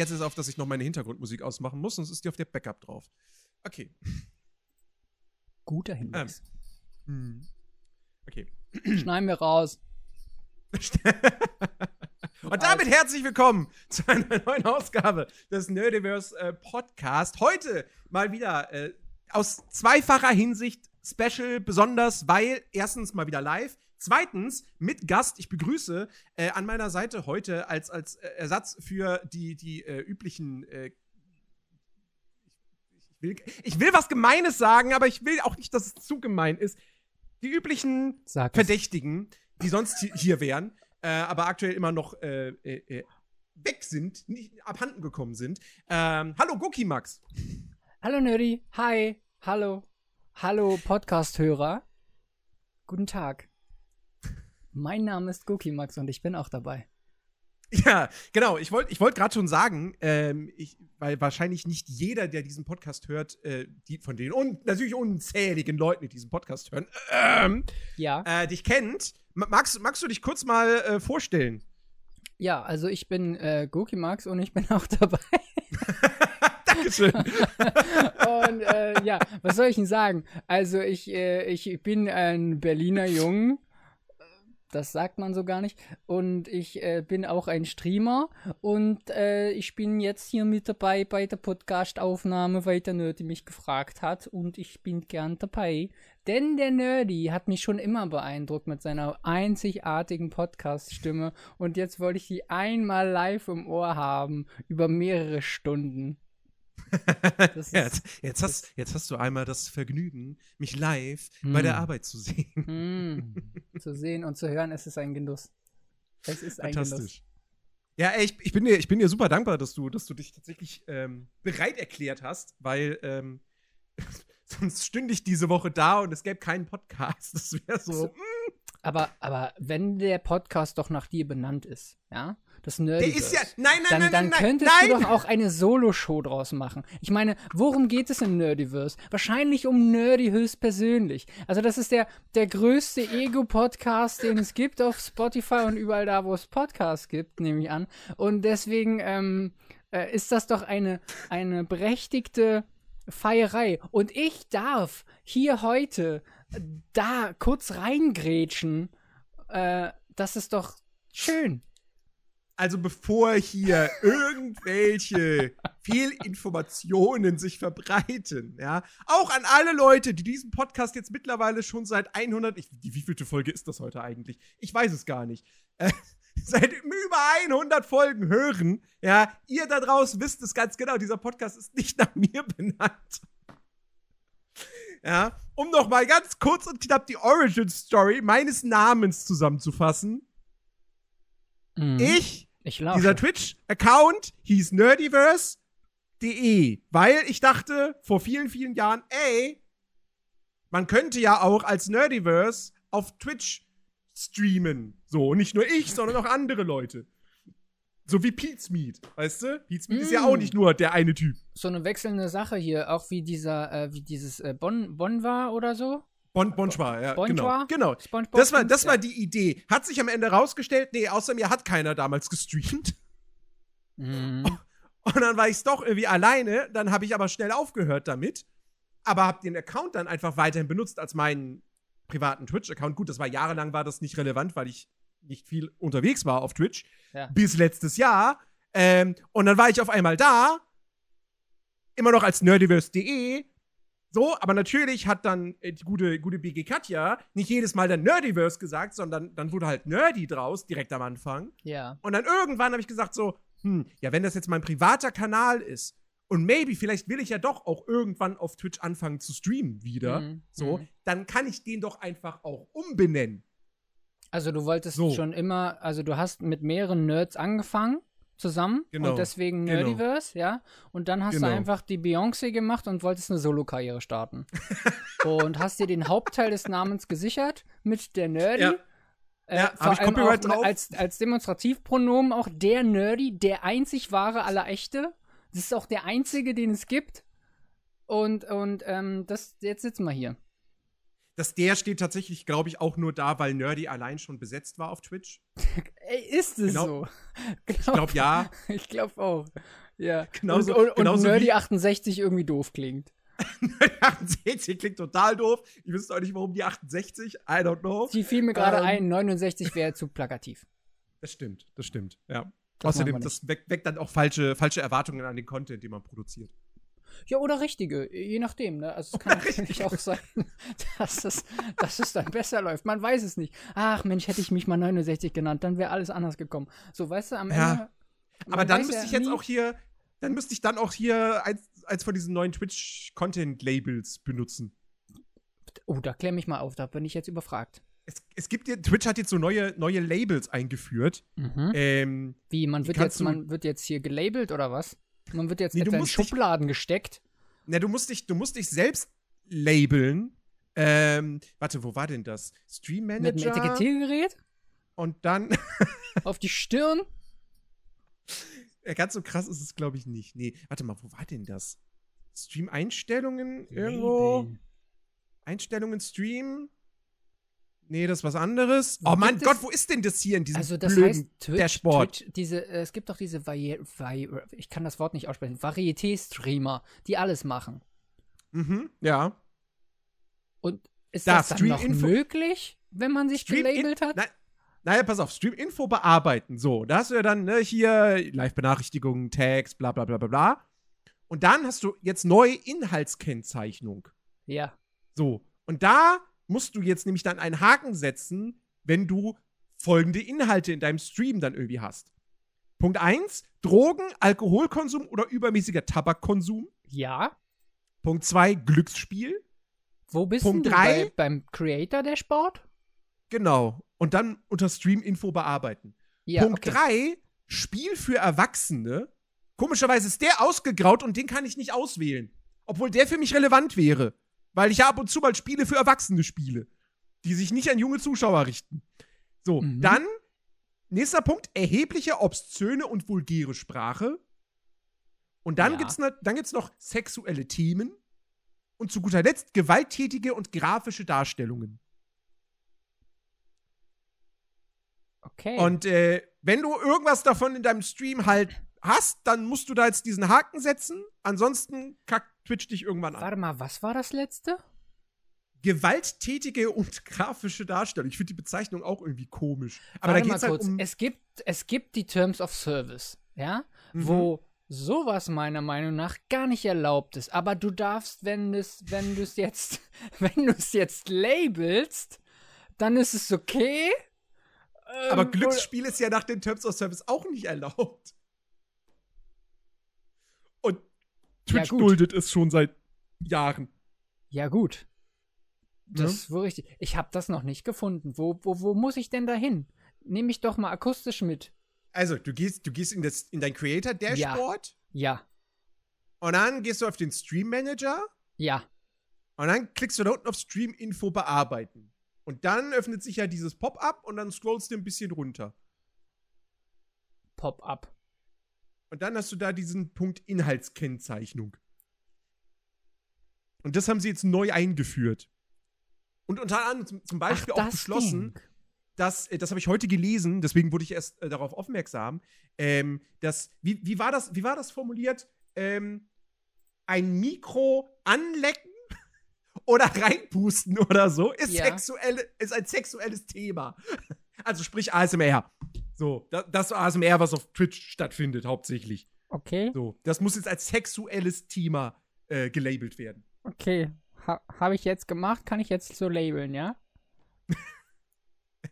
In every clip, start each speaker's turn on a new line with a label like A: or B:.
A: jetzt erst auf, dass ich noch meine Hintergrundmusik ausmachen muss, sonst ist die auf der Backup drauf. Okay.
B: Guter Hinweis.
A: Hm. Okay.
B: Schneiden wir raus.
A: Und damit herzlich willkommen zu einer neuen Ausgabe des Nerdiverse äh, Podcast. Heute mal wieder äh, aus zweifacher Hinsicht special, besonders, weil erstens mal wieder live, zweitens mit Gast. Ich begrüße äh, an meiner Seite heute als, als äh, Ersatz für die, die äh, üblichen äh, ich will, ich will was Gemeines sagen, aber ich will auch nicht, dass es zu gemein ist. Die üblichen
B: Sag es.
A: Verdächtigen, die sonst hi- hier wären, äh, aber aktuell immer noch äh, weg sind, nicht abhanden gekommen sind. Ähm, hallo Guki Max.
B: Hallo Nerdy. Hi. Hallo. Hallo Podcast-Hörer. Guten Tag. Mein Name ist Cookie Max und ich bin auch dabei.
A: Ja, genau. Ich wollte ich wollt gerade schon sagen, ähm, ich, weil wahrscheinlich nicht jeder, der diesen Podcast hört, äh, die von den und natürlich unzähligen Leuten, die diesen Podcast hören, ähm,
B: Ja.
A: äh, dich kennt. Ma- Magst, magst du dich kurz mal äh, vorstellen?
B: Ja, also ich bin äh, Cookie Max und ich bin auch dabei.
A: Dankeschön.
B: Und äh, ja, was soll ich denn sagen? Also ich, äh, ich bin ein Berliner Jung. Das sagt man so gar nicht. Und ich äh, bin auch ein Streamer. Und äh, ich bin jetzt hier mit dabei bei der Podcast-Aufnahme, weil der Nerdy mich gefragt hat. Und ich bin gern dabei. Denn der Nerdy hat mich schon immer beeindruckt mit seiner einzigartigen Podcast-Stimme. Und jetzt wollte ich die einmal live im Ohr haben. Über mehrere Stunden. Ist-
A: jetzt, jetzt, hast, jetzt hast du einmal das Vergnügen, mich live bei der
B: Hm.
A: Arbeit zu sehen.
B: Mm, zu sehen und zu hören, es ist ein Genuss. Es ist ein Genuss.
A: Fantastisch. Ja, ey, ich, ich, bin dir, ich bin dir super dankbar, dass du, dass du dich tatsächlich ähm, bereit erklärt hast, weil ähm, sonst stünde ich diese Woche da und es gäbe keinen Podcast. Das wäre so.
B: So. Aber, aber wenn der Podcast doch nach dir benannt ist, ja, das
A: Der
B: Nerdiverse,
A: ist ja. Nein, nein,
B: dann,
A: nein,
B: dann
A: nein,
B: könntest
A: nein.
B: du doch auch eine Solo-Show draus machen. Ich meine, worum geht es im Nerdiverse? Wahrscheinlich um Nerdy höchstpersönlich. Also das ist der, der größte Ego-Podcast, den es gibt auf Spotify und überall da, wo es Podcasts gibt, nehme ich an. Und deswegen ähm, äh, ist das doch eine, eine berechtigte Feierei. Und ich darf hier heute äh, da kurz reingrätschen. Äh, das ist doch schön.
A: Also bevor hier irgendwelche Fehlinformationen sich verbreiten, ja, auch an alle Leute, die diesen Podcast jetzt mittlerweile schon seit 100, ich, die wievielte Folge ist das heute eigentlich? Ich weiß es gar nicht. Äh, seit über 100 Folgen hören, ja, ihr da draußen wisst es ganz genau, dieser Podcast ist nicht nach mir benannt. Ja, um noch mal ganz kurz und knapp die Origin Story meines Namens zusammenzufassen.
B: Mhm.
A: Ich. Dieser Twitch-Account hieß nerdiverse.de, weil ich dachte vor vielen, vielen Jahren, ey, man könnte ja auch als Nerdiverse auf Twitch streamen. So, und nicht nur ich, sondern auch andere Leute. So wie Pete's Meat, weißt du? Pete's Meat ist ja
B: Mm.
A: auch nicht nur der eine Typ.
B: so eine wechselnde Sache hier, auch wie dieser, äh, wie dieses äh, Bon, bon war oder so.
A: Bon, Bonchwa, ja,
B: Bonchwa?
A: genau. genau.
B: SpongeBob
A: Das war, das war die Idee. Hat sich am Ende rausgestellt, nee, außer mir hat keiner damals gestreamt.
B: Mhm.
A: Und dann war ich es doch irgendwie alleine. Dann habe ich aber schnell aufgehört damit. Aber habe den Account dann einfach weiterhin benutzt als meinen privaten Twitch-Account. Gut, das war jahrelang war das nicht relevant, weil ich nicht viel unterwegs war auf Twitch.
B: Ja.
A: Bis letztes Jahr. Ähm, und dann war ich auf einmal da. Immer noch als nerdiverse.de. So, aber natürlich hat dann äh, die gute, gute BG Katja nicht jedes Mal dann Nerdiverse gesagt, sondern dann wurde halt Nerdy draus, direkt am Anfang.
B: Ja.
A: Und dann irgendwann habe ich gesagt so, hm, ja, wenn das jetzt mein privater Kanal ist und maybe, vielleicht will ich ja doch auch irgendwann auf Twitch anfangen zu streamen wieder,
B: Mhm,
A: so,
B: mhm.
A: dann kann ich den doch einfach auch umbenennen.
B: Also du wolltest
A: So.
B: schon immer, also du hast mit mehreren Nerds angefangen zusammen
A: Genau,
B: und deswegen
A: genau.
B: Nerdiverse, ja. Und dann hast
A: Genau.
B: du einfach die Beyoncé gemacht und wolltest eine Solo-Karriere starten. und hast dir den Hauptteil des Namens gesichert mit der Nerdy.
A: Ja.
B: Äh,
A: Ja,
B: vor allem auch? Als, als Demonstrativpronomen auch der Nerdy, der einzig wahre aller Echte. Das ist auch der einzige, den es gibt. Und, und ähm, das, jetzt sitzen wir hier.
A: Dass der steht tatsächlich, glaube ich, auch nur da, weil Nerdy allein schon besetzt war auf Twitch.
B: Ey, ist es
A: Genau.
B: so?
A: Ich glaube, ja.
B: Ich glaube auch. Ja.
A: Genauso-
B: und, und,
A: genauso
B: und Nerdy
A: wie-
B: 68 irgendwie doof klingt.
A: 68 klingt total doof. Ich wüsste auch nicht, warum die 68. I don't know.
B: Die fiel mir gerade
A: Ähm.
B: ein, 69 wäre zu plakativ.
A: Das stimmt, das stimmt, ja.
B: Das
A: Außerdem, das weckt, weckt dann auch falsche, falsche Erwartungen an den Content, den man produziert.
B: Ja, oder richtige, je nachdem, ne? Also es kann natürlich auch sein, dass es, dass es dann besser läuft. Man weiß es nicht. Ach Mensch, hätte ich mich mal 69 genannt, dann wäre alles anders gekommen. So, weißt du, am
A: Ja.
B: Ende.
A: Aber dann müsste
B: ja
A: ich jetzt
B: nie-
A: auch hier, dann müsste ich dann auch hier eins, eins von diesen neuen Twitch-Content-Labels benutzen.
B: Oh, da klemme ich mal auf, da bin ich jetzt überfragt.
A: Es, es gibt ja, Twitch hat jetzt so neue, neue Labels eingeführt.
B: Mhm.
A: Ähm,
B: Wie, man wird jetzt, man wird jetzt hier gelabelt oder was? Man wird jetzt
A: Nee,
B: in
A: musst dich-
B: Schubladen gesteckt.
A: na, du musst dich, du musst dich selbst labeln. Ähm, warte, wo war denn das? Stream
B: Mit einem
A: Manager.
B: Etikettiergerät
A: und dann,
B: auf die Stirn.
A: ja, ganz so krass ist es, glaube ich, nicht. Nee, warte mal, wo war denn das? Stream-Einstellungen irgendwo? Einstellungen, Stream. Nee, das ist was anderes. Oh mein Gott, wo ist denn das hier in diesem
B: Also das
A: blöden
B: heißt Twitch,
A: Dashboard?
B: Twitch diese, äh, es gibt doch diese Vari Vari ich kann das Wort nicht aussprechen, Varieté-Streamer, die alles machen.
A: Mhm, ja.
B: Und ist
A: Da,
B: das dann
A: Stream
B: noch
A: Info-
B: möglich, wenn man sich
A: Stream
B: gelabelt
A: in-
B: hat?
A: Na, naja, pass auf, Stream-Info bearbeiten. So, da hast du ja dann ne, hier Live-Benachrichtigungen, Tags, bla bla bla bla bla. Und dann hast du jetzt neue Inhaltskennzeichnung.
B: Ja.
A: So, und da musst du jetzt nämlich dann einen Haken setzen, wenn du folgende Inhalte in deinem Stream dann irgendwie hast. Punkt 1, Drogen, Alkoholkonsum oder übermäßiger Tabakkonsum.
B: Ja.
A: Punkt 2, Glücksspiel.
B: Wo bist
A: Punkt
B: du
A: drei.
B: bei, beim Creator Dashboard?
A: Genau. Und dann unter Stream-Info bearbeiten.
B: Ja,
A: Punkt
B: okay.
A: 3, Spiel für Erwachsene. Komischerweise ist der ausgegraut und den kann ich nicht auswählen. Obwohl der für mich relevant wäre. Weil ich ab und zu mal Spiele für Erwachsene spiele. Die sich nicht an junge Zuschauer richten. So,
B: Mhm.
A: dann, nächster Punkt, erhebliche, obszöne und vulgäre Sprache. Und dann
B: Ja.
A: gibt's ne, dann gibt's noch sexuelle Themen. Und zu guter Letzt gewalttätige und grafische Darstellungen.
B: Okay.
A: Und äh, wenn du irgendwas davon in deinem Stream halt hast, dann musst du da jetzt diesen Haken setzen. Ansonsten kackt Twitch dich irgendwann an.
B: Warte mal, was war das letzte?
A: Gewalttätige und grafische Darstellung. Ich finde die Bezeichnung auch irgendwie komisch. Aber
B: Warte
A: da geht's
B: mal
A: halt
B: kurz.
A: um.
B: Es gibt, es gibt die Terms of Service, ja,
A: Mhm.
B: wo sowas meiner Meinung nach gar nicht erlaubt ist. Aber du darfst, wenn es, wenn du es jetzt, wenn du es jetzt labelst, dann ist es okay.
A: aber
B: Ähm,
A: Glücksspiel ist ja nach den Terms of Service auch nicht erlaubt. Und
B: Ja,
A: Twitch
B: gut.
A: duldet es schon seit Jahren.
B: Ja, gut. Das
A: Ne?
B: ist wohl richtig. Ich habe das noch nicht gefunden. Wo, wo, wo muss ich denn da hin? Nehme ich doch mal akustisch mit.
A: Also, du gehst, du gehst in, das, in dein Creator-Dashboard
B: Ja,
A: und dann gehst du auf den Stream-Manager
B: ja.
A: Und dann klickst du da unten auf Stream-Info bearbeiten. Und dann öffnet sich ja dieses Pop-up und dann scrollst du ein bisschen runter.
B: Pop-up.
A: Und dann hast du da diesen Punkt Inhaltskennzeichnung. Und das haben sie jetzt neu eingeführt. Und unter anderem zum- Beispiel auch beschlossen,
B: Ding.
A: dass, äh, das habe ich heute gelesen, deswegen wurde ich erst äh, darauf aufmerksam, ähm, dass, wie, wie, war das, wie war das formuliert? Ähm, ein Mikro anlecken oder reinpusten oder so ist,
B: Ja.
A: sexuelle, ist ein sexuelles Thema. Also sprich ASMR. So, da, das ASMR, was auf Twitch stattfindet, hauptsächlich.
B: Okay,
A: So, das muss jetzt als sexuelles Thema äh, gelabelt werden.
B: okay. Ha, habe ich jetzt gemacht, kann ich jetzt so labeln, ja?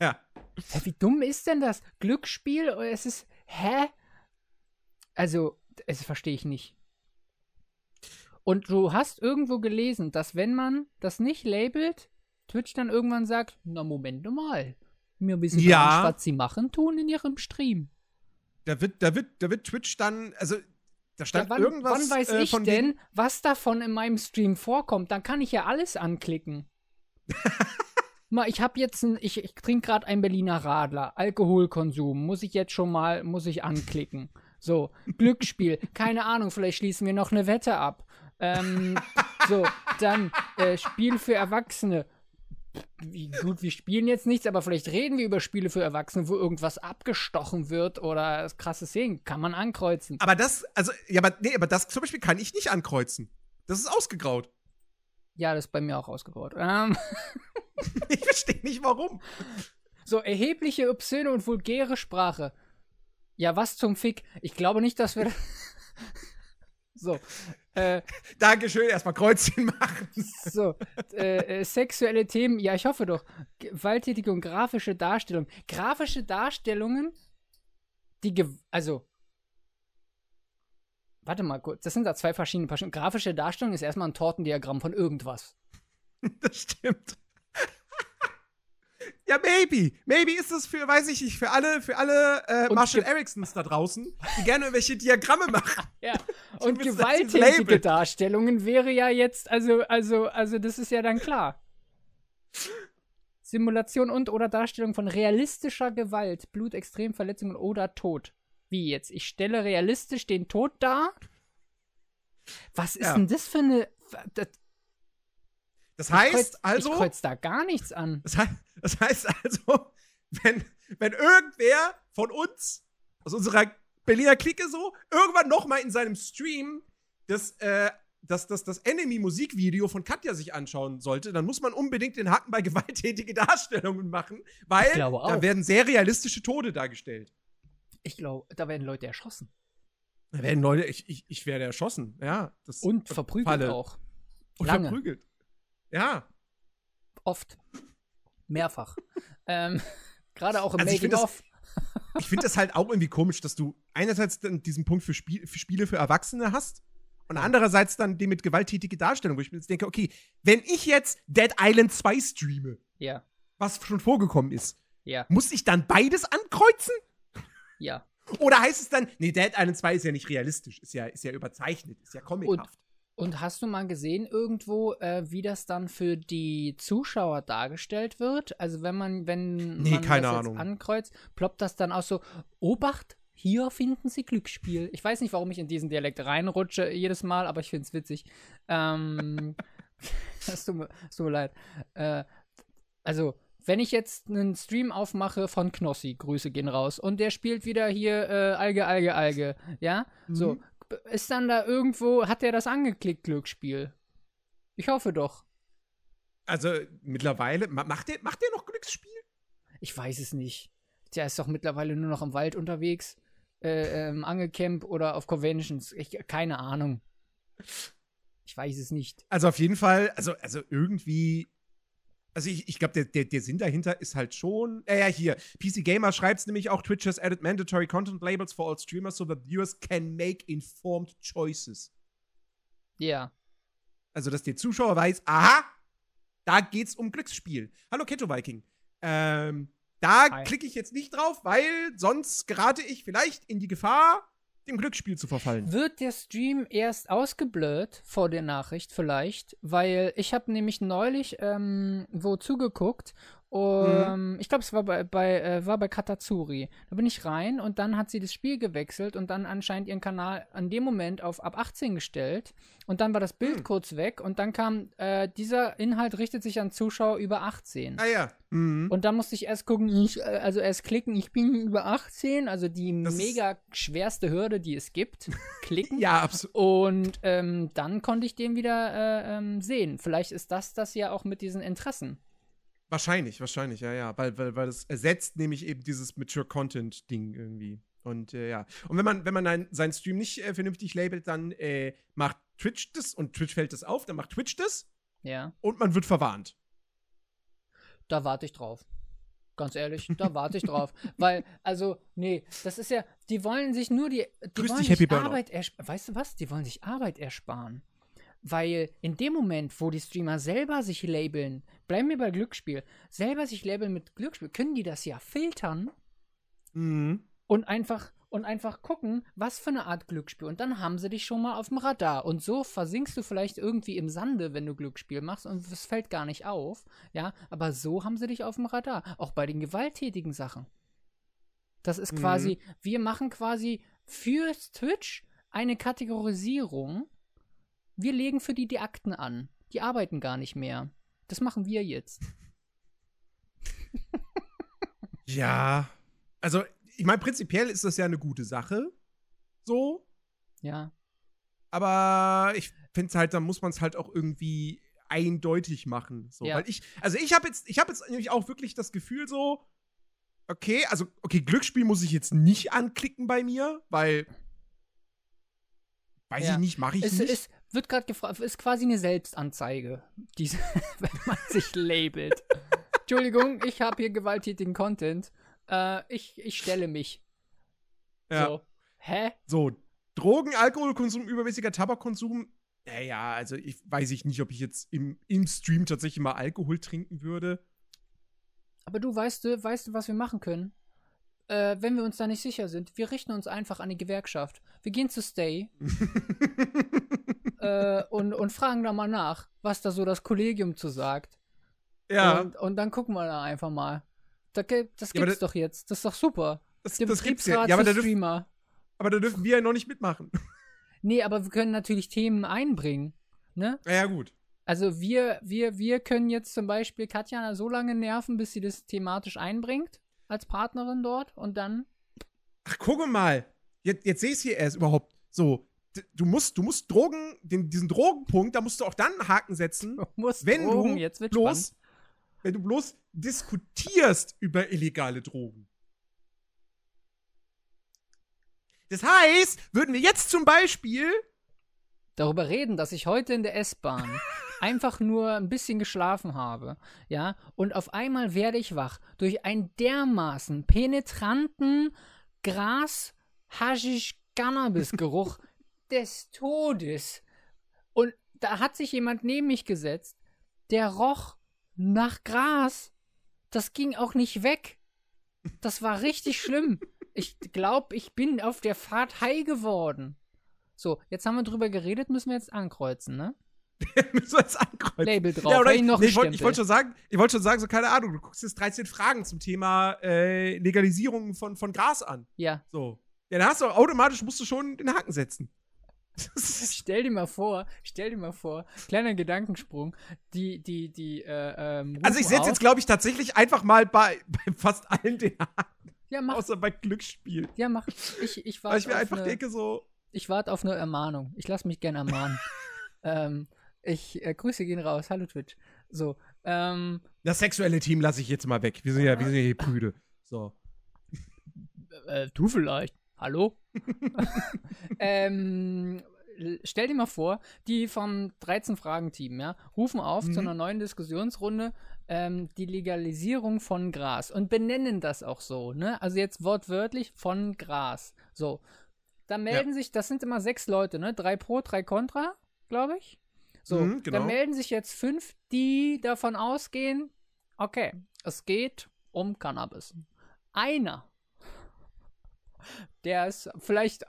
A: Ja.
B: Hä, wie dumm ist denn das? Glücksspiel? Oder Es ist. Hä? Also, das verstehe ich nicht. Und du hast irgendwo gelesen, dass wenn man das nicht labelt, Twitch dann irgendwann sagt, na Moment mal. Mir wissen
A: Ja.
B: gar nicht, was sie machen tun in ihrem Stream.
A: Da wird, da wird, da wird Twitch dann, also da
B: Ja,
A: stand
B: wann,
A: irgendwas.
B: wann weiß
A: äh,
B: ich denn, was davon in meinem Stream vorkommt? Dann kann ich ja alles anklicken. mal, ich habe jetzt ein, ich, ich trinke gerade einen Berliner Radler, Alkoholkonsum, muss ich jetzt schon mal, muss ich anklicken. So, Glücksspiel, keine Ahnung, vielleicht schließen wir noch eine Wette ab. Ähm, so, dann äh, Spiel für Erwachsene. Wie gut, wir spielen jetzt nichts, aber vielleicht reden wir über Spiele für Erwachsene, wo irgendwas abgestochen wird oder krasse Szenen. Kann man ankreuzen.
A: Aber das, also, ja, aber, nee, aber das zum Beispiel kann ich nicht ankreuzen. Das ist ausgegraut.
B: Ja, das ist bei mir auch ausgegraut. Ähm,
A: Ich verstehe nicht warum.
B: so, erhebliche, obszöne und vulgäre Sprache. Ja, was zum Fick? Ich glaube nicht, dass wir. so. Äh,
A: Dankeschön, erstmal Kreuzchen machen.
B: So, äh, äh, sexuelle Themen, ja, ich hoffe doch. Gewalttätige und grafische Darstellungen. Grafische Darstellungen, die, ge also, warte mal kurz, das sind da zwei verschiedene. Grafische Darstellung ist erstmal ein Tortendiagramm von irgendwas.
A: Das stimmt. Ja, maybe. Maybe ist es für, weiß ich nicht, für alle, für alle äh, Marshall Ericssons da draußen, die gerne irgendwelche Diagramme machen.
B: Ja, und
A: das
B: gewalttätige. Darstellungen wäre ja jetzt, also, also, also, das ist ja dann klar. Simulation und oder Darstellung von realistischer Gewalt, Blut, Extremverletzungen oder Tod. Wie jetzt? Ich stelle realistisch den Tod dar? Was ist
A: Ja.
B: denn das für eine. Das,
A: Das
B: ich
A: heißt
B: kreuz,
A: also,
B: Ich kreuz da gar nichts an.
A: das heißt, das heißt also, wenn, wenn irgendwer von uns, aus unserer Berliner Clique so, irgendwann noch mal in seinem Stream das, äh, das, das, das Enemy-Musikvideo von Katja sich anschauen sollte, dann muss man unbedingt den Haken bei gewalttätige Darstellungen machen, weil da werden sehr realistische Tode dargestellt.
B: Ich glaube, da werden Leute erschossen.
A: Da werden Leute, ich, ich, ich werde erschossen, ja. Das
B: Und verprügelt
A: Falle.
B: auch.
A: Und
B: lange.
A: verprügelt. Ja.
B: Oft. Mehrfach. ähm, Gerade auch im
A: Also
B: Making-of.
A: Ich finde das halt auch irgendwie komisch, dass du einerseits dann diesen Punkt für, Spiel, für Spiele für Erwachsene hast und andererseits dann den mit gewalttätige Darstellung, wo ich mir jetzt denke, okay, wenn ich jetzt Dead Island 2 streame,
B: Ja,
A: was schon vorgekommen ist,
B: ja,
A: muss ich dann beides ankreuzen?
B: ja.
A: Oder heißt es dann, nee, Dead Island 2 ist ja nicht realistisch, ist ja, ist ja überzeichnet, ist ja comichaft.
B: Und hast du mal gesehen irgendwo, äh, wie das dann für die Zuschauer dargestellt wird? Also wenn man, wenn
A: Nee,
B: man
A: keine
B: das
A: Ahnung.
B: jetzt ankreuzt, ploppt das dann auch so, Obacht, hier finden Sie Glücksspiel. Ich weiß nicht, warum ich in diesen Dialekt reinrutsche jedes Mal, aber ich finde es witzig. Ähm, es tut mir, tut mir leid. Äh, also, wenn ich jetzt einen Stream aufmache von Knossi, Grüße gehen raus, und der spielt wieder hier äh, Alge, Alge, Alge, ja? So,
A: Mhm.
B: Ist dann da irgendwo, hat der das angeklickt, Glücksspiel? Ich hoffe doch.
A: Also mittlerweile, ma- macht der, macht der noch Glücksspiel?
B: Ich weiß es nicht. Der ist doch mittlerweile nur noch im Wald unterwegs, äh, im Angelcamp oder auf Conventions. Ich, keine Ahnung. Ich weiß es nicht.
A: Also auf jeden Fall, also, also irgendwie. Also ich, ich glaube, der, der, der Sinn dahinter ist halt schon. Äh, ja, hier. PC Gamer schreibt es nämlich auch, Twitch has added mandatory content labels for all streamers so that viewers can make informed choices.
B: Ja.
A: Also, dass der Zuschauer weiß, aha, da geht's um Glücksspiel. Hallo Keto Viking. Ähm, da klicke ich jetzt nicht drauf, weil sonst gerate ich vielleicht in die Gefahr, dem Glücksspiel zu verfallen.
B: Wird der Stream erst ausgeblurrt vor der Nachricht vielleicht? Weil ich habe nämlich neulich ähm, wo zugeguckt. Um, Ich glaube, es war bei, bei, äh, war bei Katazuri. Da bin ich rein und dann hat sie das Spiel gewechselt und dann anscheinend ihren Kanal an dem Moment auf ab 18 gestellt. Und dann war das Bild
A: Hm.
B: kurz weg und dann kam, äh, dieser Inhalt richtet sich an Zuschauer über 18.
A: Ah ja. Mhm.
B: Und da musste ich erst gucken, ich, äh, also erst klicken, ich bin über 18, also die
A: Das
B: mega schwerste Hürde, die es gibt. Klicken.
A: Ja, absolut.
B: Und ähm, dann konnte ich den wieder äh, ähm, sehen. Vielleicht ist das das ja auch mit diesen Interessen.
A: Wahrscheinlich, wahrscheinlich, ja, ja. Weil, weil, weil das ersetzt nämlich eben dieses Mature Content-Ding irgendwie. Und äh, ja. Und wenn man, wenn man ein, seinen Stream nicht äh, vernünftig labelt, dann äh, macht Twitch das und Twitch fällt das auf, dann macht Twitch das
B: Ja,
A: und man wird verwarnt.
B: da warte ich drauf. Ganz ehrlich, da warte ich drauf. Weil, also, nee, das ist ja, die wollen sich nur die, die
A: Grüß
B: wollen
A: dich,
B: sich
A: Happy Burnout.
B: Arbeit ersparen. Weißt du was? Die wollen sich Arbeit ersparen. Weil in dem Moment, wo die Streamer selber sich labeln, bleiben wir bei Glücksspiel, selber sich labeln mit Glücksspiel, können die das ja filtern
A: Mhm.
B: und einfach und einfach gucken, was für eine Art Glücksspiel. Und dann haben sie dich schon mal auf dem Radar. Und so versinkst du vielleicht irgendwie im Sande, wenn du Glücksspiel machst und es fällt gar nicht auf. Ja, aber so haben sie dich auf dem Radar. Auch bei den gewalttätigen Sachen. Das ist
A: Mhm.
B: quasi, wir machen quasi für Twitch eine Kategorisierung. Wir legen für die die Akten an. Die arbeiten gar nicht mehr. Das machen wir jetzt.
A: Ja. Also, ich meine, prinzipiell ist das ja eine gute Sache. So.
B: Ja.
A: Aber ich finde es halt, da muss man es halt auch irgendwie eindeutig machen. So.
B: Ja.
A: Weil ich, also ich habe jetzt, ich habe jetzt nämlich auch wirklich das Gefühl so, okay, also, okay, Glücksspiel muss ich jetzt nicht anklicken bei mir, weil weiß
B: Ja.
A: ich nicht, mache ich
B: Es
A: nicht.
B: ist, wird gerade gefragt, ist quasi eine Selbstanzeige, diese, wenn man sich labelt. Entschuldigung, ich habe hier gewalttätigen Content. Äh, ich, ich stelle mich.
A: ja.
B: So. Hä?
A: So, Drogen, Alkoholkonsum, übermäßiger Tabakkonsum. Naja, also ich weiß ich nicht, ob ich jetzt im, im Stream tatsächlich mal Alkohol trinken würde.
B: Aber du weißt du, weißt du, was wir machen können? Äh, wenn wir uns da nicht sicher sind, wir richten uns einfach an die Gewerkschaft. Wir gehen zu Stay äh, und, und fragen da mal nach, was da so das Kollegium zu sagt.
A: ja,
B: Und, und dann gucken wir da einfach mal. Da, ge- das
A: Ja, aber
B: gibt's doch jetzt. Das ist doch super.
A: das,
B: Der
A: das gibt's ja. Ja, aber da, dürf,
B: Streamer.
A: aber da dürfen wir ja noch nicht mitmachen.
B: Nee, aber wir können natürlich Themen einbringen. Ne?
A: Ja, gut.
B: Also wir, wir, wir können jetzt zum Beispiel Katjana so lange nerven, bis sie das thematisch einbringt als Partnerin dort und dann.
A: Ach, gucke mal. Jetzt, jetzt sehe ich es hier erst überhaupt. So, du musst, du musst Drogen, den, diesen Drogenpunkt, da musst du auch dann einen Haken setzen,
B: Muss
A: wenn
B: Drogen,
A: du
B: jetzt
A: bloß,
B: spannend.
A: wenn du bloß diskutierst über illegale Drogen. Das heißt, würden wir jetzt zum Beispiel
B: darüber reden, dass ich heute in der S-Bahn einfach nur ein bisschen geschlafen habe, ja, und auf einmal werde ich wach durch einen dermaßen penetranten Gras, Haschisch, Cannabis-Geruch des Todes. Und da hat sich jemand neben mich gesetzt, der roch nach Gras. Das ging auch nicht weg. Das war richtig schlimm. Ich glaube, ich bin auf der Fahrt high geworden. So, jetzt haben wir drüber geredet, müssen wir jetzt ankreuzen, ne?
A: müssen wir jetzt ankreuzen.
B: Label drauf.
A: Ja, oder ich,
B: noch
A: nee, ich wollte wollte schon sagen, ich wollte schon sagen, so keine Ahnung, du guckst jetzt 13 Fragen zum Thema äh, Legalisierung von, von Gras an.
B: Ja,
A: So. Ja, da hast du automatisch musst du schon den Haken setzen.
B: Stell dir mal vor, stell dir mal vor, kleiner Gedankensprung, die, die, die, äh, ähm,
A: also ich setze jetzt, glaube ich, tatsächlich einfach mal bei, bei fast allen Haken,
B: Ja, mach,
A: außer bei Glücksspiel.
B: ja, mach. Ich, ich
A: Weil
B: warte
A: ich mir
B: auf,
A: einfach
B: eine,
A: denke, so,
B: ich warte auf eine Ermahnung. Ich lasse mich gerne ermahnen. ähm, ich, äh, Grüße gehen raus. Hallo Twitch. So, ähm,
A: das sexuelle Team lasse ich jetzt mal weg. Wir sind ja, wir sind ja hier prüde. So.
B: äh, du vielleicht. Hallo? ähm, stell dir mal vor, die vom 13-Fragen-Team, ja, rufen auf
A: Mhm.
B: zu einer neuen Diskussionsrunde ähm, die Legalisierung von Gras und benennen das auch so, ne? Also jetzt wortwörtlich von Gras. So. Da melden sich, das sind immer sechs Leute, ne? Drei pro, drei contra, glaube ich. So,
A: Mhm, genau.
B: da melden sich jetzt fünf, die davon ausgehen, okay, es geht um Cannabis. Einer der ist vielleicht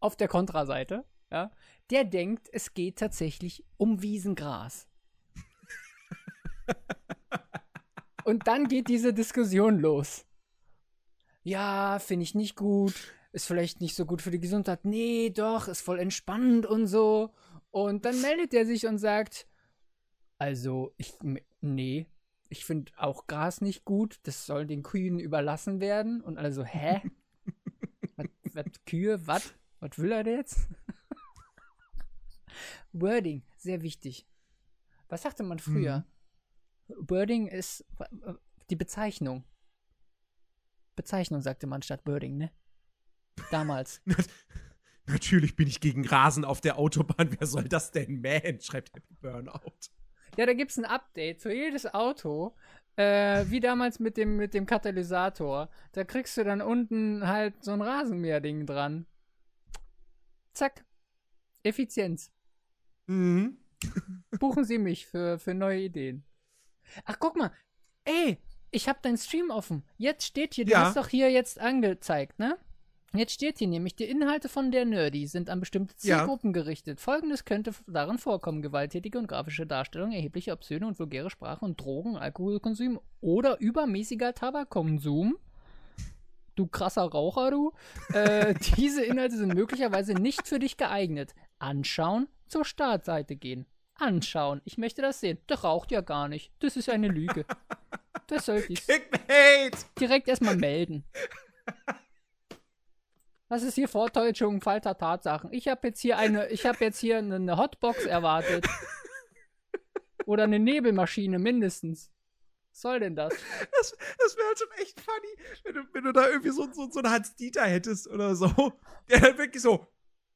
B: auf der Kontraseite, ja, der denkt, es geht tatsächlich um Wiesengras. Und dann geht diese Diskussion los. Ja, finde ich nicht gut. Ist vielleicht nicht so gut für die Gesundheit. Nee, doch, ist voll entspannend und so. Und dann meldet er sich und sagt, also, ich, nee, ich finde auch Gras nicht gut. Das soll den Kühen überlassen werden. Und also, hä? was, Kühe? Was? Was will er denn jetzt? Wording, sehr wichtig. Was sagte man früher? Wording ist die Bezeichnung. Bezeichnung sagte man statt Wording, ne? Damals.
A: Natürlich bin ich gegen Rasen auf der Autobahn. Wer soll das denn, man? Schreibt Happy Burnout.
B: Ja, da gibt's ein Update für jedes Auto. Äh, wie damals mit dem, mit dem Katalysator. Da kriegst du dann unten halt so ein Rasenmäherding dran. Zack. Effizienz.
A: Mhm.
B: Buchen Sie mich für, für neue Ideen. Ach, guck mal. Ey, ich hab deinen Stream offen. Jetzt steht hier, du
A: Ja.
B: hast doch hier jetzt angezeigt, ne? Jetzt steht hier nämlich, die Inhalte von der Nerdy sind an bestimmte
A: Ja.
B: Zielgruppen gerichtet. Folgendes könnte darin vorkommen: gewalttätige und grafische Darstellung, erhebliche obszöne und vulgäre Sprache und Drogen, Alkoholkonsum oder übermäßiger Tabakkonsum. Du krasser Raucher, du. äh, diese Inhalte sind möglicherweise nicht für dich geeignet. Anschauen, zur Startseite gehen. Anschauen. Ich möchte das sehen. Der raucht ja gar nicht. Das ist eine Lüge. Das sollte ich direkt erstmal melden. Was ist hier Vortäuschung falscher Tatsachen? Ich habe jetzt hier eine, ich habe jetzt hier eine Hotbox erwartet. Oder eine Nebelmaschine mindestens. Was soll denn das?
A: Das, das wäre halt schon echt funny, wenn du, wenn du da irgendwie so, so, so einen Hans-Dieter hättest oder so. Der dann wirklich so,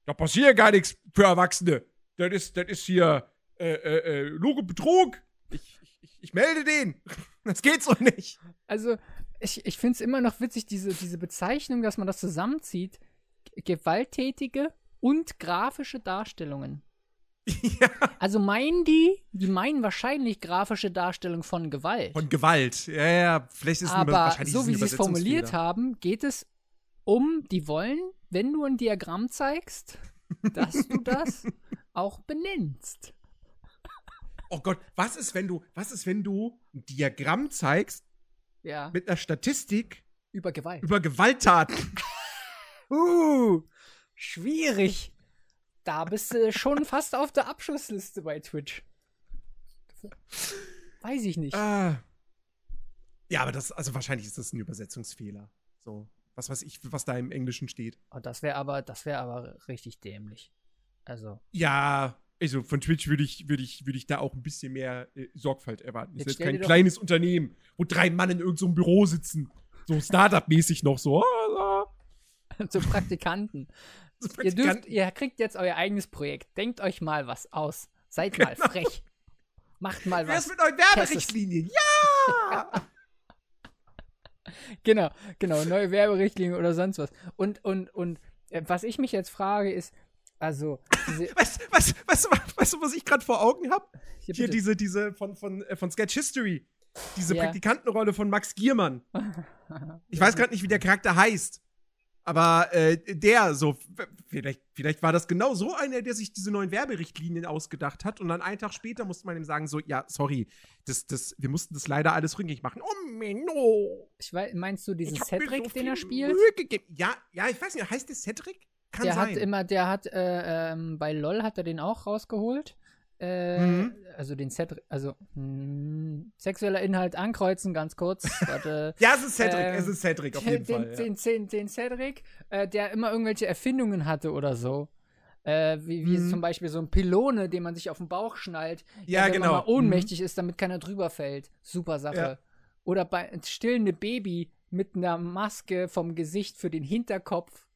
A: da passiert gar nichts für Erwachsene. Das ist, das ist hier äh, äh, äh, und Betrug. Ich, ich, ich melde den. Das geht so nicht.
B: Also, ich, ich finde es immer noch witzig, diese, diese Bezeichnung, dass man das zusammenzieht. Gewalttätige und grafische Darstellungen.
A: ja.
B: Also meinen die, die meinen wahrscheinlich grafische Darstellung von Gewalt.
A: Von Gewalt. Ja, ja, vielleicht ist
B: Aber
A: wahrscheinlich
B: so wie sie es formuliert haben, geht es um, die wollen, wenn du ein Diagramm zeigst, dass du das auch benennst.
A: Oh Gott, was ist, wenn du, was ist, wenn du ein Diagramm zeigst
B: Ja,
A: mit einer Statistik
B: über Gewalt.
A: über Gewalttaten?
B: Uh, schwierig. Da bist du schon fast auf der Abschussliste bei Twitch. Weiß ich nicht.
A: Ah. Ja, aber das, also wahrscheinlich ist das ein Übersetzungsfehler. So, was weiß ich, was da im Englischen steht.
B: Oh, das wäre aber, das wäre aber richtig dämlich. Also,
A: Ja, also von Twitch würde ich, würde ich, würde ich da auch ein bisschen mehr äh, Sorgfalt erwarten. Das
B: Jetzt
A: ist jetzt kein kleines Unternehmen, wo drei Mann in irgendeinem Büro sitzen. So Startup-mäßig noch so. ah,
B: zu Praktikanten.
A: so
B: ihr, dürft,
A: Praktikanten.
B: ihr kriegt jetzt euer eigenes Projekt. Denkt euch mal was aus. Seid mal
A: Genau.
B: frech. Macht mal was.
A: mit neuen Werberichtlinien? Ja!
B: Genau, genau. Neue Werberichtlinien oder sonst was. Und, und, und äh, was ich mich jetzt frage, ist, also, diese,
A: Weißt, was, weißt, du, weißt du, was ich gerade vor Augen habe?
B: hier,
A: Hier diese, diese von, von, äh, von Sketch History. Diese
B: Ja.
A: Praktikantenrolle von Max Giermann. Ich weiß gerade nicht, wie der Charakter heißt. Aber äh, der, so, vielleicht, vielleicht war das genau so einer, der sich diese neuen Werberichtlinien ausgedacht hat. Und dann einen Tag später musste man ihm sagen: So, ja, sorry, das, das, wir mussten das leider alles rückgängig machen. Oh, Menno!
B: Ich weiß, meinst du diesen Cedric,
A: so
B: den er spielt?
A: Ja, ja, ich weiß nicht, heißt der Cedric? Kann
B: der
A: sein.
B: hat immer, der hat, äh, ähm, bei LOL hat er den auch rausgeholt. Äh,
A: Mhm.
B: Also den Cedric, also mh, sexueller Inhalt ankreuzen, ganz kurz. Warte.
A: ja, es ist Cedric,
B: Ähm,
A: es ist Cedric, auf jeden
B: den,
A: Fall. Ja.
B: Den, den, den Cedric, äh, der immer irgendwelche Erfindungen hatte oder so. Äh, wie wie
A: Mhm.
B: zum Beispiel so ein Pylone, den man sich auf den Bauch schnallt,
A: Ja,
B: wenn
A: genau.
B: mal ohnmächtig ist, damit keiner drüber fällt. Super Sache.
A: Ja.
B: Oder bei ein stillende Baby mit einer Maske vom Gesicht für den Hinterkopf,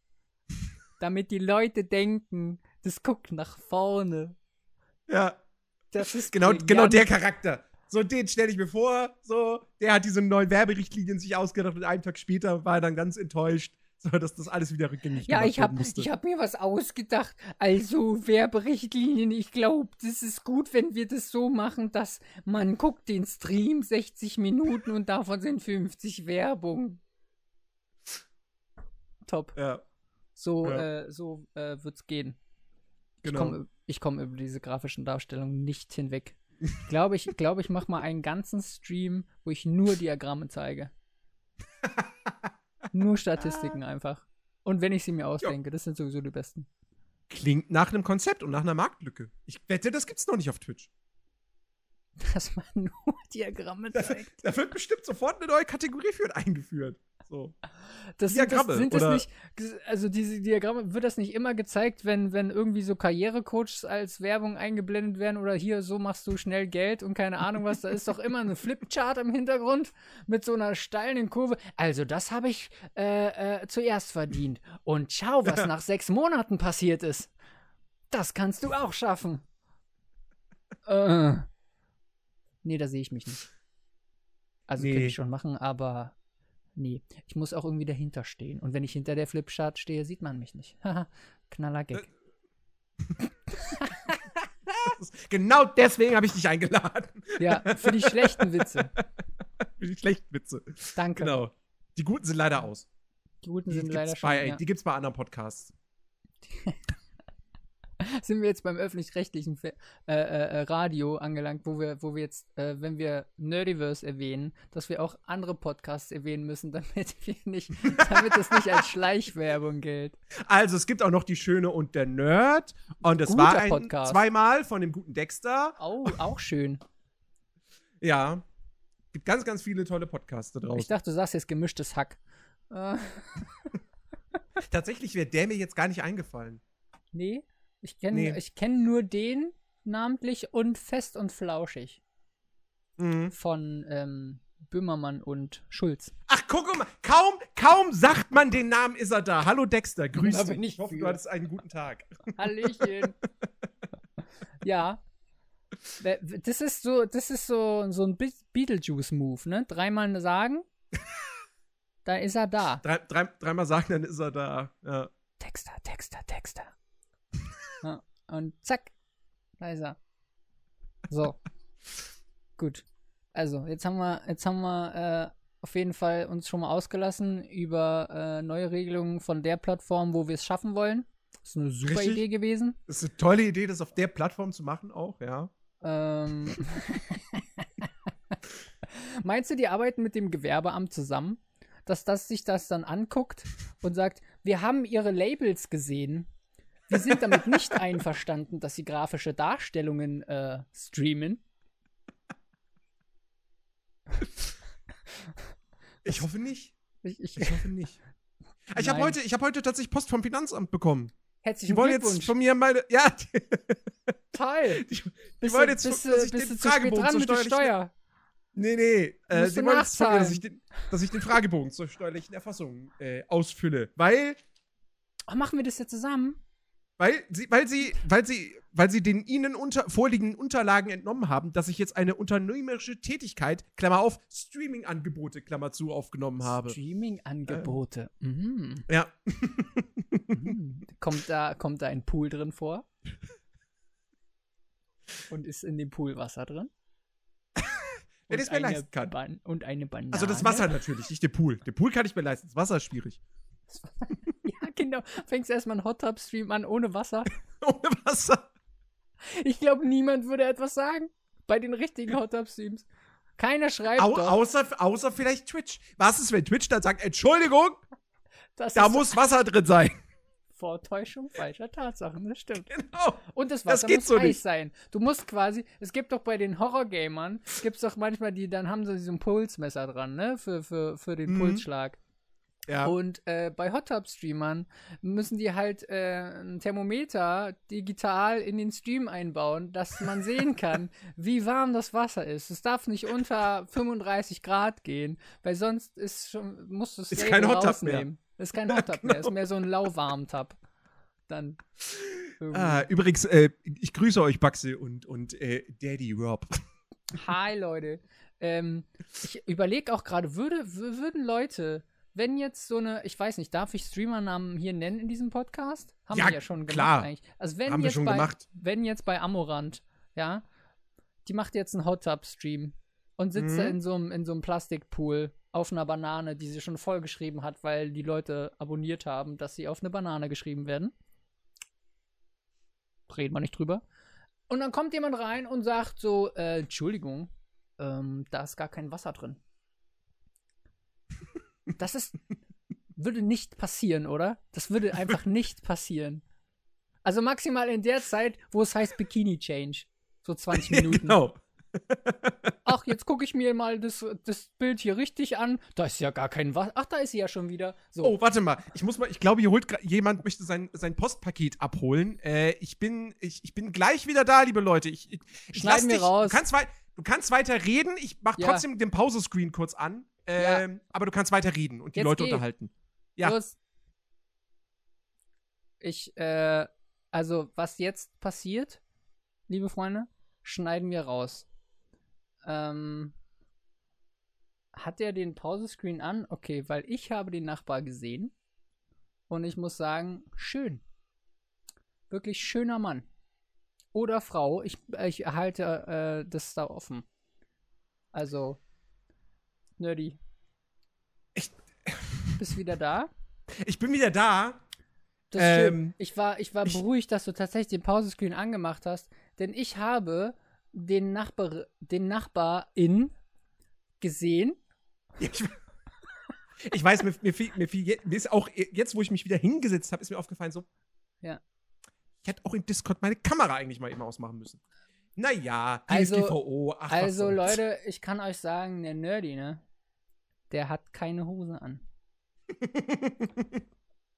B: damit die Leute denken, das guckt nach vorne.
A: Ja.
B: Das ist
A: Genau,
B: brillant.
A: genau der Charakter. So, den stelle ich mir vor, so, der hat diese neuen Werberichtlinien sich ausgedacht und einen Tag später war er dann ganz enttäuscht, so, dass das alles wieder rückgängig
B: Ja,
A: gemacht
B: ich habe
A: werden musste.
B: ich hab mir was ausgedacht. Also Werberichtlinien, ich glaube, das ist gut, wenn wir das so machen, dass man guckt den Stream 60 Minuten und davon sind 50 Werbung. Top.
A: ja,
B: So,
A: Ja.
B: äh, so äh, wird's gehen. Ich
A: genau.
B: Komme ich komm über diese grafischen Darstellungen nicht hinweg. Ich glaube, ich, glaube, ich mache mal einen ganzen Stream, wo ich nur Diagramme zeige. nur Statistiken einfach. Und wenn ich sie mir ausdenke, das sind sowieso die besten.
A: Klingt nach einem Konzept und nach einer Marktlücke. Ich wette, das gibt's noch nicht auf Twitch.
B: Dass man nur Diagramme zeigt.
A: Da wird bestimmt sofort eine neue Kategorie für eingeführt. So.
B: Das sind, das,
A: Diagramme,
B: sind das nicht, also diese Diagramme, wird das nicht immer gezeigt, wenn, wenn irgendwie so Karrierecoaches als Werbung eingeblendet werden oder hier, so machst du schnell Geld und keine Ahnung was, da ist doch immer eine Flipchart im Hintergrund mit so einer steilen Kurve. Also das habe ich äh, äh, zuerst verdient. Und schau, was nach sechs Monaten passiert ist. Das kannst du auch schaffen. Äh. Nee, da sehe ich mich nicht. Also
A: Nee.
B: könnte ich schon machen, aber nee. Ich muss auch irgendwie dahinter stehen. Und wenn ich hinter der Flipchart stehe, sieht man mich nicht. Haha, knaller Gag.
A: Genau deswegen habe ich dich eingeladen.
B: Ja, für die schlechten Witze.
A: Für die schlechten Witze.
B: Danke.
A: Genau. Die guten sind leider aus.
B: Die guten
A: Die
B: sind leider schon.
A: bei,
B: ja.
A: die gibt's bei anderen Podcasts.
B: sind wir jetzt beim öffentlich-rechtlichen Fe- äh, äh, äh, Radio angelangt, wo wir, wo wir jetzt, äh, wenn wir Nerdiverse erwähnen, dass wir auch andere Podcasts erwähnen müssen, damit wir nicht, damit es nicht als Schleichwerbung gilt.
A: Also, es gibt auch noch die Schöne und der Nerd. Und das
B: Guter
A: war ein,
B: Podcast.
A: zweimal von dem guten Dexter.
B: Oh, auch schön.
A: Ja. Gibt ganz, ganz viele tolle Podcasts da
B: Ich
A: draußen.
B: dachte, du sagst jetzt gemischtes Hack.
A: Tatsächlich wäre der mir jetzt gar nicht eingefallen.
B: nee, ich kenne
A: Nee.
B: ich kenn nur den namentlich und fest und flauschig
A: Mhm.
B: von ähm, Böhmermann und Schulz.
A: Ach, guck mal, kaum, kaum sagt man den Namen, ist er da. Hallo Dexter, grüß
B: Da
A: dich.
B: ich
A: hoffe,
B: für.
A: du hattest einen guten Tag.
B: Hallöchen. ja. Das ist so, das ist so, so ein Be- Beetlejuice-Move, ne? Dreimal sagen, da ist er da.
A: Drei, drei, dreimal sagen, dann ist er da. Ja.
B: Texter, Texter, Texter. Ja, und zack, da ist er. So. Gut. Also, jetzt haben wir, jetzt haben wir äh, auf jeden Fall uns schon mal ausgelassen über äh, neue Regelungen von der Plattform, wo wir es schaffen wollen. Das ist eine super
A: Richtig.
B: Idee gewesen.
A: Das ist eine tolle Idee, das auf der Plattform zu machen auch, ja.
B: Ähm. Meinst du, die arbeiten mit dem Gewerbeamt zusammen? Dass das sich das dann anguckt und sagt, wir haben ihre Labels gesehen. Wir sind damit nicht einverstanden, dass sie grafische Darstellungen äh, streamen.
A: Ich hoffe nicht.
B: Ich, ich,
A: Ich hoffe nicht. Ich habe heute, ich hab heute tatsächlich Post vom Finanzamt bekommen.
B: Herzlichen
A: Die wollen jetzt
B: Glückwunsch.
A: von mir meine. Ja,
B: Toll.
A: die, die
B: Bist
A: wollen jetzt,
B: bist,
A: dass ich
B: bist
A: den
B: zu
A: Fragebogen
B: dran
A: zur
B: mit der. Steuer?
A: Nee, nee. Äh, sie wollen jetzt von mir, dass ich, den, dass ich den Fragebogen zur steuerlichen Erfassung äh, ausfülle. Weil,
B: Oh, machen wir das jetzt zusammen?
A: Weil sie, weil sie, weil sie, weil sie den ihnen unter, vorliegenden Unterlagen entnommen haben, dass ich jetzt eine unternehmerische Tätigkeit, Klammer auf, Streaming-Angebote, Klammer zu, aufgenommen habe.
B: Streaming-Angebote. Mhm.
A: Ja.
B: Mhm. kommt, da, kommt da ein Pool drin vor? Und ist in dem Pool Wasser drin?
A: Wenn
B: Und
A: ich's mir leisten kann.
B: Ban und eine Banane.
A: Also das Wasser natürlich, nicht den Pool. Den Pool kann ich mir leisten. Das Wasser ist schwierig.
B: Ja, genau. Fängst erstmal einen Hot Tub Stream an ohne Wasser.
A: Ohne Wasser.
B: Ich glaube, niemand würde etwas sagen. Bei den richtigen Hot Tub Streams. Keiner schreibt
A: Au,
B: doch,
A: außer, außer vielleicht Twitch. Was ist, wenn Twitch dann sagt, Entschuldigung,
B: das
A: da muss Wasser drin sein?
B: Vortäuschung falscher Tatsachen. Das stimmt.
A: Genau.
B: Und das
A: Das
B: Wasser
A: geht
B: muss
A: so
B: heiß
A: nicht.
B: sein. Du musst quasi, es gibt doch bei den Horrorgamern, gibt es doch manchmal die, dann haben sie so ein Pulsmesser dran, ne, für, für, für den
A: Mhm.
B: Pulsschlag.
A: Ja.
B: Und äh, bei Hot Tub Streamern müssen die halt äh, ein Thermometer digital in den Stream einbauen, dass man sehen kann, wie warm das Wasser ist. Es darf nicht unter 35 Grad gehen, weil sonst ist schon, musst du es
A: Ist kein Hot Tub
B: rausnehmen. Ist kein Hot Tub mehr, ist mehr so ein lauwarm Tub. Dann.
A: Ah, übrigens, äh, ich grüße euch, Baxi und, und äh, Daddy Rob.
B: Hi Leute. Ähm, ich überlege auch gerade, würde, wür- würden Leute, wenn jetzt so eine, ich weiß nicht, darf ich Streamernamen hier nennen in diesem Podcast? Haben
A: Ja,
B: wir ja schon gemacht
A: klar.
B: eigentlich. Also wenn
A: Haben wir
B: jetzt
A: schon
B: bei,
A: gemacht.
B: wenn jetzt bei Amorant, ja, die macht jetzt einen Hot Tub Stream und sitzt
A: Mhm.
B: da in so einem in so einem Plastikpool auf einer Banane, die sie schon vollgeschrieben hat, weil die Leute abonniert haben, dass sie auf eine Banane geschrieben werden. Reden wir nicht drüber. Und dann kommt jemand rein und sagt so, äh, Entschuldigung, ähm, da ist gar kein Wasser drin. Das ist, würde nicht passieren, oder? Das würde einfach nicht passieren. Also maximal in der Zeit, wo es heißt Bikini Change. So 20 Minuten.
A: genau.
B: Ach, jetzt gucke ich mir mal das, das Bild hier richtig an. Da ist ja gar kein Wasser. Ach, da ist sie ja schon wieder. So.
A: Oh, warte mal. Ich muss mal, ich glaube, hier holt jemand möchte sein, sein Postpaket abholen. Äh, ich bin, ich, ich bin gleich wieder da, liebe Leute. Ich, ich, ich
B: Schneiden wir
A: dich,
B: raus.
A: Du kannst, wei du kannst weiter reden. Ich mach
B: Ja.
A: trotzdem den Pause-Screen kurz an. Ähm, Aber du kannst weiter reden und die
B: Jetzt
A: Leute
B: geh.
A: unterhalten. Ja.
B: Los. Ich, äh, also, was jetzt passiert, liebe Freunde, schneiden wir raus. Ähm, hat er den Pausescreen an? Okay, weil ich habe den Nachbar gesehen und ich muss sagen, schön. Wirklich schöner Mann. Oder Frau. Ich, ich halte äh, das da offen. Also, Nerdy.
A: Ich-
B: Bist wieder da?
A: Ich bin wieder da.
B: Das ist schön. Ich war, ich war beruhigt, dass du tatsächlich den Pausescreen angemacht hast, denn ich habe den Nachbar, den Nachbarin gesehen.
A: Ich, ich weiß, mir, mir, fiel, mir, fiel, mir ist auch jetzt, wo ich mich wieder hingesetzt habe, ist mir aufgefallen, so.
B: Ja.
A: Ich hätte auch in Discord meine Kamera eigentlich mal eben ausmachen müssen. Naja,
B: Also-
A: DSGVO, ach,
B: Also. Leute, ich kann euch sagen, der Nerdy, ne? Der hat keine Hose an.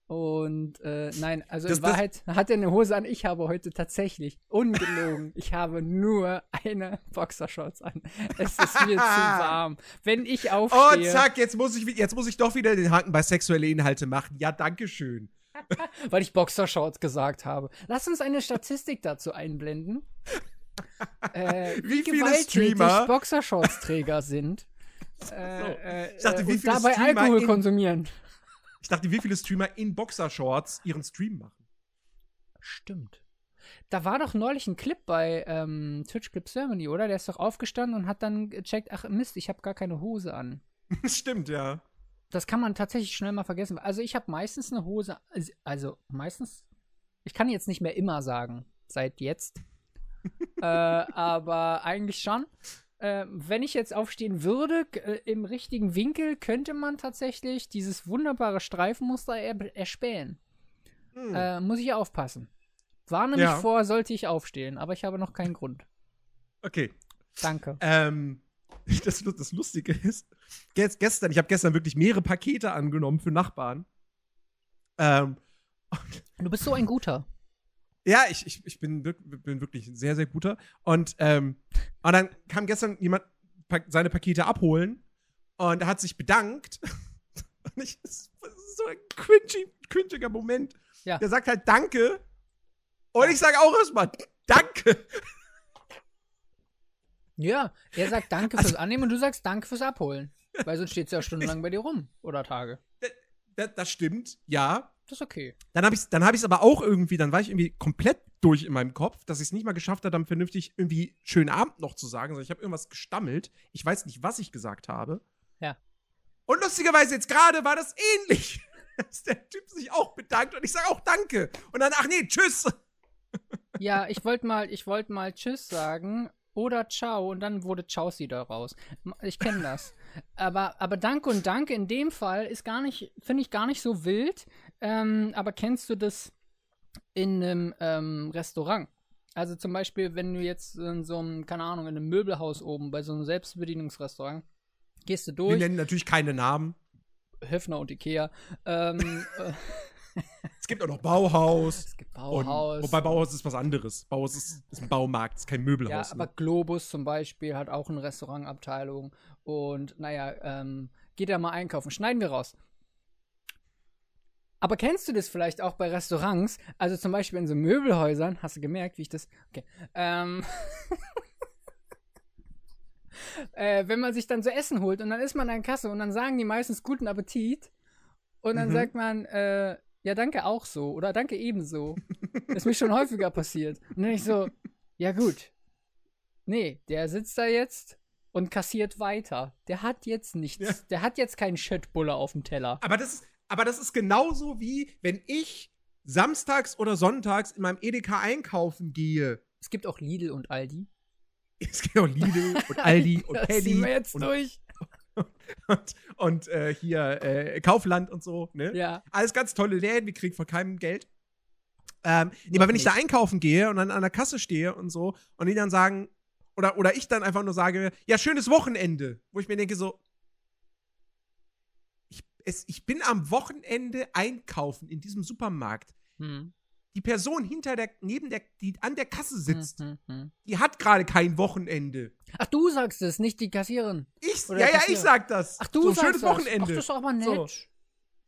B: Und äh, nein, also
A: Das-
B: in Wahrheit hat er eine Hose an. Ich habe heute tatsächlich, ungelogen, ich habe nur eine Boxershorts an. Es ist mir zu warm. Wenn ich
A: Oh,
B: aufstehe,
A: zack, jetzt muss, ich, jetzt muss ich doch wieder den Haken bei sexuelle Inhalte machen. Ja, danke schön.
B: weil ich Boxershorts gesagt habe. Lass uns eine Statistik dazu einblenden. äh,
A: Wie
B: wie
A: viele Streamer-
B: Boxershorts-Träger sind. Äh, äh,
A: Ich dachte,
B: äh,
A: wie viele
B: dabei
A: Streamer
B: Alkohol
A: in-
B: konsumieren.
A: Ich dachte, wie viele Streamer in Boxershorts ihren Stream machen.
B: Stimmt. Da war doch neulich ein Clip bei ähm, Twitch Clip Germany, oder? Der ist doch aufgestanden und hat dann gecheckt, ach Mist, ich habe gar keine Hose an.
A: Stimmt, ja.
B: Das kann man tatsächlich schnell mal vergessen. Also ich habe meistens eine Hose, also- also meistens, ich kann jetzt nicht mehr immer sagen, seit jetzt. äh, aber eigentlich schon. Äh, wenn ich jetzt aufstehen würde, äh, im richtigen Winkel, könnte man tatsächlich dieses wunderbare Streifenmuster er erspähen.
A: Hm.
B: Äh, muss ich aufpassen. Warne mich
A: Ja.
B: vor, sollte ich aufstehen, aber ich habe noch keinen Grund.
A: Okay.
B: Danke.
A: Ähm, das, das Lustige ist, gest, gestern, ich habe gestern wirklich mehrere Pakete angenommen für Nachbarn. Ähm,
B: Du bist so ein guter.
A: Ja, ich, ich, ich bin, bin wirklich ein sehr, sehr guter. Und, ähm, und dann kam gestern jemand seine Pakete abholen und er hat sich bedankt. Und ich, das ist so ein cringy, cringiger Moment.
B: Ja.
A: Der sagt halt Danke. Und ich sage auch erstmal Danke.
B: Ja, er sagt Danke
A: Also
B: fürs Annehmen und du sagst Danke fürs Abholen. Weil sonst steht es ja stundenlang bei dir rum. Oder Tage.
A: Das, das stimmt, ja.
B: Das ist okay.
A: Dann habe ich es dann hab ich's aber auch irgendwie, dann war ich irgendwie komplett durch in meinem Kopf, dass ich es nicht mal geschafft habe, dann vernünftig irgendwie schönen Abend noch zu sagen. sondern ich habe irgendwas gestammelt. Ich weiß nicht, was ich gesagt habe.
B: Ja.
A: Und lustigerweise jetzt gerade war das ähnlich. Dass der Typ sich auch bedankt und ich sage auch Danke. Und dann, ach nee, tschüss.
B: Ja, ich wollte mal, ich wollte mal Tschüss sagen oder Ciao und dann wurde Chausi daraus. Ich kenne das. Aber, aber Danke und Danke in dem Fall ist gar nicht, finde ich gar nicht so wild. Ähm, aber kennst du das in einem ähm, Restaurant? Also zum Beispiel, wenn du jetzt in so einem, keine Ahnung, in einem Möbelhaus oben bei so einem Selbstbedienungsrestaurant gehst du
A: Wir
B: durch,
A: nennen natürlich keine Namen.
B: Höfner und Ikea. Ähm, äh,
A: Es gibt auch noch Bauhaus.
B: es gibt
A: Und,
B: Bauhaus.
A: wobei Bauhaus ist was anderes. Bauhaus ist, ist ein Baumarkt, ist kein Möbelhaus.
B: Ja, aber
A: ne?
B: Globus zum Beispiel hat auch eine Restaurantabteilung. Und naja, ähm, geht da mal einkaufen. Schneiden wir raus. Aber kennst du das vielleicht auch bei Restaurants? Also zum Beispiel in so Möbelhäusern, hast du gemerkt, wie ich das. Okay. Ähm. äh, wenn man sich dann so Essen holt und dann ist man an der Kasse und dann sagen die meistens guten Appetit. Und dann
A: Mhm.
B: sagt man, äh, ja, danke auch so oder danke ebenso. Das ist mir schon häufiger passiert. Und dann ich so, ja gut. Nee, der sitzt da jetzt und kassiert weiter. Der hat jetzt nichts.
A: Ja.
B: Der hat jetzt keinen Schöttbulle auf dem Teller.
A: Aber das, ist, aber das ist genauso wie, wenn ich samstags oder sonntags in meinem Edeka einkaufen gehe.
B: Es gibt auch Lidl und Aldi.
A: Es gibt auch Lidl und Aldi und Penny
B: ziehen wir jetzt
A: und,
B: durch.
A: und, und äh, hier äh, Kaufland und so. Ne?
B: Ja.
A: Alles ganz tolle Läden, wir kriegen von keinem Geld. Ähm, nee, aber wenn ich
B: nicht.
A: da einkaufen gehe und dann an der Kasse stehe und so und die dann sagen, oder, oder ich dann einfach nur sage, ja, schönes Wochenende, wo ich mir denke so, ich, es, ich bin am Wochenende einkaufen in diesem Supermarkt.
B: Hm.
A: Die Person hinter der, neben der, die an der Kasse sitzt,
B: Hm, hm, hm.
A: die hat gerade kein Wochenende.
B: Ach, du sagst es, nicht die Kassiererin.
A: Ich, ja, ja, ich sag das.
B: Ach, du
A: so,
B: sagst
A: schönes
B: das.
A: Wochenende.
B: Ach, das ist doch aber nett.
A: So.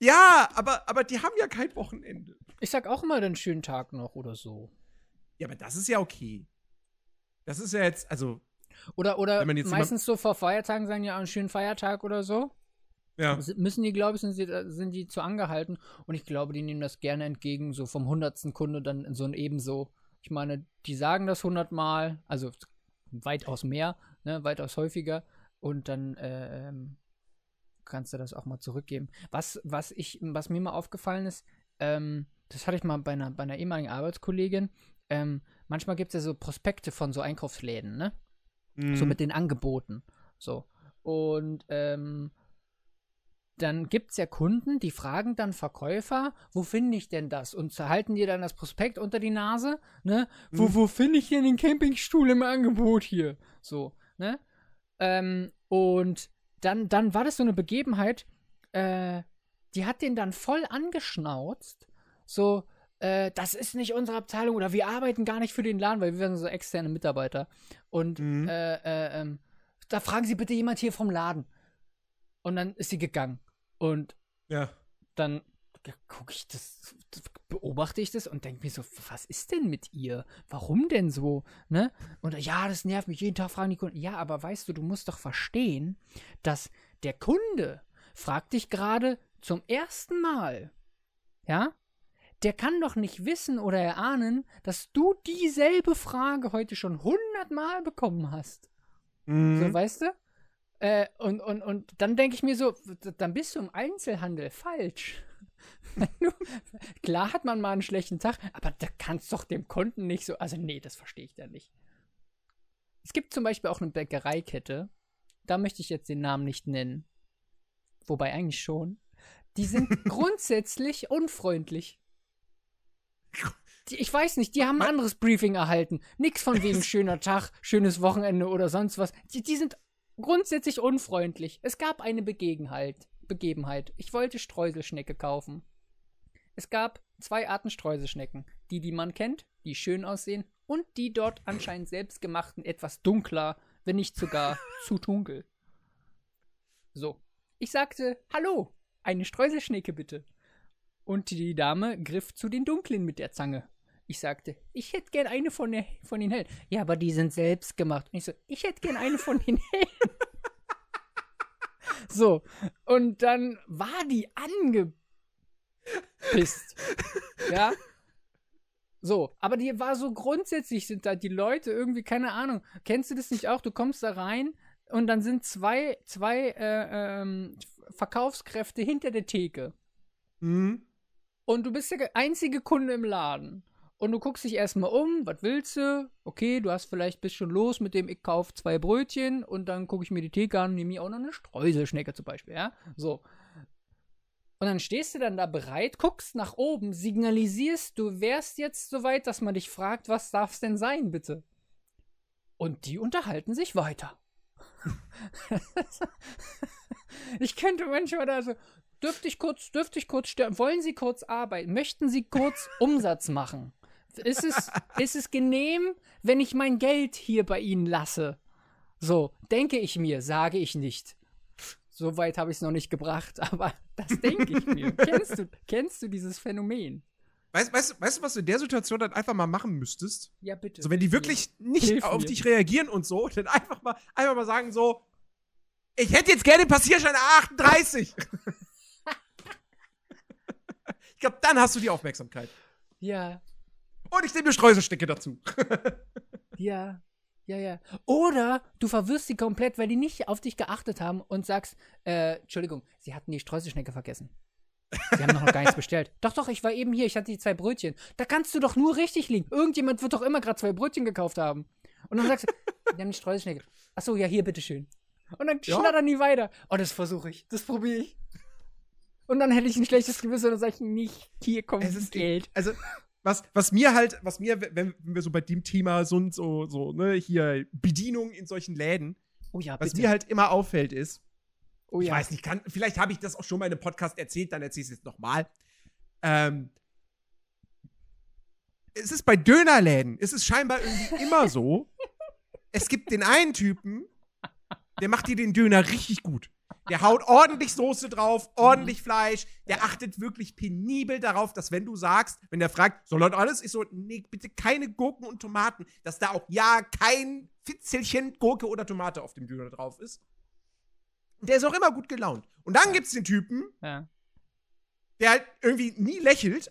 A: Ja, aber, aber die haben ja kein Wochenende.
B: Ich sag auch immer den schönen Tag noch oder so.
A: Ja, aber das ist ja okay. Das ist ja jetzt, also,
B: Oder, oder meistens so vor Feiertagen sagen ja einen schönen Feiertag oder so.
A: ja.
B: Müssen die, glaube ich, sind, sie, sind die zu angehalten. Und ich glaube, die nehmen das gerne entgegen, so vom hundertsten Kunde dann in so ein Ebenso. Ich meine, die sagen das hundertmal, also weitaus mehr, ne, weitaus häufiger. Und dann äh, kannst du das auch mal zurückgeben. Was, was ich, was mir mal aufgefallen ist, ähm, das hatte ich mal bei einer, bei einer ehemaligen Arbeitskollegin. Ähm, manchmal gibt es ja so Prospekte von so Einkaufsläden, ne?
A: Mhm.
B: So mit den Angeboten. So. Und ähm, dann gibt es ja Kunden, die fragen dann Verkäufer, wo finde ich denn das? Und halten dir dann das Prospekt unter die Nase, ne? Wo,
A: Mhm.
B: wo finde ich denn den Campingstuhl im Angebot hier? So, ne? Ähm, und dann, dann war das so eine Begebenheit, äh, die hat den dann voll angeschnauzt. So, äh, das ist nicht unsere Abteilung oder wir arbeiten gar nicht für den Laden, weil wir sind so externe Mitarbeiter. Und
A: Mhm.
B: äh, äh, ähm, da fragen Sie bitte jemand hier vom Laden. Und dann ist sie gegangen. Und
A: Ja.
B: dann gucke ich das, beobachte ich das und denke mir so, was ist denn mit ihr? Warum denn so? Ne? Und ja, das nervt mich. Jeden Tag fragen die Kunden. Ja, aber weißt du, du musst doch verstehen, dass der Kunde fragt dich gerade zum ersten Mal. Ja? Der kann doch nicht wissen oder erahnen, dass du dieselbe Frage heute schon hundertmal bekommen hast.
A: Mhm.
B: So, weißt du? Äh, und, und, und dann denke ich mir so, dann bist du im Einzelhandel falsch. Klar hat man mal einen schlechten Tag, aber da kannst doch dem Kunden nicht so. Also, nee, das verstehe ich dann nicht. Es gibt zum Beispiel auch eine Bäckereikette. Da möchte ich jetzt den Namen nicht nennen. Wobei eigentlich schon. Die sind grundsätzlich unfreundlich. Ich weiß nicht, die haben ein anderes Briefing erhalten. Nix von wegen schöner Tag, schönes Wochenende oder sonst was. Die, die sind grundsätzlich unfreundlich. Es gab eine Begebenheit. Begebenheit. Ich wollte Streuselschnecke kaufen. Es gab zwei Arten Streuselschnecken. Die, die man kennt, die schön aussehen, und die dort anscheinend selbstgemachten, etwas dunkler, wenn nicht sogar zu dunkel. So. Ich sagte, hallo, eine Streuselschnecke bitte. Und die Dame griff zu den dunklen mit der Zange. Ich sagte, ich hätte gern eine von, der, von den hellen. Ja, aber die sind selbst gemacht. Und ich so, ich hätte gern eine von den hellen. so, und dann war die angepisst. ja. So, aber die war so grundsätzlich, sind da die Leute irgendwie, keine Ahnung. Kennst du das nicht auch? Du kommst da rein und dann sind zwei, zwei äh, ähm, Verkaufskräfte hinter der Theke.
A: Mhm.
B: Und du bist der einzige Kunde im Laden. Und du guckst dich erstmal um, was willst du? Okay, du hast vielleicht bist schon los mit dem, ich kauf zwei Brötchen und dann gucke ich mir die Theke an und nehme mir auch noch eine Streuselschnecke zum Beispiel, ja? So. Und dann stehst du dann da bereit, guckst nach oben, signalisierst, du wärst jetzt soweit, dass man dich fragt, was darf's denn sein, bitte? Und die unterhalten sich weiter. ich könnte manchmal da so, dürfte ich kurz, dürfte ich kurz stören? Wollen Sie kurz arbeiten? Möchten Sie kurz Umsatz machen? Ist es, ist es genehm, wenn ich mein Geld hier bei Ihnen lasse? So, denke ich mir, sage ich nicht. So weit habe ich es noch nicht gebracht, aber das denke ich mir. kennst, du, kennst du dieses Phänomen?
A: Weißt, weißt, weißt du, was du in der Situation dann einfach mal machen müsstest?
B: Ja, bitte.
A: So, wenn die wirklich nicht
B: Hilf
A: auf
B: mir.
A: dich reagieren und so, dann einfach mal, einfach mal sagen so, ich hätte jetzt gerne Passierschein A38. Glaube, dann hast du die Aufmerksamkeit.
B: Ja,
A: Und ich nehme eine Streuselstecke dazu.
B: ja, ja, ja. Oder du verwirrst sie komplett, weil die nicht auf dich geachtet haben und sagst, äh, Entschuldigung, sie hatten die Streuselschnecke vergessen. Sie haben noch gar nichts bestellt. Doch, doch, ich war eben hier, ich hatte die zwei Brötchen. Da kannst du doch nur richtig liegen. Irgendjemand wird doch immer gerade zwei Brötchen gekauft haben. Und dann sagst du, wir haben die Streuselschnecke. Achso, ja, hier, bitteschön. Und dann
A: Ja.
B: schnattern die weiter. Oh, das versuche ich. Das probiere ich. Und dann hätte ich ein schlechtes Gewissen und sage ich nicht, hier kommt
A: Es ist-
B: Geld.
A: Also, was, was mir halt, was mir, wenn, wir so bei dem Thema so, so, so, ne, hier Bedienung in solchen Läden,
B: Oh ja,
A: was mir halt immer auffällt ist,
B: oh
A: ich
B: ja.
A: weiß nicht, kann, vielleicht habe ich das auch schon mal in einem Podcast erzählt, dann erzähle ich es jetzt nochmal. Ähm, es ist bei Dönerläden, es ist scheinbar irgendwie immer so, es gibt den einen Typen, der macht dir den Döner richtig gut. Der haut ordentlich Soße drauf, ordentlich Fleisch. Der achtet wirklich penibel darauf, dass wenn du sagst, wenn der fragt, soll dort alles? Ich so, nee, bitte keine Gurken und Tomaten, dass da auch ja kein Fitzelchen Gurke oder Tomate auf dem Döner drauf ist. Und der ist auch immer gut gelaunt. Und dann gibt's den Typen,
B: ja.
A: der halt irgendwie nie lächelt.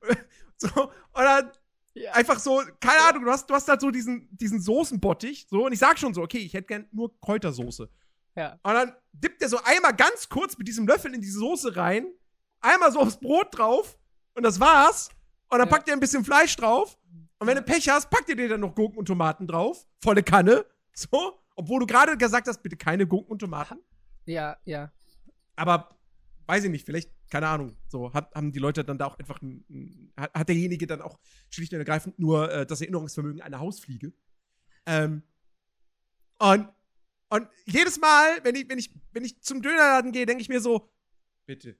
A: so, oder
B: Ja.
A: einfach so, keine Ahnung, du hast, du hast halt so diesen, diesen Soßenbottich, so, und ich sag schon so, okay, ich hätte gern nur Kräutersoße.
B: Ja.
A: Und dann dippt er so einmal ganz kurz mit diesem Löffel in die Soße rein, einmal so aufs Brot drauf Und das war's. Und dann
B: Ja.
A: packt ihr ein bisschen Fleisch drauf. Und wenn du Pech hast, packt ihr dir dann noch Gurken und Tomaten drauf. Volle Kanne. So. Obwohl du gerade gesagt hast, bitte keine Gurken und Tomaten.
B: Ja, ja.
A: Aber weiß ich nicht, vielleicht, keine Ahnung. So, hat, haben die Leute dann da auch einfach ein, ein, hat, hat derjenige dann auch schlicht und ergreifend nur äh, das Erinnerungsvermögen einer Hausfliege. Ähm, und, und jedes Mal, wenn ich, wenn ich, wenn ich zum Dönerladen gehe, denke ich mir so, bitte,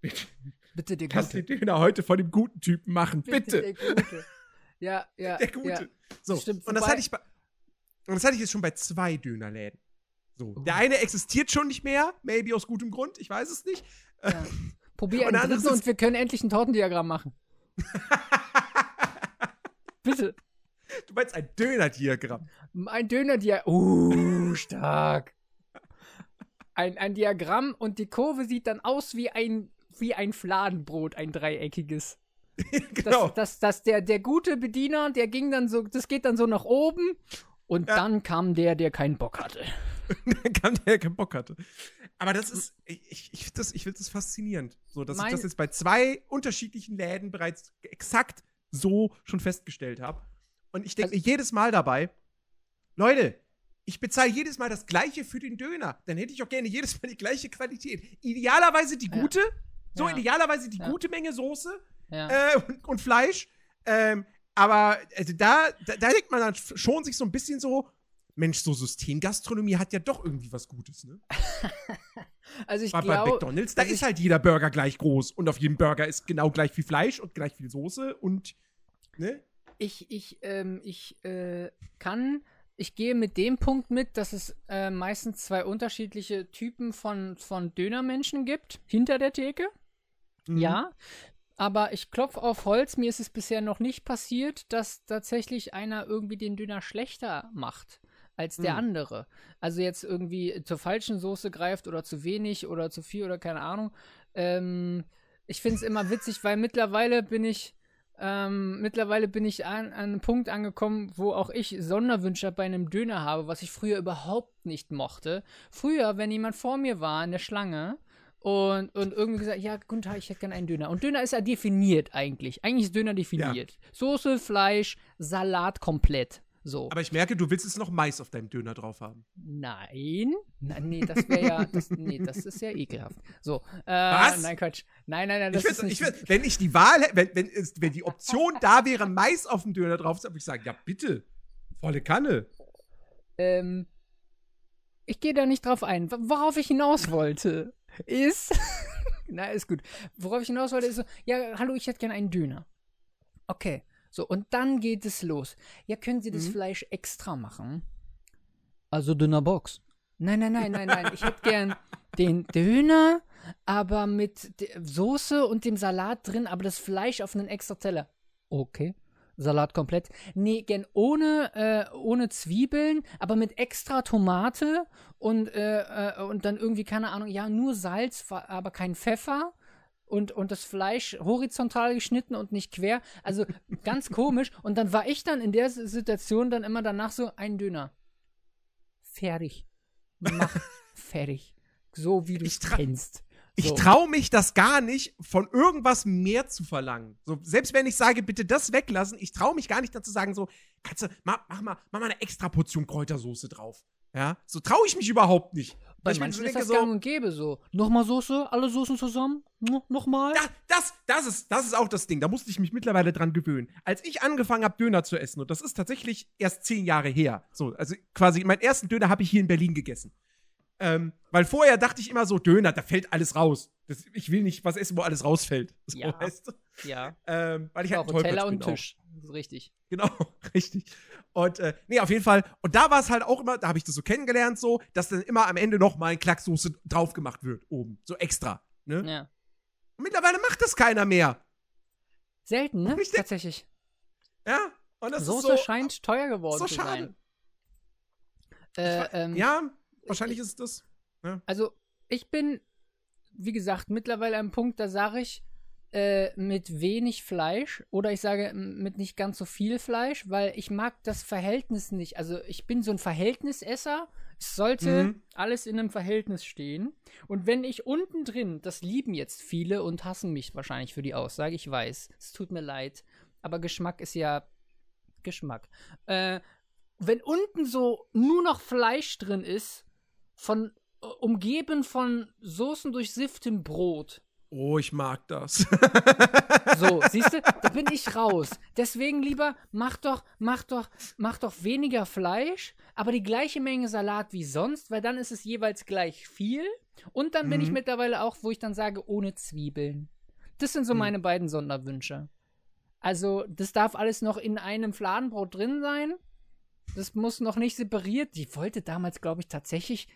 A: bitte,
B: Bitte der
A: kannst
B: Gute.
A: den Döner heute von dem guten Typen machen, bitte.
B: der Gute. Ja, ja.
A: Der Gute.
B: Ja.
A: So,
B: Stimmt,
A: und das hatte ich bei, und das hatte ich jetzt schon bei zwei Dönerläden. So,
B: Oh.
A: der eine existiert schon nicht mehr, maybe aus gutem Grund, ich weiß es nicht.
B: ja. Probier
A: Und
B: einen
A: es-
B: und wir können endlich ein Tortendiagramm machen. Bitte.
A: Du meinst ein Dönerdiagramm.
B: Ein Dönerdiagramm. Uh, stark. Ein, ein Diagramm und die Kurve sieht dann aus wie ein, wie ein Fladenbrot, ein dreieckiges.
A: genau.
B: Das, das, das, der, der gute Bediener, der ging dann so, das geht dann so nach oben und
A: Ja.
B: dann kam der, der keinen Bock hatte.
A: Dann kam der, der keinen Bock hatte. Aber das ist, ich, ich, finde das, ich find das faszinierend. So, dass
B: Mein-
A: ich das jetzt bei zwei unterschiedlichen Läden bereits exakt so schon festgestellt habe. Und ich denke
B: Also-
A: jedes Mal dabei, Leute, ich bezahle jedes Mal das Gleiche für den Döner. Dann hätte ich auch gerne jedes Mal die gleiche Qualität. Idealerweise die
B: Ja.
A: gute, so
B: Ja.
A: idealerweise die
B: Ja.
A: gute Menge Soße
B: Ja.
A: äh, und, und Fleisch. Ähm, aber also da, da, da denkt man dann schon sich so ein bisschen so, Mensch, so Systemgastronomie hat ja doch irgendwie was Gutes, ne?
B: also ich
A: Bei, bei
B: glaube,
A: McDonalds, da
B: also
A: ist halt jeder Burger gleich groß und auf jedem Burger ist genau gleich viel Fleisch und gleich viel Soße und, ne?
B: Ich, ich, ähm, ich äh, kann, ich gehe mit dem Punkt mit, dass es äh, meistens zwei unterschiedliche Typen von, von Dönermenschen gibt, hinter der Theke.
A: Mhm.
B: Ja. Aber ich klopfe auf Holz, mir ist es bisher noch nicht passiert, dass tatsächlich einer irgendwie den Döner schlechter macht als der
A: Mhm.
B: andere. Also jetzt irgendwie zur falschen Soße greift oder zu wenig oder zu viel oder keine Ahnung. Ähm, ich finde es immer witzig, weil mittlerweile bin ich, ähm, mittlerweile bin ich an, an einem Punkt angekommen, wo auch ich Sonderwünsche bei einem Döner habe, was ich früher überhaupt nicht mochte. Früher, wenn jemand vor mir war in der Schlange und, und irgendwie gesagt, ja, guten Tag, ich hätte gerne einen Döner. Und Döner ist ja definiert eigentlich. Eigentlich ist Döner definiert. Soße, Fleisch, Salat komplett. So.
A: Aber ich merke, du willst jetzt noch Mais auf deinem Döner drauf haben.
B: Nein. Na, nee, das wäre ja. Das, nee, das ist ja ekelhaft. So. Äh,
A: Was?
B: Nein, Quatsch. Nein, nein, nein, das
A: Ich
B: ist nicht.
A: ich würd, wenn ich die Wahl hätte, wenn, wenn, wenn die Option da wäre, Mais auf dem Döner drauf zu haben, würde ich sagen, ja bitte, volle Kanne.
B: ähm, ich gehe da nicht drauf ein. Wo- Worauf ich hinaus wollte, ist. Na, ist gut. Worauf ich hinaus wollte, ist so, ja, hallo, ich hätte gerne einen Döner. Okay. So, und dann geht es los. Ja, können Sie das
A: Mhm.
B: Fleisch extra machen? Also Dönerbox. Nein, nein, nein, nein, nein. Ich hätte gern den Döner, aber mit Soße und dem Salat drin, aber das Fleisch auf einen extra Teller. Okay. Salat komplett. Nee, gern ohne, äh, ohne Zwiebeln, aber mit extra Tomate und, äh, äh, und dann irgendwie, keine Ahnung, ja, nur Salz, aber kein Pfeffer. Und, und das Fleisch horizontal geschnitten und nicht quer. Also ganz komisch. Und dann war ich dann in der Situation dann immer danach so, ein Döner. Fertig. Mach fertig. So wie du es
A: Ich
B: kennst.
A: Ich
B: So.
A: traue mich das gar nicht, von irgendwas mehr zu verlangen. So, selbst wenn ich sage, bitte das weglassen, ich traue mich gar nicht dazu sagen, so, kannst du, mach, mach, mal, mach mal eine extra Portion Kräutersoße drauf. Ja, so traue ich mich überhaupt nicht.
B: Bei
A: ich
B: manchen
A: so
B: ist das gang und gäbe so. Nochmal Soße, alle Soßen zusammen, no, nochmal.
A: Da, das, das, ist, das ist auch das Ding. Da musste ich mich mittlerweile dran gewöhnen. Als ich angefangen habe, Döner zu essen, und das ist tatsächlich erst zehn Jahre her. So, also quasi meinen ersten Döner habe ich hier in Berlin gegessen. Ähm, weil vorher dachte ich immer so, Döner, da fällt alles raus. Das, ich will nicht was essen, wo alles rausfällt. So,
B: Ja.
A: weißt du?
B: Ja,
A: ähm, weil ich halt
B: auch Teller und. Tisch. Das ist richtig.
A: Genau, richtig. Und äh, nee, auf jeden Fall. Und da war es halt auch immer, da habe ich das so kennengelernt, so, dass dann immer am Ende noch mal ein Klacksoße drauf gemacht wird, oben. So extra. Ne?
B: Ja.
A: Und mittlerweile macht das keiner mehr.
B: Selten, ne? Tatsächlich.
A: Ja. Und das
B: Soße
A: ist so,
B: scheint teuer geworden
A: so
B: zu
A: schade.
B: sein. Äh, ähm,
A: Ja, wahrscheinlich ist es das.
B: Also, ich bin, wie gesagt, mittlerweile am Punkt, da sage ich, äh, mit wenig Fleisch oder ich sage mit nicht ganz so viel Fleisch, weil ich mag das Verhältnis nicht. Also ich bin so ein Verhältnisesser. Es sollte
A: Mhm.
B: alles in einem Verhältnis stehen. Und wenn ich unten drin, das lieben jetzt viele und hassen mich wahrscheinlich für die Aussage, ich weiß, es tut mir leid, aber Geschmack ist ja Geschmack. Äh, wenn unten so nur noch Fleisch drin ist, von äh, umgeben von Soßen durchsiftem Brot.
A: Oh, ich mag das.
B: So, siehst du, da bin ich raus. Deswegen lieber mach doch, mach doch, mach doch weniger Fleisch, aber die gleiche Menge Salat wie sonst, weil dann ist es jeweils gleich viel. Und dann bin ich
A: Mhm.
B: mittlerweile auch, wo ich dann sage, ohne Zwiebeln. Das sind so
A: Mhm.
B: meine beiden Sonderwünsche. Also, das darf alles noch in einem Fladenbrot drin sein. Das muss noch nicht separiert. Die wollte damals, glaube ich, tatsächlich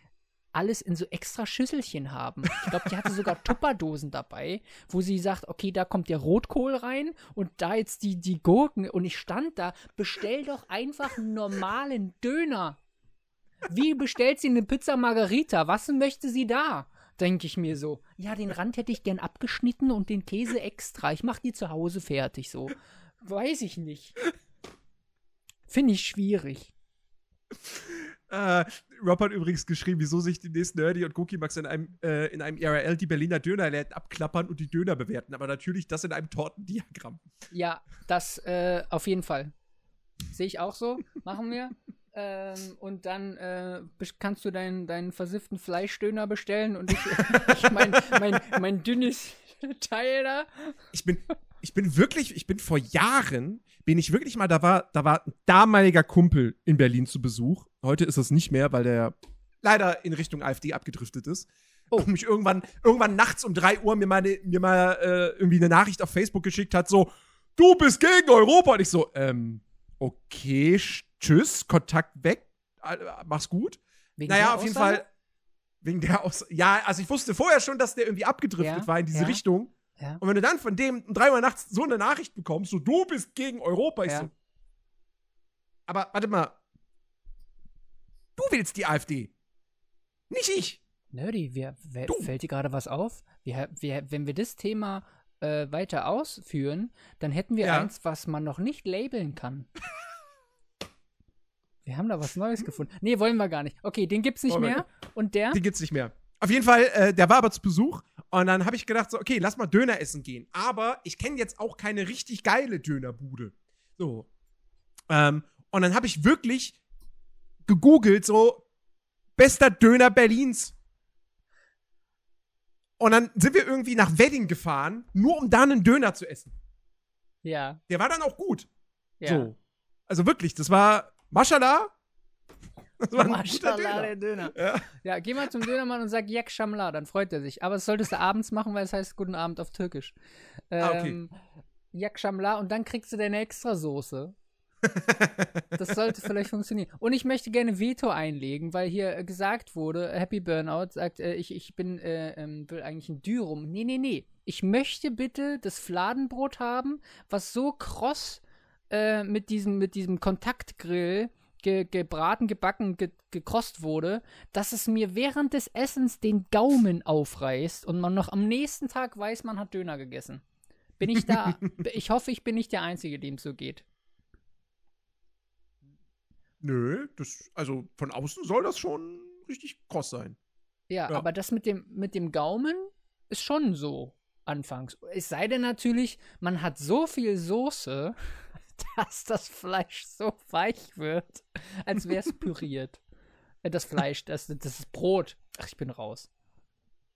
B: alles in so extra Schüsselchen haben. Ich glaube, die hatte sogar Tupperdosen dabei, wo sie sagt, okay, da kommt der Rotkohl rein und da jetzt die, die Gurken. Und ich stand da, bestell doch einfach einen normalen Döner. Wie bestellt sie eine Pizza Margarita? Was möchte sie da? Denke ich mir so. Ja, den Rand hätte ich gern abgeschnitten und den Käse extra. Ich mach die zu Hause fertig so. Weiß ich nicht. Finde ich schwierig.
A: Äh, Rob hat übrigens geschrieben, wieso sich die nächsten Nerdy und Cookie Max in einem, äh, in einem IRL die Berliner Dönerläden abklappern und die Döner bewerten. Aber natürlich das in einem Tortendiagramm.
B: Ja, das äh, auf jeden Fall. Sehe ich auch so. Machen wir. ähm, und dann äh, kannst du deinen, deinen versifften Fleischdöner bestellen und ich, ich mein, mein, mein dünnes Teil da.
A: Ich bin, ich bin wirklich, ich bin vor Jahren, bin ich wirklich mal, da war, da war ein damaliger Kumpel in Berlin zu Besuch. Heute ist es nicht mehr, weil der leider in Richtung AfD abgedriftet ist.
B: Oh.
A: Und mich irgendwann, irgendwann nachts um 3 Uhr mir mal, mir mal äh, irgendwie eine Nachricht auf Facebook geschickt hat, so, du bist gegen Europa. Und ich so, ähm, okay, sch- tschüss, Kontakt weg, äh, mach's gut.
B: Wegen
A: naja,
B: der
A: auf jeden? Fall. Wegen der Aus Ja, also ich wusste vorher schon, dass der irgendwie abgedriftet
B: Ja,
A: war in diese
B: ja.
A: Richtung.
B: Ja.
A: Und wenn du dann von dem um 3 Uhr nachts so eine Nachricht bekommst, so du bist gegen Europa,
B: Ja.
A: so. Aber warte mal. Du willst die AfD. Nicht ich.
B: Nerdy, wer, wer,
A: Du.
B: fällt dir gerade was auf? Wir, wir, wenn wir das Thema äh, weiter ausführen, dann hätten wir
A: Ja.
B: eins, was man noch nicht labeln kann. wir haben da was Neues gefunden. Nee, wollen wir gar nicht. Okay, den gibt's nicht
A: wir-
B: mehr. Und der?
A: Die gibt's nicht mehr. Auf jeden Fall, äh, der war aber zu Besuch. Und dann habe ich gedacht, so, okay, lass mal Döner essen gehen. Aber ich kenne jetzt auch keine richtig geile Dönerbude. So. Ähm, und dann habe ich wirklich gegoogelt, so, bester Döner Berlins. Und dann sind wir irgendwie nach Wedding gefahren, nur um da einen Döner zu essen.
B: Ja.
A: Der war dann auch gut.
B: ja.
A: So. Also wirklich, das war Maschallah. Das war ein
B: Maschallah,
A: Döner.
B: der Döner.
A: Ja.
B: Ja, geh mal zum Dönermann und sag Yak Shamla, dann freut er sich. Aber das solltest du abends machen, weil es heißt Guten Abend auf Türkisch. Ähm,
A: Ah, okay.
B: Yak Shamla und dann kriegst du deine Extrasoße. Das sollte vielleicht funktionieren. Und ich möchte gerne Veto einlegen, weil hier gesagt wurde, Happy Burnout sagt, äh, ich, ich bin, äh, ähm, will eigentlich ein Dürum. Nee, nee, nee. Ich möchte bitte das Fladenbrot haben, was so kross äh, mit diesem, mit diesem Kontaktgrill ge gebraten, gebacken, ge gekrost wurde, dass es mir während des Essens den Gaumen aufreißt und man noch am nächsten Tag weiß, man hat Döner gegessen. Bin ich da? ich hoffe, ich bin nicht der Einzige, dem so geht.
A: Nö, das, also von außen soll das schon richtig kross sein.
B: Ja,
A: Ja.
B: aber das mit dem, mit dem Gaumen ist schon so anfangs. Es sei denn natürlich, man hat so viel Soße, dass das Fleisch so weich wird, als wäre es püriert. Äh, Das Fleisch, das, das ist Brot. Ach, ich bin raus.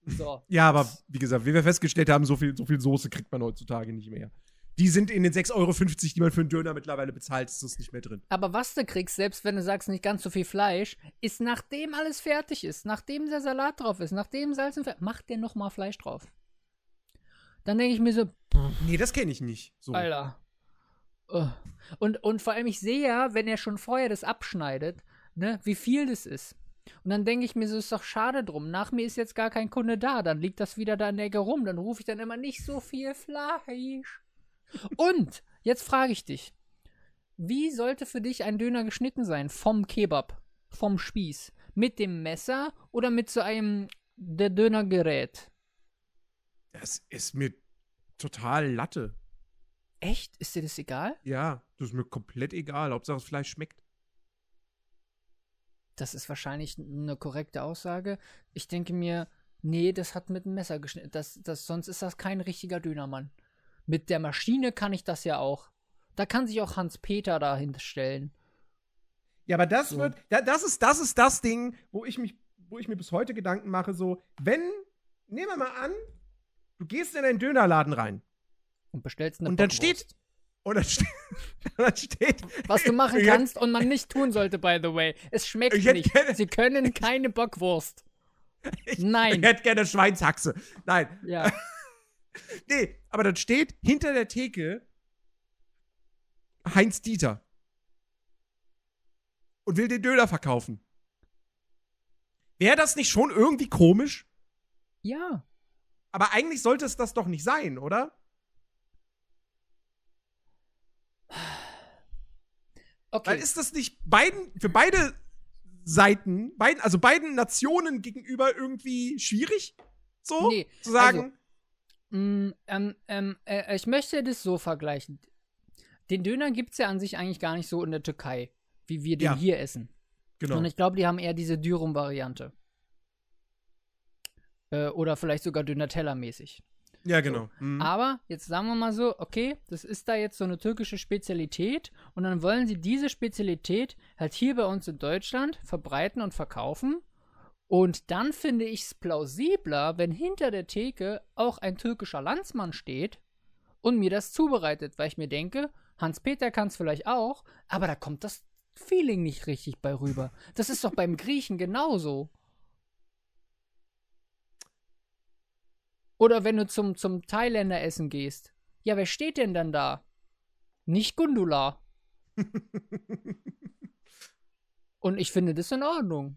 B: So.
A: Ja, aber wie gesagt, wie wir festgestellt haben, so viel, so viel Soße kriegt man heutzutage nicht mehr. Die sind in den 6,50 Euro, die man für einen Döner mittlerweile bezahlt, ist das nicht mehr drin.
B: Aber was du kriegst, selbst wenn du sagst, nicht ganz so viel Fleisch, ist nachdem alles fertig ist, nachdem der Salat drauf ist, nachdem Salz und Pfeffer, macht der nochmal Fleisch drauf. Dann denke ich mir so,
A: Nee, das kenne ich nicht. So.
B: Alter. Und, und vor allem, ich sehe ja, wenn er schon vorher das abschneidet, ne, wie viel das ist. Und dann denke ich mir, so ist doch schade drum. Nach mir ist jetzt gar kein Kunde da. Dann liegt das wieder da in der Ecke rum. Dann rufe ich dann immer nicht so viel Fleisch. Und jetzt frage ich dich: Wie sollte für dich ein Döner geschnitten sein? Vom Kebab, vom Spieß? Mit dem Messer oder mit so einem der Dönergerät?
A: Das ist mir total Latte.
B: Echt? Ist dir das egal?
A: Ja, das ist mir komplett egal. Hauptsache das Fleisch schmeckt.
B: Das ist wahrscheinlich eine korrekte Aussage. Ich denke mir, nee, das hat mit einem Messer geschnitten. Das, das, sonst ist das kein richtiger Dönermann. Mit der Maschine kann ich das ja auch. Da kann sich auch Hans-Peter dahin stellen.
A: Ja, aber das
B: So.
A: wird, da, das ist, das ist das Ding, wo ich mich, wo ich mir bis heute Gedanken mache, so, wenn, nehmen wir mal an, du gehst in einen Dönerladen rein
B: Und bestellst eine
A: und dann steht, und dann steht, dann steht,
B: Was du machen kannst und man nicht tun sollte, by the way. Es schmeckt
A: Ich
B: nicht. Sie können keine Bockwurst. Nein.
A: ich hätte gerne Schweinshaxe. Nein,
B: Ja.
A: nee, aber dann steht hinter der Theke Heinz Dieter und will den Döner verkaufen. Wäre das nicht schon irgendwie komisch?
B: Ja.
A: Aber eigentlich sollte es das doch nicht sein, oder?
B: Okay.
A: Weil ist das nicht beiden, für beide Seiten, beiden, also beiden Nationen gegenüber irgendwie schwierig? So?
B: Nee,
A: zu sagen?
B: Mm, ähm, ähm, äh, ich möchte das so vergleichen. Den Döner gibt es ja an sich eigentlich gar nicht so in der Türkei, wie wir den
A: Ja.
B: hier essen.
A: genau.
B: Und ich glaube, die haben eher diese Dürüm-Variante. Äh, oder vielleicht sogar Döner-Teller-mäßig.
A: Ja, genau. Mhm.
B: Aber jetzt sagen wir mal so, okay, das ist da jetzt so eine türkische Spezialität und dann wollen sie diese Spezialität halt hier bei uns in Deutschland verbreiten und verkaufen. Und dann finde ich es plausibler, wenn hinter der Theke auch ein türkischer Landsmann steht und mir das zubereitet, weil ich mir denke, Hans-Peter kann es vielleicht auch, aber da kommt das Feeling nicht richtig bei rüber. Das ist doch beim Griechen genauso. Oder wenn du zum, zum Thailänder essen gehst. Ja, wer steht denn dann da? Nicht Gundula. Und ich finde das in Ordnung.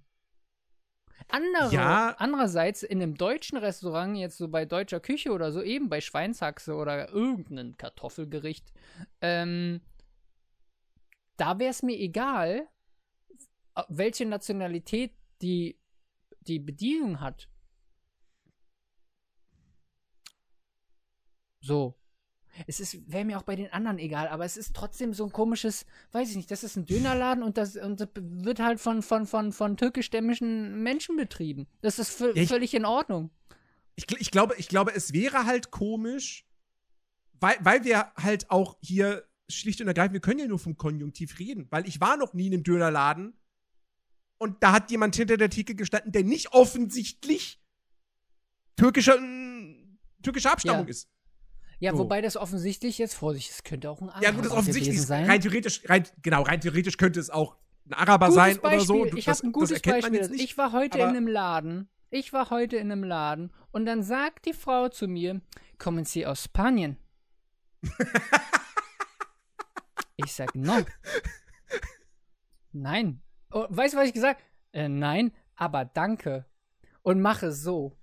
B: Andere,
A: Ja.
B: Andererseits in einem deutschen Restaurant, jetzt so bei deutscher Küche oder so, eben bei Schweinshaxe oder irgendein Kartoffelgericht, ähm, da wäre es mir egal, welche Nationalität die, die Bedienung hat. So. Es ist, wäre mir auch bei den anderen egal, aber es ist trotzdem so ein komisches, weiß ich nicht, das ist ein Dönerladen und das, und das wird halt von, von, von, von türkischstämmigen Menschen betrieben. Das ist
A: ich-
B: völlig in Ordnung.
A: Ich, ich, glaube, ich glaube, es wäre halt komisch, weil, weil wir halt auch hier schlicht und ergreifend, wir können ja nur vom Konjunktiv reden, weil ich war noch nie in einem Dönerladen und da hat jemand hinter der Theke gestanden, der nicht offensichtlich türkischer, türkischer Abstammung
B: Ja.
A: ist.
B: Ja,
A: So.
B: wobei das offensichtlich jetzt, Vorsicht, es könnte auch ein
A: Ja, gut, das
B: Araber
A: offensichtlich ist
B: sein.
A: rein theoretisch, rein, genau, rein theoretisch könnte es auch ein Araber
B: Gutes
A: sein
B: Beispiel.
A: oder so. Du-
B: Ich habe ein gutes Beispiel.
A: nicht,
B: ich war heute in einem Laden. Ich war heute in einem Laden und dann sagt die Frau zu mir, kommen Sie aus Spanien? ich sag, no. Nein. Oh, weißt du, was ich gesagt äh, Nein, aber danke. Und mache so.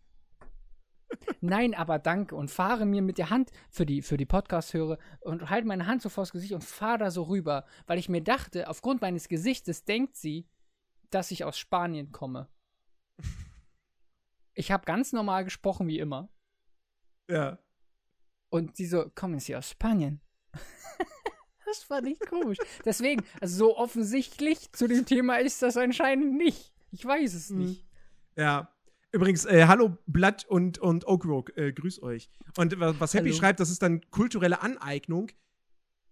B: Nein, aber danke. Und fahre mir mit der Hand für die, für die Podcast-Hörer und halte meine Hand so vors Gesicht und fahre da so rüber, weil ich mir dachte, aufgrund meines Gesichtes denkt sie, dass ich aus Spanien komme. Ich habe ganz normal gesprochen wie immer.
A: Ja.
B: Und sie so, kommen Sie aus Spanien? das fand ich komisch. Deswegen, also so offensichtlich zu dem Thema ist das anscheinend nicht. Ich weiß es
A: Mhm.
B: nicht.
A: Ja. Übrigens, äh, hallo Blatt und, und Oak Rogue, äh, grüß euch. Und wa- was Happy
B: Hallo.
A: schreibt, das ist dann kulturelle Aneignung.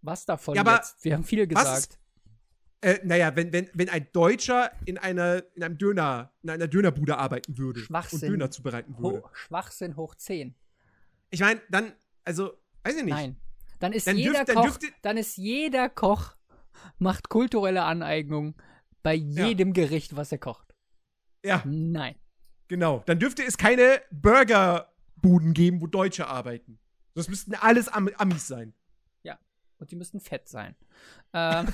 B: Was davon
A: Ja, aber
B: jetzt? Wir haben viel gesagt.
A: Äh, naja, wenn, wenn, wenn ein Deutscher in einer, in einem Döner, in einer Dönerbude arbeiten würde und. Döner zubereiten würde.
B: Ho Schwachsinn hoch 10.
A: Ich meine, dann, also, weiß ich nicht.
B: Nein. Dann ist
A: Dann
B: jeder
A: dürft-
B: Koch, dann ist jeder Koch macht kulturelle Aneignung bei jedem Gericht, was er kocht.
A: Ja,
B: Nein.
A: Genau. Dann dürfte es keine Burgerbuden geben, wo Deutsche arbeiten. Das müssten alles Am Amis sein.
B: Und die müssten fett sein. Ähm,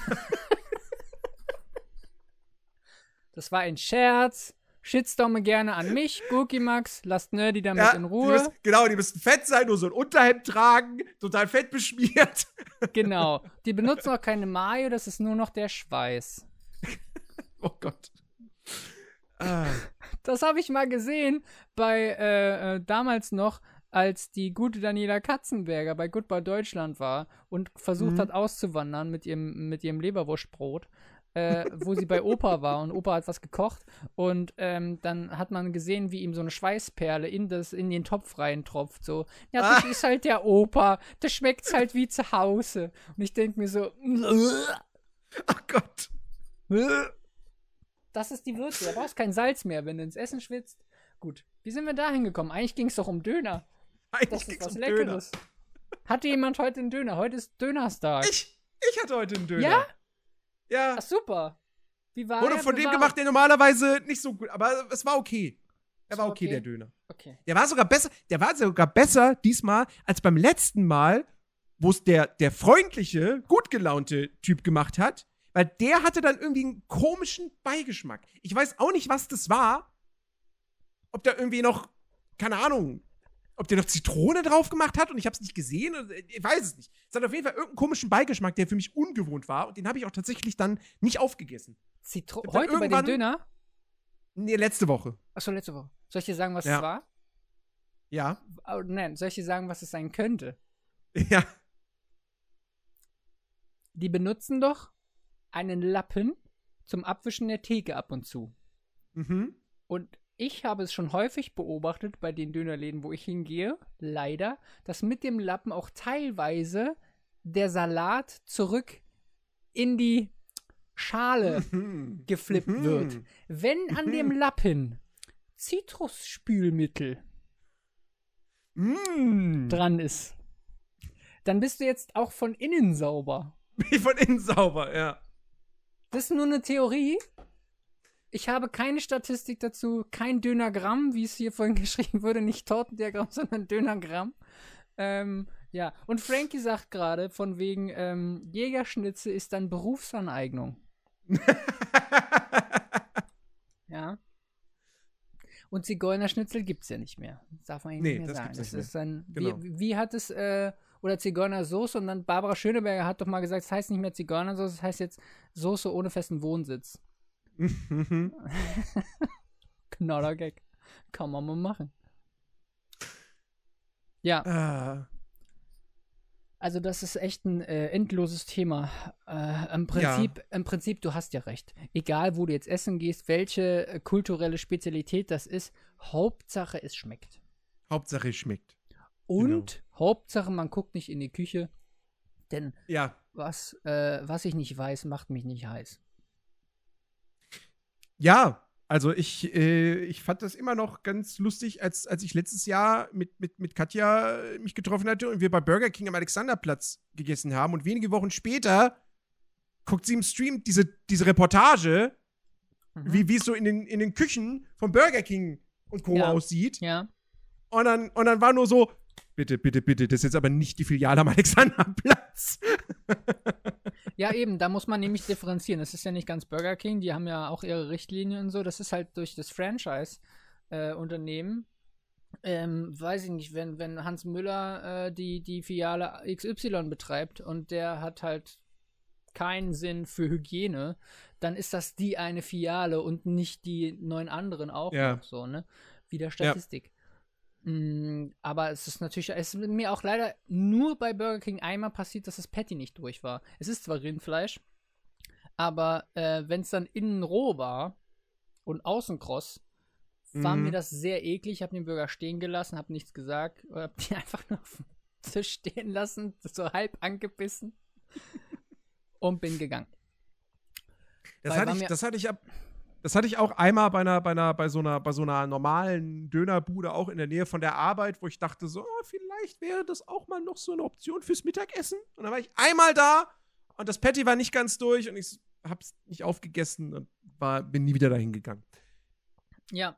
B: das war ein Scherz. Shitstorme gerne an mich, Gurki Max, lasst Nerdy damit
A: Ja,
B: in
A: Die
B: Ruhe.
A: müssen, genau, die müssten fett sein, nur so ein Unterhemd tragen, total fett beschmiert.
B: Genau. Die benutzen auch keine Mayo, das ist nur noch der Schweiß.
A: Oh Gott. Ah.
B: Das habe ich mal gesehen bei äh, äh, damals noch, als die gute Daniela Katzenberger bei Goodbye Deutschland war und versucht
A: Mhm.
B: hat auszuwandern mit ihrem, mit ihrem Leberwurstbrot, äh, wo sie bei Opa war und Opa hat was gekocht und ähm, dann hat man gesehen, wie ihm so eine Schweißperle in, das, in den Topf reintropft. So, ja, das
A: Ah.
B: ist halt der Opa, das schmeckt's halt wie zu Hause. Und ich denke mir so,
A: Ach Gott.
B: das ist die Würze. Da brauchst kein Salz mehr, wenn du ins Essen schwitzt. Gut, wie sind wir da hingekommen? Eigentlich ging es doch um Döner.
A: Eigentlich
B: Das ist was
A: um
B: Leckeres. Hatte jemand heute einen Döner? Heute ist Dönerstag.
A: Döner. Ich, ich hatte heute einen Döner.
B: Ja?
A: Ja.
B: Ach, super. Wie war
A: Wurde
B: er?
A: von
B: Wie
A: dem
B: war-
A: gemacht, der normalerweise nicht so gut, aber es war okay. Er war okay,
B: okay?
A: der Döner.
B: Okay.
A: Der war sogar besser, der war sogar besser diesmal als beim letzten Mal, wo es der, der freundliche, gut gelaunte Typ gemacht hat, weil der hatte dann irgendwie einen komischen Beigeschmack. Ich weiß auch nicht, was das war. Ob da irgendwie noch, keine Ahnung, ob der noch Zitrone drauf gemacht hat und ich habe es nicht gesehen. Ich weiß es nicht. Es hat auf jeden Fall irgendeinen komischen Beigeschmack, der für mich ungewohnt war und den habe ich auch tatsächlich dann nicht aufgegessen.
B: Zitro
A: Ich hab dann
B: heute bei dem Döner?
A: Nee, letzte Woche.
B: Achso, letzte Woche. Soll ich dir sagen, was
A: Ja.
B: es war?
A: Ja.
B: Oh, nein, soll ich dir sagen, was es sein könnte?
A: Ja.
B: Die benutzen doch einen Lappen zum Abwischen der Theke ab und zu.
A: Mhm.
B: Und ich habe es schon häufig beobachtet bei den Dönerläden, wo ich hingehe, leider, dass mit dem Lappen auch teilweise der Salat zurück in die Schale
A: Mhm.
B: geflippt
A: Mhm.
B: wird. Wenn an dem Lappen Zitrusspülmittel dran ist, dann bist du jetzt auch von innen sauber.
A: Wie von innen sauber, ja.
B: Das ist nur eine Theorie. Ich habe keine Statistik dazu, kein Dönergramm, wie es hier vorhin geschrieben wurde, nicht Tortendiagramm, sondern Dönergramm. Ähm, ja, und Frankie sagt gerade, von wegen ähm, Jägerschnitze ist dann Berufsaneignung. Ja. Und Zigeunerschnitzel gibt es ja nicht mehr. Das darf man ja
A: Nee,
B: nicht mehr
A: das
B: sagen.
A: gibt's
B: Das
A: nicht
B: ist ein,
A: Genau.
B: wie, wie hat es, äh, oder Zigeunersoße und dann Barbara Schöneberger hat doch mal gesagt, es heißt nicht mehr Zigeunersoße, es heißt jetzt Soße ohne festen Wohnsitz. Knaller Gag. Kann man mal machen. Ja,
A: Ah.
B: also das ist echt ein äh, endloses Thema. Äh, im, Prinzip, Im Prinzip, du hast ja recht. Egal, wo du jetzt essen gehst, welche äh, kulturelle Spezialität das ist, Hauptsache es schmeckt.
A: Hauptsache es schmeckt.
B: Und Hauptsache man guckt nicht in die Küche, denn
A: Ja.
B: was, äh, was ich nicht weiß, macht mich nicht heiß.
A: Ja, also ich, äh, ich fand das immer noch ganz lustig, als, als ich letztes Jahr mit, mit, mit Katja äh, mich getroffen hatte und wir bei Burger King am Alexanderplatz gegessen haben und wenige Wochen später guckt sie im Stream diese, diese Reportage,
B: Mhm.
A: wie wie es so in den, in den Küchen von Burger King und Co.
B: Ja.
A: aussieht.
B: Ja.
A: Und dann, und dann war nur so, bitte, bitte, bitte, das ist jetzt aber nicht die Filiale am Alexanderplatz.
B: Ja, eben, da muss man nämlich differenzieren. Das ist ja nicht ganz Burger King, die haben ja auch ihre Richtlinien und so. Das ist halt durch das Franchise-Unternehmen. ähm, weiß ich nicht, wenn, wenn Hans Müller äh, die, die Filiale XY betreibt und der hat halt keinen Sinn für Hygiene, dann ist das die eine Filiale und nicht die neun anderen auch
A: Ja.
B: noch so, ne? Wie der Statistik. Mm, aber es ist natürlich, es ist mir auch leider nur bei Burger King einmal passiert, dass das Patty nicht durch war. Es ist zwar Rindfleisch, aber äh, wenn es dann innen roh war und außen kross, war
A: Mhm.
B: mir das sehr eklig. Ich habe den Burger stehen gelassen, habe nichts gesagt, habe die einfach nur auf dem Tisch stehen lassen, so halb angebissen und bin gegangen.
A: Das
B: Weil
A: hatte, ich, das hatte ich ab. Das hatte ich auch einmal bei einer, bei einer, bei so einer, bei so einer normalen Dönerbude auch in der Nähe von der Arbeit, wo ich dachte so, oh, vielleicht wäre das auch mal noch so eine Option fürs Mittagessen. Und dann war ich einmal da und das Patty war nicht ganz durch und ich hab's nicht aufgegessen und war, bin nie wieder dahin gegangen.
B: Ja,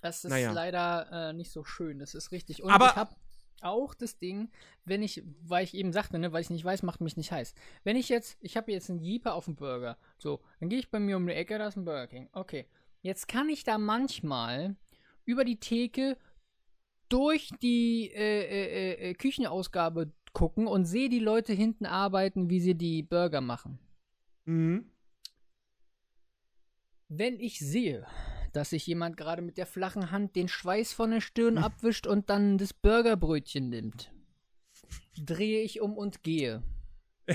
B: das ist
A: Naja.
B: leider äh, nicht so schön. Das ist richtig. Und
A: Aber-
B: ich habe auch das Ding, wenn ich, weil ich eben sagte, ne, weil ich nicht weiß, macht mich nicht heiß. Wenn ich jetzt, ich habe jetzt einen Jeeper auf dem Burger. So, dann gehe ich bei mir um die Ecke, da ist ein Burger King. Okay. Jetzt kann ich da manchmal über die Theke durch die äh, äh, äh, Küchenausgabe gucken und sehe die Leute hinten arbeiten, wie sie die Burger machen.
A: Mhm.
B: Wenn ich sehe, dass sich jemand gerade mit der flachen Hand den Schweiß von der Stirn abwischt und dann das Burgerbrötchen nimmt. Drehe ich um und gehe.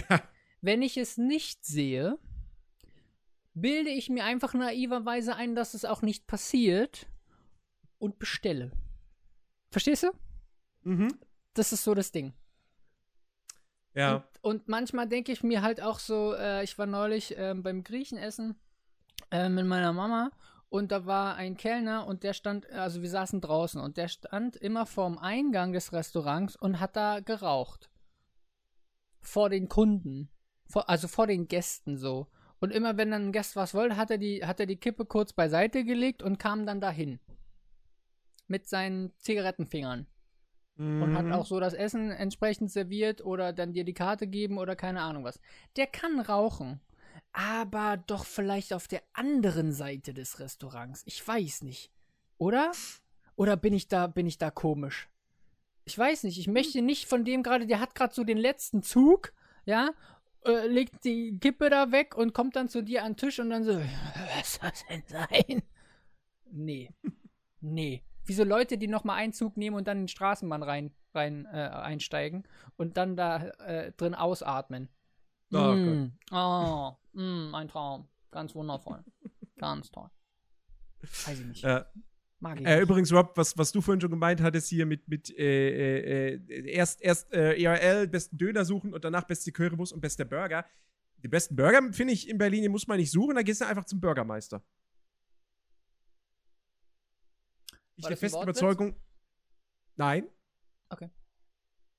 A: Ja.
B: Wenn ich es nicht sehe, bilde ich mir einfach naiverweise ein, dass es auch nicht passiert und bestelle. Verstehst du?
A: Mhm.
B: Das ist so das Ding.
A: Ja.
B: Und, und manchmal denke ich mir halt auch so, äh, ich war neulich ähm, beim Griechenessen äh, mit meiner Mama und da war ein Kellner und der stand, also wir saßen draußen und der stand immer vorm Eingang des Restaurants und hat da geraucht. Vor den Kunden. Vor, also vor den Gästen so. Und immer wenn dann ein Gast was wollte, hat er, die, hat er die Kippe kurz beiseite gelegt und kam dann dahin. Mit seinen Zigarettenfingern. Und hat
A: Mhm.
B: auch so das Essen entsprechend serviert oder dann dir die Karte geben oder keine Ahnung was. Der kann rauchen. Aber doch vielleicht auf der anderen Seite des Restaurants. Ich weiß nicht. Oder? Oder bin ich da, bin ich da komisch? Ich weiß nicht. Ich möchte nicht von dem gerade, der hat gerade so den letzten Zug, ja, äh, legt die Kippe da weg und kommt dann zu dir an den Tisch und dann so, was soll das denn sein? Nee. Nee. Wie so Leute, die nochmal einen Zug nehmen und dann in den Straßenbahn rein, rein äh, einsteigen und dann da äh, drin ausatmen.
A: Oh
B: mm, oh, mm, ein Traum. Ganz wundervoll. Ganz toll. Weiß ich nicht.
A: Ja.
B: Mag ich
A: Äh,
B: nicht.
A: übrigens, Rob, was, was du vorhin schon gemeint hattest hier mit, mit äh, äh, äh, erst, erst äh, ERL, besten Döner suchen und danach beste Currywurst und bester Burger. Die besten Burger, finde ich, in Berlin, die muss man nicht suchen, da gehst du einfach zum Bürgermeister. Ich
B: War
A: der festen? Überzeugung. Nein.
B: Okay.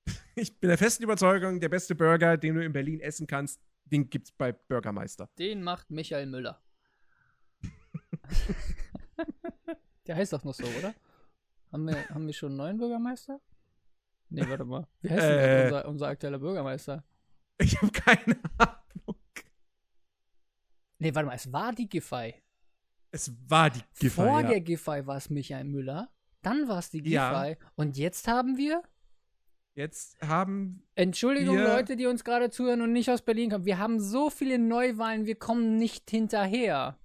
A: Ich bin der festen Überzeugung, der beste Burger, den du in Berlin essen kannst, den gibt's bei Bürgermeister.
B: Den macht Michael Müller. Der heißt doch noch so, oder? Haben wir, haben wir schon einen neuen Bürgermeister? Nee, warte mal. Wie heißt denn
A: Äh.
B: unser, unser aktueller Bürgermeister?
A: Ich habe keine Ahnung.
B: Nee, warte mal, es war die Giffey.
A: Es war die Giffey,
B: Vor
A: ja.
B: der Giffey war es Michael Müller. Dann war es die Giffey.
A: Ja.
B: Und jetzt haben wir.
A: Jetzt haben
B: Entschuldigung,
A: Wir-
B: Leute, die uns gerade zuhören und nicht aus Berlin kommen. Wir haben so viele Neuwahlen, wir kommen nicht hinterher.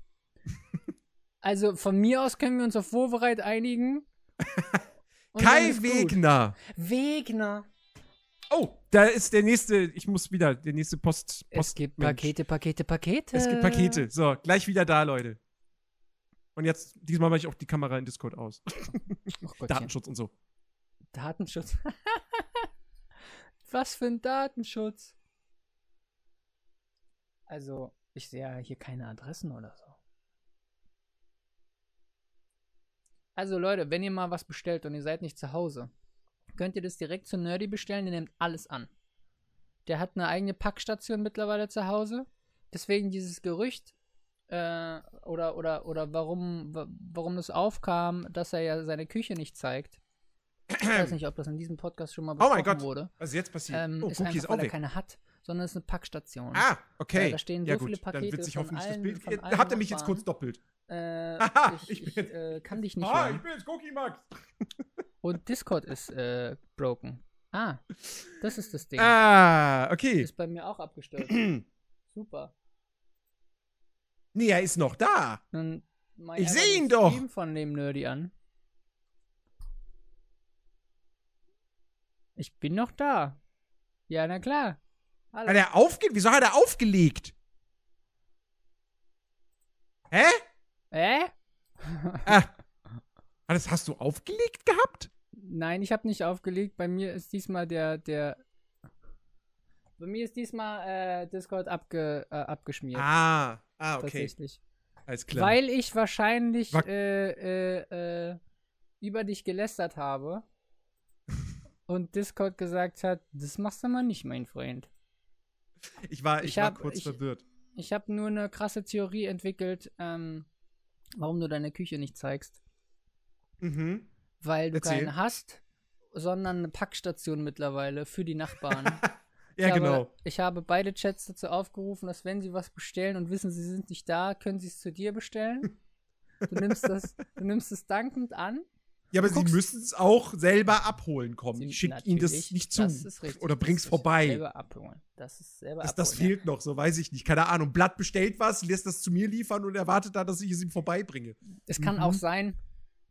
B: also von mir aus können wir uns auf Wovereit einigen.
A: Kai. Wegner.
B: Wegner.
A: Oh, da ist der nächste, ich muss wieder, der nächste Post.
B: Es
A: Post
B: gibt
A: Mensch.
B: Pakete, Pakete, Pakete.
A: Es gibt Pakete. So, gleich wieder da, Leute. Und jetzt, diesmal mache ich auch die Kamera in Discord aus.
B: Oh.
A: Datenschutz und so.
B: Datenschutz. Was für ein Datenschutz. Also, ich sehe ja hier keine Adressen oder so. Also Leute, wenn ihr mal was bestellt und ihr seid nicht zu Hause, könnt ihr das direkt zu Nerdy bestellen, der nimmt alles an. Der hat eine eigene Packstation mittlerweile zu Hause. Deswegen dieses Gerücht, äh, oder, oder, oder warum, wa- warum das aufkam, dass er ja seine Küche nicht zeigt. Ich weiß nicht, ob das in diesem Podcast schon mal
A: Oh
B: besprochen
A: mein Gott.
B: wurde.
A: Was ist jetzt passiert?
B: Ähm,
A: oh,
B: ist
A: Cookie
B: einfach,
A: ist auch
B: weil er
A: weg.
B: keine hat, sondern es ist eine Packstation.
A: Ah, okay.
B: Äh, da stehen
A: ja,
B: so
A: gut.
B: viele
A: Dann
B: Pakete
A: wird sich hoffentlich
B: allen-
A: das Bild. Ihr- Habt ihr mich jetzt kurz doppelt?
B: Äh,
A: Haha,
B: ich
A: ich
B: ich äh, kann dich nicht
A: Ah,
B: hören.
A: ich bin jetzt Cookie Max.
B: Und Discord ist äh, broken. Ah, das ist das Ding.
A: Ah, okay.
B: Ist bei mir auch abgestürzt. Super.
A: nee, er ist noch da.
B: Dann
A: Ich
B: einfach
A: seh
B: den
A: ihn doch.
B: Stream von dem Nerdy an. Ich bin noch da. Ja, na klar. Hallo.
A: Hat er aufge Wieso hat er aufgelegt? Hä?
B: Äh?
A: Ah. Das hast du aufgelegt gehabt?
B: Nein, ich habe nicht aufgelegt. Bei mir ist diesmal der, der. Bei mir ist diesmal äh, Discord abge, äh, abgeschmiert.
A: Ah, ah, okay.
B: Tatsächlich.
A: Alles klar.
B: Weil ich wahrscheinlich
A: Wack-
B: äh, äh, äh, über dich gelästert habe. Und Discord gesagt hat, das machst du mal nicht, mein Freund.
A: ich war, ich,
B: ich
A: war
B: hab-
A: kurz
B: ich-
A: verwirrt.
B: Ich habe nur eine krasse Theorie entwickelt, ähm, warum du deine Küche nicht zeigst.
A: Mhm.
B: Weil du
A: Erzähl.
B: keine hast, sondern eine Packstation mittlerweile für die Nachbarn.
A: Ja,
B: ich
A: genau.
B: Habe, ich habe beide Chats dazu aufgerufen, dass wenn sie was bestellen und wissen, sie sind nicht da, können sie es zu dir bestellen. Du nimmst das, du nimmst es dankend an
A: Ja, aber
B: Du
A: sie müssen es auch selber abholen kommen. Ich schicke ihnen das nicht zu.
B: das ist richtig.
A: Oder
B: Das
A: bring's
B: ist
A: vorbei.
B: Selber abholen. Das ist selber
A: Das, das
B: abholen.
A: fehlt noch, so weiß ich nicht. Keine Ahnung. Blatt bestellt was, lässt das zu mir liefern und erwartet dann, dass ich es ihm vorbeibringe.
B: ja. Es kann
A: Mhm.
B: auch sein,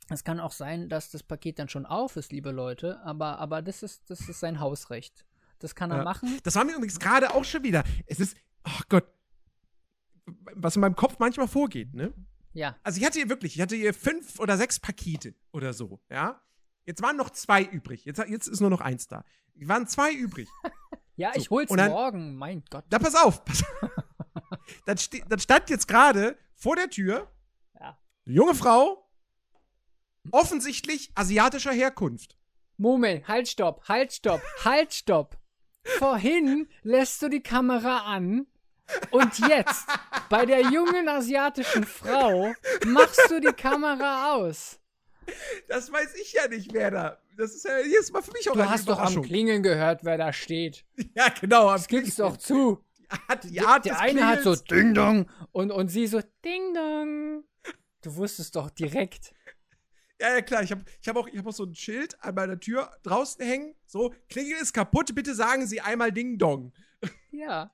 B: es kann auch sein, dass das Paket dann schon auf ist, liebe Leute, aber, aber das ist, das ist sein Hausrecht. Das kann er
A: Ja.
B: machen.
A: Das war mir übrigens gerade auch schon wieder. Es ist, ach Gott, was in meinem Kopf manchmal vorgeht, ne?
B: Ja.
A: Also ich hatte hier wirklich, ich hatte hier fünf oder sechs Pakete oder so, ja? Jetzt waren noch zwei übrig. Jetzt, jetzt ist nur noch eins da. Es waren zwei übrig.
B: Ja,
A: So,
B: ich hol's
A: dann-
B: morgen. Mein Gott.
A: Da pass auf. Pass dann, ste dann stand jetzt gerade vor der Tür
B: Ja.
A: eine junge Frau, offensichtlich asiatischer Herkunft.
B: Moment, halt, stopp, halt, stopp, halt, stopp. Vorhin lässt du die Kamera an und jetzt, bei der jungen asiatischen Frau, machst du die Kamera aus.
A: Das weiß ich ja nicht, wer da. Das ist ja jedes Mal für mich auch
B: Du
A: eine
B: hast doch am. Klingeln gehört, wer da steht.
A: ja, genau.
B: Das gibt's doch zu.
A: Hat die Art
B: der eine hat so Ding Dong und, und sie so Ding Dong. Du wusstest doch direkt.
A: Ja, ja, klar. Ich habe ich hab auch, ich hab auch so ein Schild an meiner Tür draußen hängen. So, Klingel ist kaputt, bitte sagen Sie einmal Ding Dong.
B: Ja,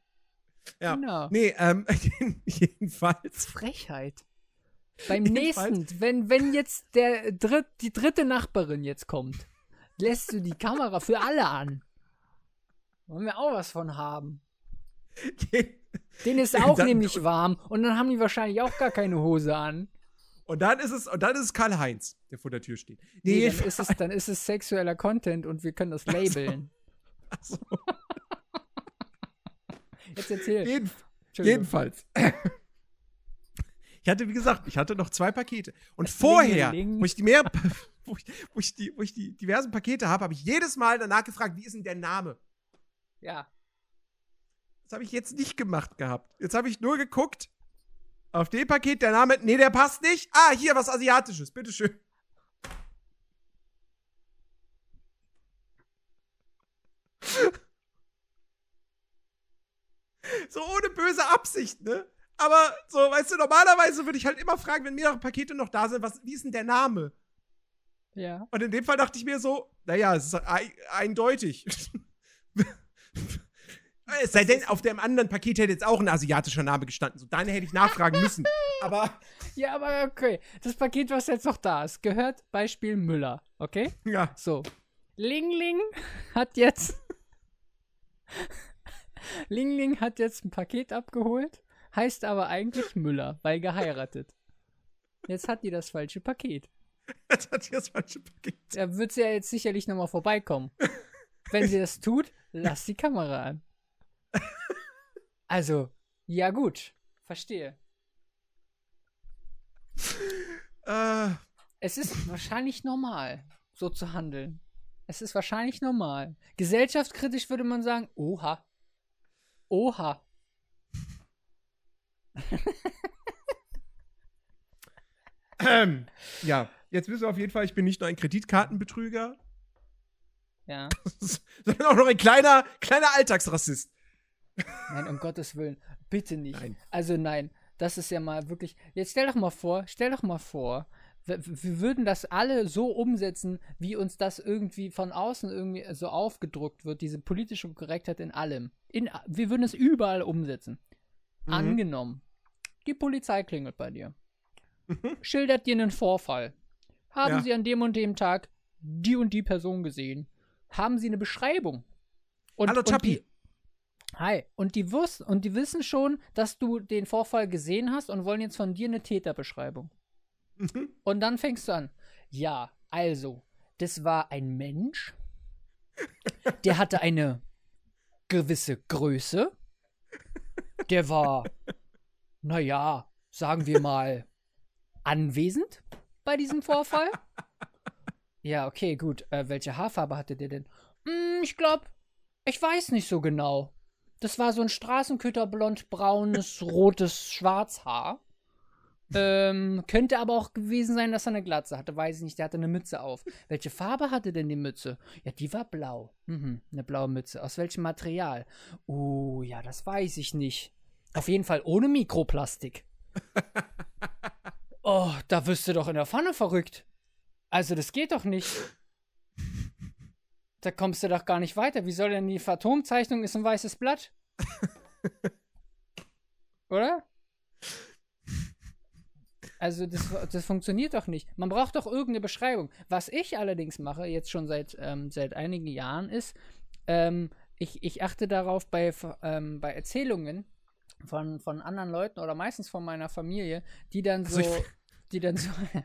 A: Ja.
B: genau.
A: Nee, ähm, jedenfalls.
B: Frechheit. Beim
A: Jedenfalls-
B: nächsten, wenn, wenn jetzt der dritt, die dritte Nachbarin jetzt kommt, lässt du die Kamera für alle an. Wollen wir auch was von haben. Den ist auch
A: Dann-
B: nämlich warm und dann haben die wahrscheinlich auch gar keine Hose an.
A: Und dann ist es, und dann ist es Karl-Heinz, der vor der Tür steht.
B: Nee, dann
A: jedenfalls-
B: ist, es, dann ist es sexueller Content und wir können das labeln.
A: Ach so.
B: Jetzt erzähl.
A: Jeden, jedenfalls. Ich hatte, wie gesagt, ich hatte noch zwei Pakete. Und vorher,
B: Klingeling.
A: wo ich die mehr, wo ich, wo ich die, wo ich die diversen Pakete habe, habe ich jedes Mal danach gefragt, wie ist denn der Name?
B: Ja.
A: Das habe ich jetzt nicht gemacht gehabt. Jetzt habe ich nur geguckt. Auf dem Paket der Name. Nee, der passt nicht. Ah, hier was Asiatisches. Bitteschön. so ohne böse Absicht, ne? Aber so, weißt du, normalerweise würde ich halt immer fragen, wenn mehrere Pakete noch da sind, was, wie ist denn der Name?
B: Ja.
A: Und in dem Fall dachte ich mir so, naja, es ist ei- eindeutig. es sei denn, auf dem anderen Paket hätte jetzt auch ein asiatischer Name gestanden. So, dann hätte ich nachfragen müssen. Aber,
B: Ja, aber okay. Das Paket, was jetzt noch da ist, gehört Beispiel Müller. Okay?
A: ja.
B: So. Ling Ling hat jetzt. Ling Ling hat jetzt ein Paket abgeholt, heißt aber eigentlich Müller, weil geheiratet. Jetzt hat die das falsche Paket.
A: Jetzt hat sie das falsche Paket.
B: Da wird sie ja jetzt sicherlich nochmal vorbeikommen. Wenn sie das tut, lass die Kamera an. Also, ja gut. Verstehe.
A: Äh,
B: Es ist wahrscheinlich normal, so zu handeln. Es ist wahrscheinlich normal. Gesellschaftskritisch würde man sagen, oha. Oha.
A: ähm, ja, jetzt wissen wir auf jeden Fall, ich bin nicht nur ein Kreditkartenbetrüger,
B: Ja.
A: sondern auch noch ein kleiner, kleiner Alltagsrassist.
B: Nein, um Gottes Willen. Bitte nicht.
A: Nein.
B: Also nein, das ist ja mal wirklich. Jetzt stell doch mal vor, stell doch mal vor, wir, wir würden das alle so umsetzen, wie uns das irgendwie von außen irgendwie so aufgedruckt wird, diese politische Korrektheit in allem. In, wir würden es überall umsetzen.
A: Mhm.
B: Angenommen, die Polizei klingelt bei dir. Schildert dir einen Vorfall. Haben
A: Ja.
B: Sie an dem und dem Tag die und die Person gesehen? Haben Sie eine Beschreibung? Und,
A: Hallo,
B: und
A: Chappi.
B: die, Hi. Und die, wus und die wissen schon, dass du den Vorfall gesehen hast und wollen jetzt von dir eine Täterbeschreibung. Und dann fängst du an. Ja, also, das war ein Mensch, der hatte eine gewisse Größe. Der war, naja, sagen wir mal, anwesend bei diesem Vorfall. Ja, okay, gut. Äh, welche Haarfarbe hatte der denn? Hm, ich glaube, ich weiß nicht so genau. Das war so ein Straßenköterblond, braunes, rotes Schwarzhaar. Ähm, könnte aber auch gewesen sein, dass er eine Glatze hatte. Weiß ich nicht, der hatte eine Mütze auf. Welche Farbe hatte denn die Mütze? Ja, die war blau. Mhm, eine blaue Mütze. Aus welchem Material? Oh, ja, das weiß ich nicht. Auf jeden Fall ohne Mikroplastik. oh, da wirst du doch in der Pfanne verrückt. Also, das geht doch nicht. Da kommst du doch gar nicht weiter. Wie soll denn die Phantomzeichnung ist ein weißes Blatt? Oder? Also das, das funktioniert doch nicht. Man braucht doch irgendeine Beschreibung. Was ich allerdings mache, jetzt schon seit, ähm, seit einigen Jahren, ist, ähm, ich, ich achte darauf bei, ähm, bei Erzählungen von, von anderen Leuten oder meistens von meiner Familie, die dann so,
A: Also ich-
B: die dann so,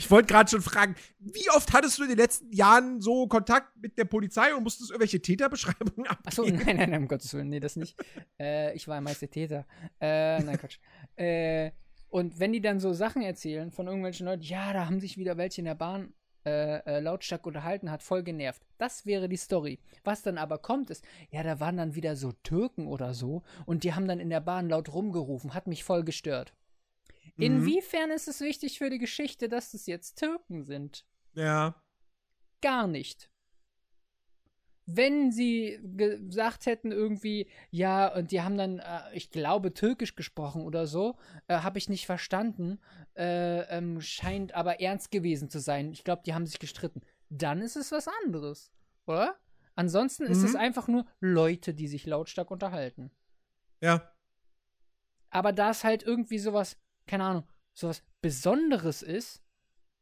A: Ich wollte gerade schon fragen, wie oft hattest du in den letzten Jahren so Kontakt mit der Polizei und musstest irgendwelche Täterbeschreibungen
B: Achso,
A: abgeben?
B: nein, nein, nein, um Gottes Willen, nee, das nicht. äh, ich war meist der Täter. Äh, nein, Quatsch. äh, und wenn die dann so Sachen erzählen von irgendwelchen Leuten, ja, da haben sich wieder welche in der Bahn äh, äh, lautstark unterhalten, hat voll genervt. Das wäre die Story. Was dann aber kommt, ist, ja, da waren dann wieder so Türken oder so und die haben dann in der Bahn laut rumgerufen, hat mich voll gestört.
A: Mhm.
B: Inwiefern ist es wichtig für die Geschichte, dass es jetzt Türken sind?
A: Ja.
B: Gar nicht. Wenn sie gesagt hätten irgendwie, ja, und die haben dann, äh, ich glaube, Türkisch gesprochen oder so, äh, habe ich nicht verstanden, äh, ähm, scheint aber ernst gewesen zu sein. Ich glaube, die haben sich gestritten. Dann ist es was anderes, oder? Ansonsten ist es
A: Mhm.
B: einfach nur Leute, die sich lautstark unterhalten.
A: Ja.
B: Aber da es halt irgendwie sowas, keine Ahnung, sowas Besonderes ist,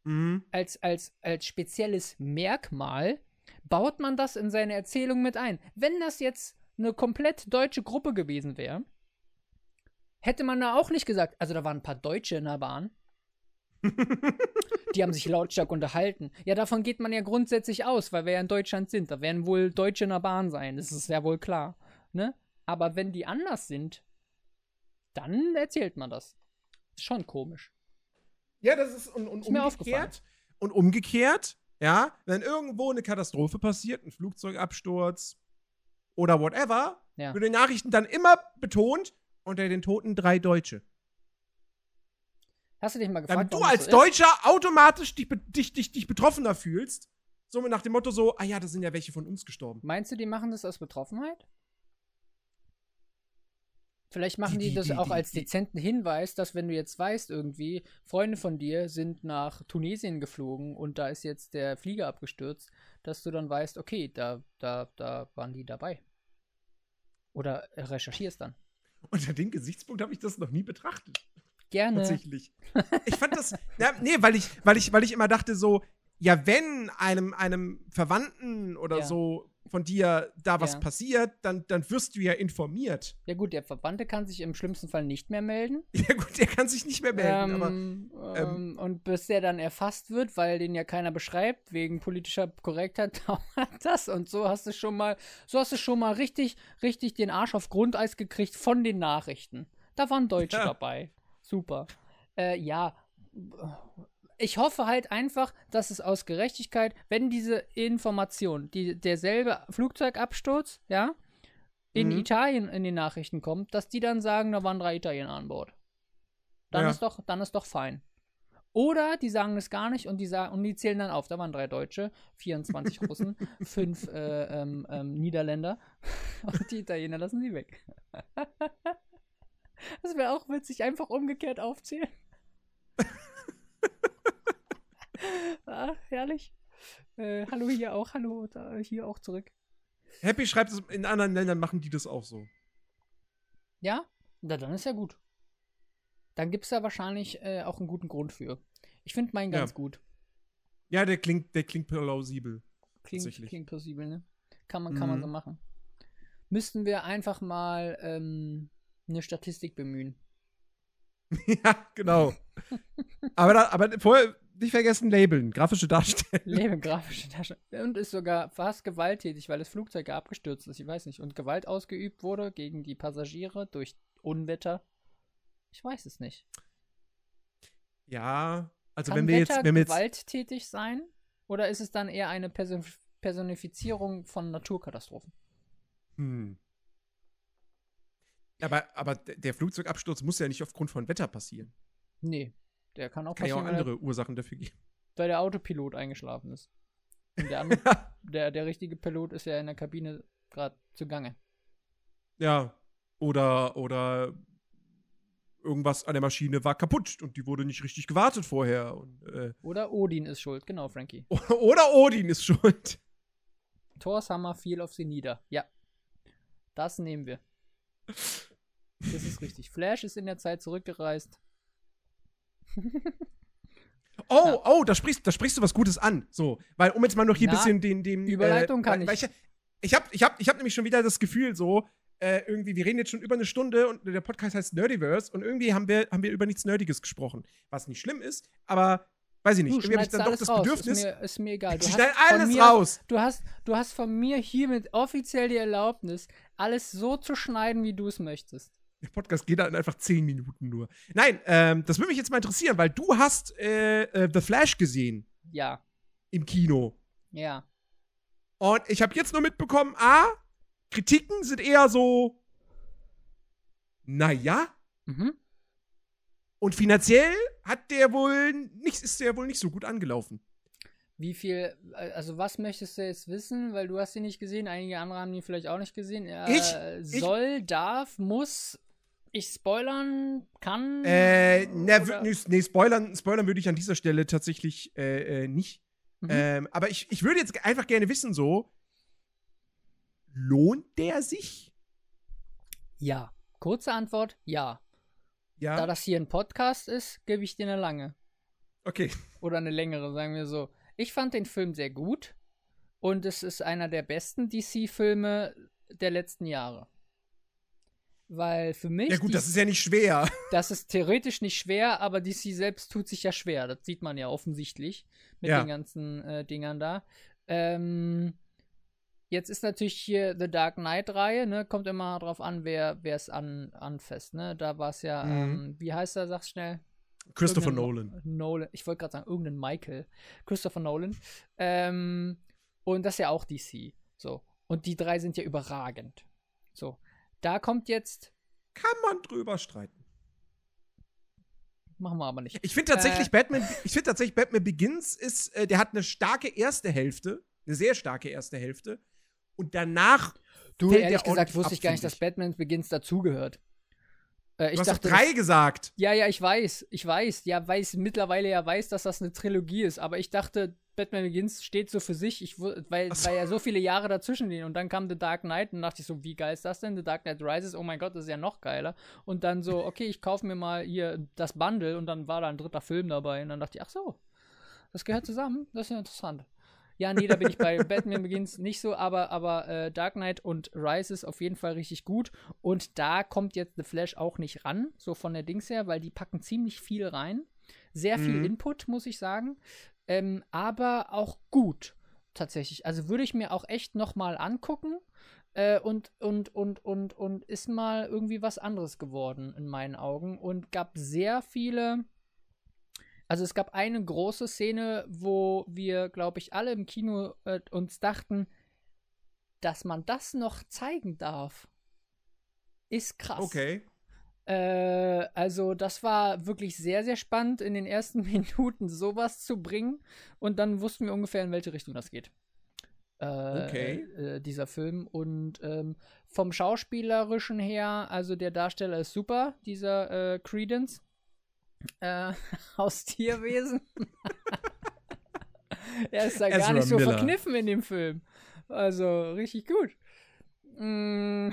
A: Mhm.
B: als, als, als spezielles Merkmal baut man das in seine Erzählung mit ein. Wenn das jetzt eine komplett deutsche Gruppe gewesen wäre, hätte man da auch nicht gesagt, also da waren ein paar Deutsche in der Bahn. Die haben sich lautstark unterhalten. Ja, davon geht man ja grundsätzlich aus, weil wir ja in Deutschland sind. Da werden wohl Deutsche in der Bahn sein. Das ist ja wohl klar. Ne? Aber wenn die anders sind, dann erzählt man das. Ist schon komisch.
A: Ja, das ist und, und
B: Ist
A: umgekehrt. Und umgekehrt, ja, wenn irgendwo eine Katastrophe passiert, ein Flugzeugabsturz oder whatever,
B: Ja.
A: wird in den Nachrichten dann immer betont, unter den Toten drei Deutsche.
B: Hast du dich mal
A: Damit
B: gefragt,
A: du
B: warum das
A: als
B: so ist?
A: Deutscher automatisch dich, dich, dich, dich betroffener fühlst. So nach dem Motto so, ah ja, da sind ja welche von uns gestorben.
B: Meinst du, die machen das aus Betroffenheit? Vielleicht machen
A: Die-
B: die,
A: die-
B: das
A: die-
B: auch als dezenten Hinweis, dass wenn du jetzt weißt, irgendwie, Freunde von dir sind nach Tunesien geflogen und da ist jetzt der Flieger abgestürzt, dass du dann weißt, okay, da, da, da waren die dabei. Oder recherchierst dann.
A: Unter dem Gesichtspunkt habe ich das noch nie betrachtet.
B: Gerne.
A: Tatsächlich. Ich fand das, ja, nee, weil ich, weil ich, weil ich immer dachte so, ja, wenn einem, einem Verwandten oder
B: Ja.
A: so von dir da was
B: Ja.
A: passiert, dann, dann wirst du ja informiert.
B: Ja gut, der Verwandte kann sich im schlimmsten Fall nicht mehr melden.
A: Ja gut, der kann sich nicht mehr melden, aber
B: Ähm, ähm, und bis der dann erfasst wird, weil den ja keiner beschreibt, wegen politischer Korrektheit dauert das. Und so hast du schon mal, so hast du schon mal richtig, richtig den Arsch auf Grundeis gekriegt von den Nachrichten. Da waren Deutsche
A: Ja.
B: dabei. Super. Äh, ja. Ich hoffe halt einfach, dass es aus Gerechtigkeit, wenn diese Information, die, derselbe Flugzeugabsturz, ja, in
A: Mhm.
B: Italien in den Nachrichten kommt, dass die dann sagen, da waren drei Italiener an Bord. Dann
A: Ja.
B: ist doch, dann ist doch fein. Oder die sagen es gar nicht und die sagen und die zählen dann auf. Da waren drei Deutsche, 24 Russen, fünf äh, ähm, ähm, Niederländer und die Italiener lassen sie weg. Das wäre auch witzig, einfach umgekehrt aufzählen. ah, herrlich. Äh, hallo hier auch, hallo da, hier auch zurück.
A: Happy schreibt es, in anderen Ländern machen die das auch so.
B: Ja? Na, dann ist ja gut. Dann gibt es da wahrscheinlich äh, auch einen guten Grund für. Ich finde meinen
A: Ja.
B: ganz gut.
A: Ja, der klingt, der klingt plausibel.
B: Klingt, klingt plausibel, ne? Kann man, kann man
A: Mhm.
B: so machen. Müssten wir einfach mal ähm, eine Statistik bemühen.
A: ja, genau. aber, da, aber vorher nicht vergessen, labeln, grafische Darstellung.
B: Leben grafische Tasche. Und ist sogar fast gewalttätig, weil das Flugzeug abgestürzt ist. Ich weiß nicht. Und Gewalt ausgeübt wurde gegen die Passagiere durch Unwetter. Ich weiß es nicht.
A: Ja, also
B: Kann
A: wenn wir jetzt, wenn wir jetzt,
B: gewalttätig sein? Oder ist es dann eher eine Person Personifizierung von Naturkatastrophen?
A: hm. Aber, aber der Flugzeugabsturz muss ja nicht aufgrund von Wetter passieren.
B: Nee. Der kann auch
A: Kann ja auch
B: passieren, weil der-
A: andere Ursachen dafür geben.
B: weil der Autopilot eingeschlafen ist. Und der, andere, der, der richtige Pilot ist ja in der Kabine gerade zugange.
A: Ja. Oder, oder irgendwas an der Maschine war kaputt und die wurde nicht richtig gewartet vorher. Und, äh,
B: Oder Odin ist schuld, genau, Frankie.
A: oder Odin ist schuld.
B: Thors Hammer fiel auf sie nieder. Ja. Das nehmen wir. Das ist richtig. Flash ist in der Zeit zurückgereist.
A: Oh,
B: Ja.
A: oh, da sprichst, da sprichst du was Gutes an. So, weil um jetzt mal noch hier ein bisschen den, dem
B: Überleitung
A: äh,
B: kann
A: weil ich. Ich habe ich hab, ich hab nämlich schon wieder das Gefühl, so, äh, irgendwie, wir reden jetzt schon über eine Stunde und der Podcast heißt Nerdiverse und irgendwie haben wir, haben wir über nichts Nerdiges gesprochen. Was nicht schlimm ist, aber weiß ich nicht.
B: Du
A: irgendwie habe ich dann doch das
B: raus.
A: Bedürfnis.
B: Ist mir, ist mir egal. Du
A: ich schneide alles
B: mir,
A: raus.
B: Du hast, du hast von mir hiermit offiziell die Erlaubnis, alles so zu schneiden, wie du es möchtest.
A: Der Podcast geht dann einfach 10 Minuten nur. Nein, ähm, das würde mich jetzt mal interessieren, weil du hast äh, äh, The Flash gesehen
B: Ja,
A: im Kino.
B: ja.
A: Und ich habe jetzt nur mitbekommen, A, Kritiken sind eher so, naja.
B: Mhm.
A: Und finanziell hat der wohl nicht, ist der wohl nicht so gut angelaufen.
B: Wie viel, äh, also was möchtest du jetzt wissen? Weil du hast ihn nicht gesehen, einige andere haben ihn vielleicht auch nicht gesehen. Er
A: Ich- ich-
B: soll, darf, muss ich spoilern, kann.
A: Äh, ne, nee, nee, spoilern, spoilern würde ich an dieser Stelle tatsächlich äh, äh, nicht.
B: Mhm.
A: Ähm, aber ich, ich würde jetzt einfach gerne wissen, so, lohnt der sich?
B: Ja. Kurze Antwort, ja.
A: Ja.
B: Da das hier ein Podcast ist, gebe ich dir eine lange.
A: okay.
B: Oder eine längere, sagen wir so. Ich fand den Film sehr gut. Und es ist einer der besten DC-Filme der letzten Jahre. Weil für mich.
A: Ja, gut, das ist ja nicht schwer.
B: Das ist theoretisch nicht schwer, aber DC selbst tut sich ja schwer. Das sieht man ja offensichtlich mit
A: Ja.
B: den ganzen äh, Dingern da. Ähm, jetzt ist natürlich hier The Dark Knight-Reihe, ne? Kommt immer drauf an, wer es an, anfasst, ne? Da war es ja,
A: Mhm.
B: ähm, wie heißt er, sag's schnell?
A: Christopher
B: Irgendein
A: Nolan.
B: Nolan. Ich wollte gerade sagen, irgendein Michael. Christopher Nolan. Ähm, und das ist ja auch DC. So. Und die drei sind ja überragend. So. Da kommt jetzt.
A: Kann man drüber streiten.
B: Machen wir aber nicht.
A: Ich finde tatsächlich
B: Äh.
A: Batman, ich finde tatsächlich Batman Begins ist, äh, der hat eine starke erste Hälfte, eine sehr starke erste Hälfte. Und danach
B: Du, ehrlich gesagt, wusste ich gar nicht, dass Batman Begins dazugehört. Äh, ich
A: Du hast
B: dachte,
A: drei
B: das-
A: gesagt.
B: ja, ja, ich weiß, ich weiß, ja, weiß mittlerweile ja weiß, dass das eine Trilogie ist, aber ich dachte, Batman Begins steht so für sich, ich, weil,
A: so.
B: weil ja so viele Jahre dazwischen liegen und dann kam The Dark Knight und dachte ich so, wie geil ist das denn? The Dark Knight Rises, oh mein Gott, das ist ja noch geiler. Und dann so, okay, ich kaufe mir mal hier das Bundle und dann war da ein dritter Film dabei und dann dachte ich, ach so, das gehört zusammen, das ist ja interessant. Ja, nee, da bin ich bei Batman Begins nicht so, aber, aber äh, Dark Knight und Rises auf jeden Fall richtig gut. Und da kommt jetzt The Flash auch nicht ran, so von der Dings her, weil die packen ziemlich viel rein. Sehr viel
A: Mhm.
B: Input, muss ich sagen. Ähm, aber auch gut, tatsächlich. Also würde ich mir auch echt nochmal angucken. Äh, und, und, und, und, und ist mal irgendwie was anderes geworden in meinen Augen. Und gab sehr viele. Also es gab eine große Szene, wo wir, glaube ich, alle im Kino äh, uns dachten, dass man das noch zeigen darf. Ist krass.
A: Okay.
B: Äh, also das war wirklich sehr, sehr spannend, in den ersten Minuten sowas zu bringen. Und dann wussten wir ungefähr, in welche Richtung das geht. Äh,
A: Okay.
B: Äh, dieser Film. Und ähm, vom Schauspielerischen her, also der Darsteller ist super, dieser äh, Credence. Äh, aus Tierwesen. er ist da gar
A: Ezra
B: nicht so
A: Miller.
B: verkniffen in dem Film. Also richtig gut. Mm.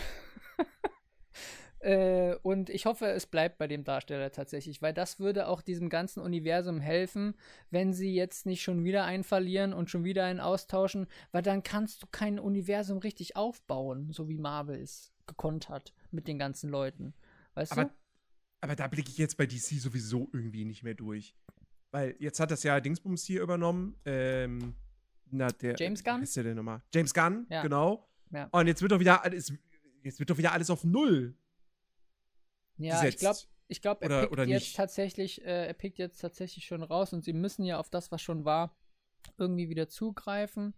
B: Äh, und ich hoffe, es bleibt bei dem Darsteller tatsächlich, weil das würde auch diesem ganzen Universum helfen, wenn sie jetzt nicht schon wieder einen verlieren und schon wieder einen austauschen, weil dann kannst du kein Universum richtig aufbauen, so wie Marvel es gekonnt hat mit den ganzen Leuten. Weißt
A: Aber,
B: du?
A: aber da blicke ich jetzt bei DC sowieso irgendwie nicht mehr durch. Weil jetzt hat das ja Dingsbums hier übernommen. Ähm, na, der.
B: James Gunn?
A: Ist der denn nochmal? James Gunn,
B: Ja.
A: genau.
B: Ja.
A: Und jetzt wird doch wieder alles. Jetzt wird doch wieder alles auf Null
B: Ja,
A: gesetzt.
B: ich glaube, ich glaube, er
A: Oder-
B: pickt
A: oder
B: jetzt tatsächlich, äh, er pickt jetzt tatsächlich schon raus und sie müssen ja auf das, was schon war, irgendwie wieder zugreifen.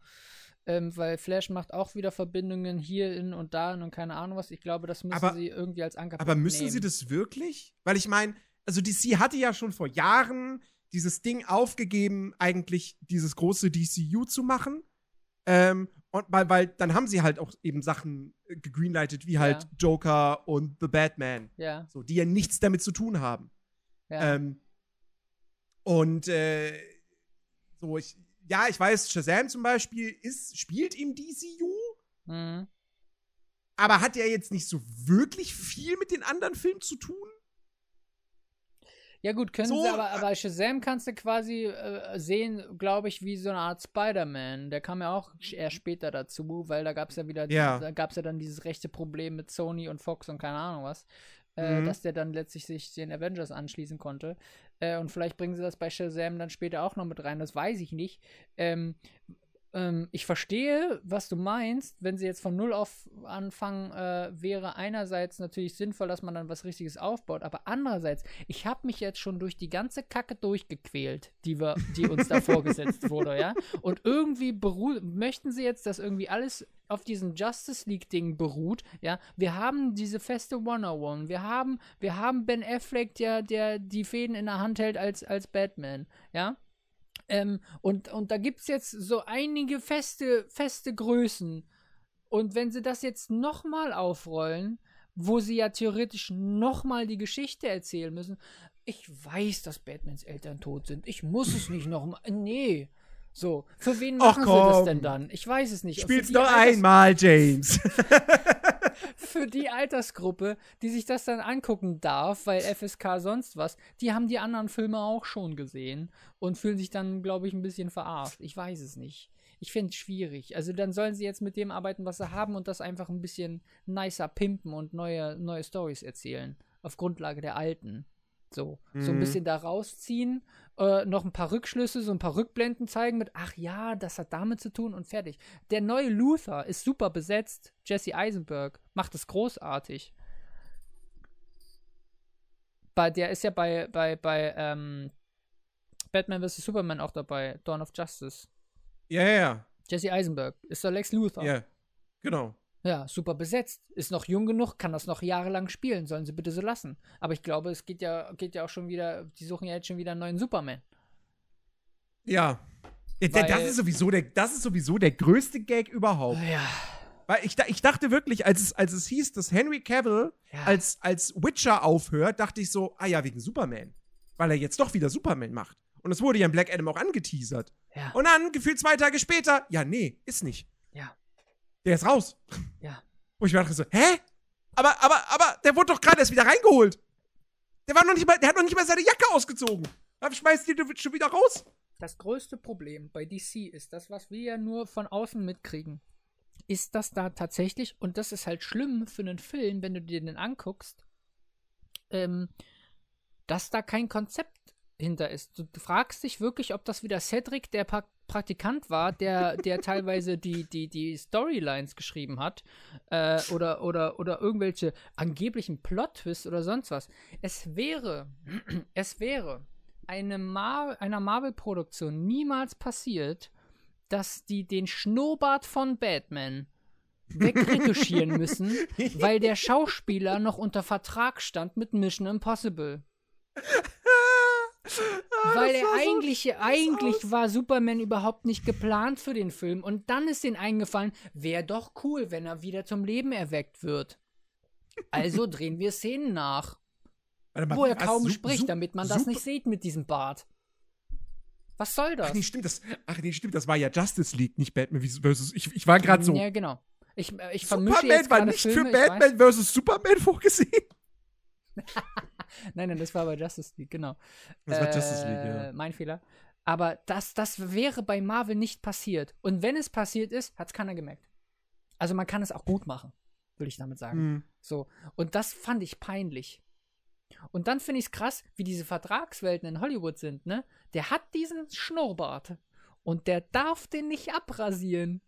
B: Ähm, weil Flash macht auch wieder Verbindungen hierhin und dahin und keine Ahnung was. Ich glaube, das müssen
A: Aber-
B: sie irgendwie als Anker
A: Aber müssen sie das wirklich? Weil ich meine, also DC hatte ja schon vor Jahren dieses Ding aufgegeben, eigentlich dieses große DCU zu machen. Ähm, Und weil, weil dann haben sie halt auch eben Sachen äh, gegreenlightet, wie halt
B: Ja.
A: Joker und The Batman.
B: Ja,
A: So, die ja nichts damit zu tun haben.
B: ja.
A: Ähm, und äh, so, ich, ja, ich weiß, Shazam zum Beispiel ist, spielt im DCU,
B: mhm.
A: aber hat ja jetzt nicht so wirklich viel mit den anderen Filmen zu tun.
B: Ja gut, können
A: So,
B: sie, aber, aber Shazam kannst du quasi äh, sehen, glaube ich, wie so eine Art Spider-Man. Der kam ja auch erst später dazu, weil da gab es ja wieder,
A: Ja.
B: da gab es ja dann dieses rechte Problem mit Sony und Fox und keine Ahnung was, äh,
A: Mhm.
B: dass der dann letztlich sich den Avengers anschließen konnte. Äh, und vielleicht bringen sie das bei Shazam dann später auch noch mit rein, das weiß ich nicht. Ähm, ähm, ich verstehe, was du meinst. Wenn sie jetzt von Null auf anfangen, äh, wäre einerseits natürlich sinnvoll, dass man dann was Richtiges aufbaut, aber andererseits, ich habe mich jetzt schon durch die ganze Kacke durchgequält, die, wir, die uns da vorgesetzt wurde, ja. Und irgendwie möchten sie jetzt, dass irgendwie alles auf diesem Justice League-Ding beruht, ja. Wir haben diese feste 101, wir haben, wir haben Ben Affleck, der, der die Fäden in der Hand hält als, als Batman, ja. Ähm, und, und da gibt es jetzt so einige feste, feste Größen. Und wenn sie das jetzt nochmal aufrollen, wo sie ja theoretisch nochmal die Geschichte erzählen müssen, ich weiß, dass Batmans Eltern tot sind. Ich muss es nicht nochmal. Nee. So, für wen
A: Ach,
B: machen sie das denn dann? Ich weiß es nicht.
A: Spiel's
B: Alters-
A: einmal, James.
B: für die Altersgruppe, die sich das dann angucken darf, weil FSK sonst was, die haben die anderen Filme auch schon gesehen und fühlen sich dann, glaube ich, ein bisschen verarscht. Ich weiß es nicht. Ich finde es schwierig. Also dann sollen sie jetzt mit dem arbeiten, was sie haben und das einfach ein bisschen nicer pimpen und neue, neue Stories erzählen. Auf Grundlage der alten. So, so ein
A: Mhm.
B: bisschen da rausziehen, äh, noch ein paar Rückschlüsse, so ein paar Rückblenden zeigen mit, ach ja, das hat damit zu tun und fertig. Der neue Luther ist super besetzt. Jesse Eisenberg macht es großartig. Bei, der ist ja bei, bei, bei ähm, Batman vs. Superman auch dabei, Dawn of Justice.
A: ja, ja, ja.
B: Jesse Eisenberg ist der Lex Luthor.
A: Ja, genau.
B: Ja, super besetzt. Ist noch jung genug, kann das noch jahrelang spielen. Sollen sie bitte so lassen. Aber ich glaube, es geht ja, geht ja auch schon wieder, die suchen ja jetzt schon wieder einen neuen Superman.
A: Ja. Der- das,
B: Weil-
A: ist sowieso der, das ist sowieso der größte Gag überhaupt.
B: Ja.
A: Weil ich, ich dachte wirklich, als es, als es hieß, dass Henry Cavill
B: Ja.
A: als, als Witcher aufhört, dachte ich so, ah ja, wegen Superman. Weil er jetzt doch wieder Superman macht. Und es wurde ja in Black Adam auch angeteasert.
B: Ja.
A: Und dann, gefühlt zwei Tage später, ja, nee, ist nicht. Der ist raus.
B: Ja.
A: Wo ich mir dachte so, hä? Aber, aber, aber, der wurde doch gerade erst wieder reingeholt. Der war noch nicht mal, der hat noch nicht mal seine Jacke ausgezogen. Dann schmeißt die schon wieder raus.
B: Das größte Problem bei DC ist das, was wir ja nur von außen mitkriegen, ist, dass da tatsächlich, und das ist halt schlimm für einen Film, wenn du dir den anguckst, ähm, dass da kein Konzept hinter ist. Du, fragst dich wirklich, ob das wieder Cedric, der Praktikant war, der, der teilweise die, die, die Storylines geschrieben hat, äh, oder, oder, oder irgendwelche angeblichen Plot-Twists oder sonst was. Es wäre, es wäre eine Mar einer Marvel-Produktion niemals passiert, dass die den Schnurrbart von Batman wegretuschieren müssen, weil der Schauspieler noch unter Vertrag stand mit Mission Impossible. Weil
A: das
B: er
A: sah so
B: eigentlich,
A: aus.
B: war Superman überhaupt nicht geplant für den Film. Und dann ist denen eingefallen, wäre doch cool, wenn er wieder zum Leben erweckt wird. Also drehen wir Szenen nach,
A: mal,
B: wo er kaum spricht,
A: Sup-
B: damit man das nicht sieht mit diesem Bart. Was soll das?
A: Ach nee, stimmt, das, ach nee, stimmt, das war ja Justice League, nicht Batman versus. Ich, ich war gerade so.
B: Ja, genau. Ich, äh, ich
A: Superman war nicht
B: Filme,
A: für Batman versus Superman vorgesehen.
B: Nein, nein, das war bei Justice League, genau.
A: Das war Justice League,
B: Äh,
A: ja.
B: Mein Fehler. Aber das, das wäre bei Marvel nicht passiert. Und wenn es passiert ist, hat es keiner gemerkt. Also man kann es auch gut machen, würde ich damit sagen.
A: Hm.
B: So. Und das fand ich peinlich. Und dann finde ich es krass, wie diese Vertragswelten in Hollywood sind, ne? Der hat diesen Schnurrbart. Und der darf den nicht abrasieren.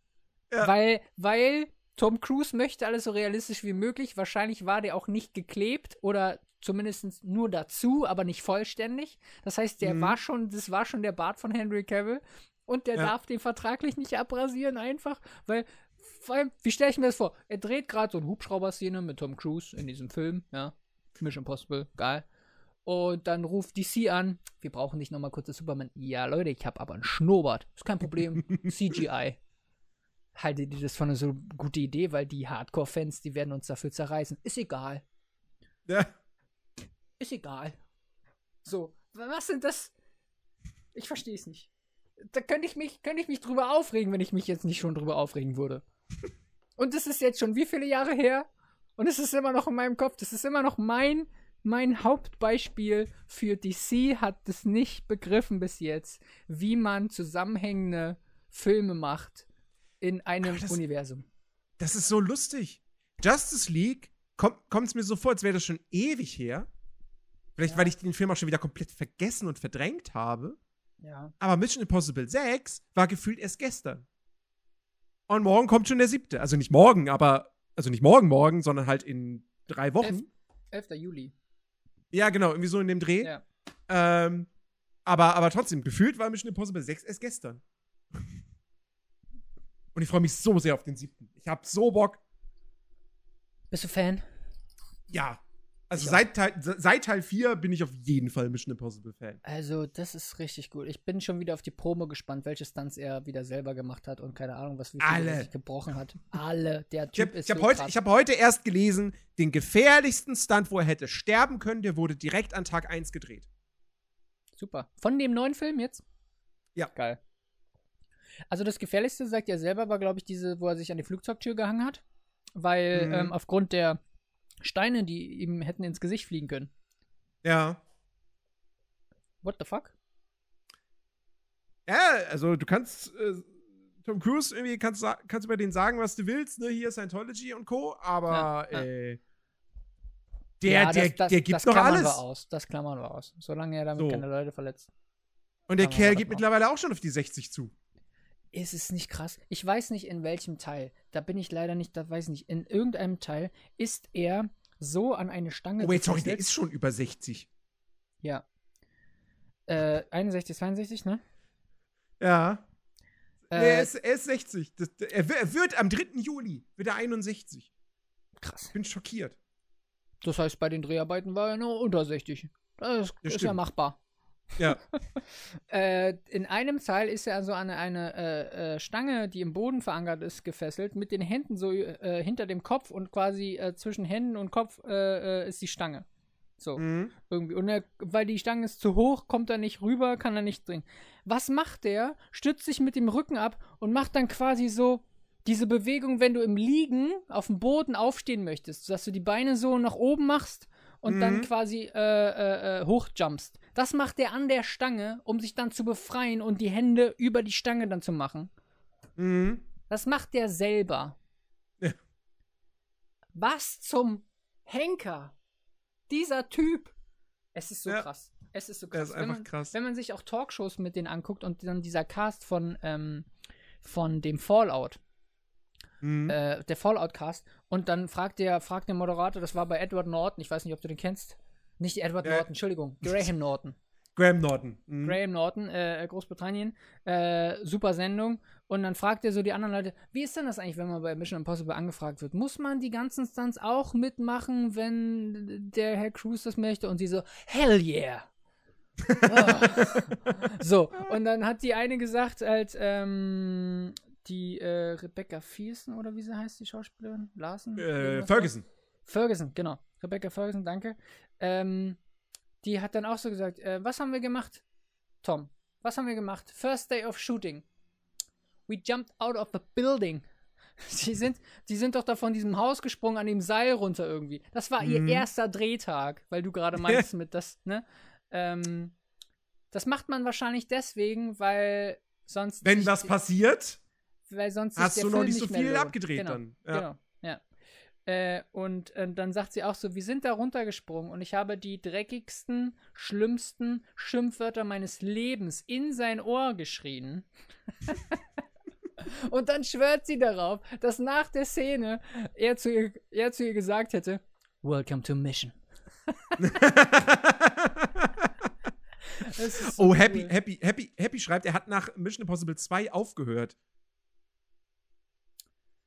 A: Ja.
B: Weil, weil Tom Cruise möchte alles so realistisch wie möglich. Wahrscheinlich war der auch nicht geklebt oder zumindest nur dazu, aber nicht vollständig. Das heißt, der
A: Mhm.
B: war schon, das war schon der Bart von Henry Cavill. Und der
A: Ja.
B: darf den vertraglich nicht abrasieren, einfach, weil, vor allem, wie stelle ich mir das vor? Er dreht gerade so eine Hubschrauber-Szene mit Tom Cruise in diesem Film, ja. Mission Impossible, geil. Und dann ruft DC an, wir brauchen nicht nochmal kurz das Superman. Ja, Leute, ich habe aber einen Schnurrbart. Ist kein Problem. CGI. haltet ihr das für eine so gute Idee, weil die Hardcore-Fans, die werden uns dafür zerreißen. Ist egal.
A: Ja.
B: Ist egal. So, was sind das? Ich verstehe es nicht. Da könnte ich mich, könnte ich mich drüber aufregen, wenn ich mich jetzt nicht schon drüber aufregen würde. Und das ist jetzt schon wie viele Jahre her? Und es ist immer noch in meinem Kopf. Das ist immer noch mein, mein Hauptbeispiel für DC hat es nicht begriffen bis jetzt, wie man zusammenhängende Filme macht in einem
A: das-
B: Universum.
A: Das ist so lustig. Justice League kommt es mir so vor, als wäre das schon ewig her. Vielleicht,
B: Ja.
A: weil ich den Film auch schon wieder komplett vergessen und verdrängt habe.
B: Ja.
A: Aber Mission Impossible 6 war gefühlt erst gestern. Und morgen kommt schon der siebte. Also nicht morgen, aber, also nicht morgen, morgen, sondern halt in drei Wochen.
B: 11. Juli.
A: Ja, genau, irgendwie so in dem Dreh.
B: Ja.
A: Ähm, aber, aber trotzdem, gefühlt war Mission Impossible 6 erst gestern. Und ich freue mich so sehr auf den siebten. Ich hab so Bock.
B: Bist du Fan?
A: Ja. Also
B: Ich
A: seit Teil, seit Teil 4 bin ich auf jeden Fall Mission Impossible Fan.
B: Also, das ist richtig gut. Ich bin schon wieder auf die Promo gespannt, welche Stunts er wieder selber gemacht hat und keine Ahnung, was wie viel
A: Alle.
B: er sich gebrochen hat. Alle. Der
A: Ich
B: Typ
A: habe
B: ist
A: hab
B: so
A: heute, ich hab heute erst gelesen, den gefährlichsten Stunt, wo er hätte sterben können, der wurde direkt an Tag 1 gedreht.
B: Super. Von dem neuen Film jetzt?
A: Ja.
B: Geil. Also das Gefährlichste, sagt er selber, war, glaube ich, diese, wo er sich an die Flugzeugtür gehangen hat. Weil
A: Mhm.
B: ähm, aufgrund der Steine, die ihm hätten ins Gesicht fliegen können.
A: Ja.
B: What the fuck?
A: Ja, also du kannst äh, Tom Cruise irgendwie kannst, kannst über den sagen, was du willst, ne? Hier Scientology und Co. Aber
B: Ja, ja.
A: äh, der,
B: Ja,
A: der,
B: das, das,
A: der gibt
B: das
A: noch alles.
B: Wir aus. Das klammern wir aus. Solange er damit
A: So.
B: keine Leute verletzt.
A: Und der Kerl geht mittlerweile auch schon auf die 60 zu.
B: Ist es nicht krass? Ich weiß nicht, in welchem Teil. Da bin ich leider nicht, da weiß ich nicht. In irgendeinem Teil ist er so an eine Stange
A: Oh, wait, sorry, der ist schon über 60.
B: Ja. Äh, 61, 62, ne?
A: Ja.
B: Äh,
A: nee, er, ist, er ist 60. Das, er, er wird am 3. Juli, wird er 61.
B: krass.
A: Ich bin schockiert.
B: Das heißt, bei den Dreharbeiten war er nur unter 60. Das ist,
A: Das
B: ist ja
A: stimmt.
B: machbar.
A: Ja.
B: Äh, in einem Teil ist er also an eine äh, äh, Stange, die im Boden verankert ist, gefesselt, mit den Händen so äh, hinter dem Kopf und quasi äh, zwischen Händen und Kopf äh, ist die Stange. So,
A: Mhm.
B: irgendwie. Und er, weil die Stange ist zu hoch, kommt er nicht rüber, kann er nicht drehen. Was macht der? Stützt sich mit dem Rücken ab und macht dann quasi so diese Bewegung, wenn du im Liegen auf dem Boden aufstehen möchtest, dass du die Beine so nach oben machst und dann
A: Mhm.
B: quasi äh, äh, äh, hochjumpst. Das macht er an der Stange, um sich dann zu befreien und die Hände über die Stange dann zu machen.
A: Mhm.
B: Das macht der selber.
A: Ja.
B: Was zum Henker? Dieser Typ. Es ist so
A: Ja.
B: krass. Es ist so krass.
A: ist
B: wenn, man,
A: krass.
B: wenn man sich auch Talkshows mit denen anguckt und dann dieser Cast von, ähm, von dem Fallout,
A: Mhm.
B: äh, der Fallout-Cast, und dann fragt der, fragt der Moderator, das war bei Edward Norton, ich weiß nicht, ob du den kennst. Nicht Edward
A: Ja.
B: Norton, Entschuldigung, Graham Norton.
A: Graham Norton. Mhm.
B: Graham Norton, äh, Großbritannien, äh, super Sendung. Und dann fragt er so die anderen Leute, wie ist denn das eigentlich, wenn man bei Mission Impossible angefragt wird? Muss man die ganzen Stunts auch mitmachen, wenn der Herr Cruz das möchte? Und sie so, hell yeah! Ah. so, und dann hat die eine gesagt, als ähm, die äh, Rebecca Fierson oder wie sie heißt, die Schauspielerin? Larsen?
A: Äh? Ferguson.
B: Ferguson, genau. Rebecca Ferguson, danke. Ähm, die hat dann auch so gesagt, äh, was haben wir gemacht? Tom, was haben wir gemacht? First day of shooting. We jumped out of the building. Die sind, die sind doch da von diesem Haus gesprungen, an dem Seil runter irgendwie. Das war
A: Mhm.
B: ihr erster Drehtag, weil du gerade meinst mit das, ne? Ähm, das macht man wahrscheinlich deswegen, weil sonst.
A: Wenn was
B: die-
A: passiert,
B: weil sonst
A: hast
B: der
A: du noch
B: Film
A: nicht so viel abgedreht
B: genau,
A: dann. Ja.
B: Genau, ja. Äh, und äh, dann sagt sie auch so, wir sind da runtergesprungen und ich habe die dreckigsten, schlimmsten Schimpfwörter meines Lebens in sein Ohr geschrien. und dann schwört sie darauf, dass nach der Szene er zu ihr, er zu ihr gesagt hätte, Welcome to Mission. Ist so
A: oh,
B: cool.
A: Happy, Happy, Happy, Happy schreibt, er hat nach Mission Impossible 2 aufgehört.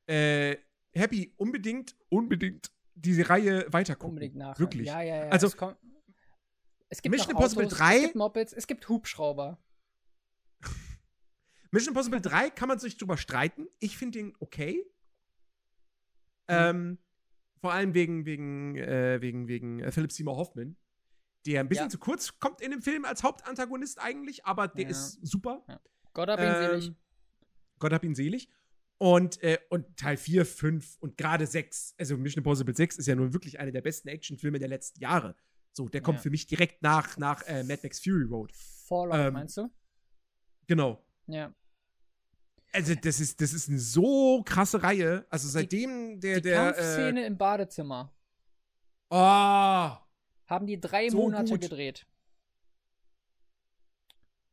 A: Äh, Happy, unbedingt, unbedingt diese Reihe weitergucken.
B: Unbedingt nach.
A: Wirklich.
B: Ja, ja, ja.
A: Also,
B: es, kommt, es gibt
A: Mission
B: noch
A: Impossible
B: Autos,
A: 3
B: Es gibt Mopeds, es gibt Hubschrauber.
A: Mission Impossible 3 kann man sich drüber streiten. Ich finde den okay.
B: Mhm.
A: Ähm, vor allem wegen, wegen, äh, wegen, wegen äh, Philip Seymour Hoffman, der ein bisschen
B: Ja.
A: zu kurz kommt in dem Film als Hauptantagonist eigentlich, aber der
B: Ja.
A: ist super.
B: Gott hab ihn
A: Ähm,
B: selig.
A: Gott hab ihn selig. Und, äh, und Teil 4, 5 und gerade 6, also Mission Impossible 6 ist ja nun wirklich einer der besten Actionfilme der letzten Jahre. So, der kommt
B: Ja.
A: für mich direkt nach, nach äh, Mad Max Fury Road.
B: Fallout,
A: ähm,
B: meinst du?
A: Genau.
B: Ja.
A: Also, das ist, das ist eine so krasse Reihe. Also, seitdem der,
B: Die
A: der. Äh,
B: Kampfszene im Badezimmer
A: oh,
B: haben die drei
A: So
B: Monate
A: gut.
B: gedreht.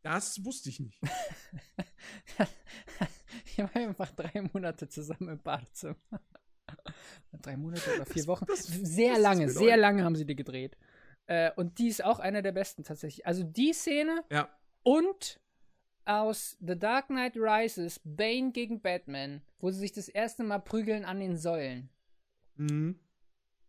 A: das wusste ich nicht.
B: Die waren einfach drei Monate zusammen im Badezimmer. drei Monate oder vier Wochen.
A: das-
B: sehr
A: das
B: lange, sehr lange haben sie die gedreht. Äh, und die ist auch einer der besten tatsächlich. Also die Szene
A: Ja.
B: und aus The Dark Knight Rises Bane gegen Batman, wo sie sich das erste Mal prügeln an den Säulen.
A: Mhm.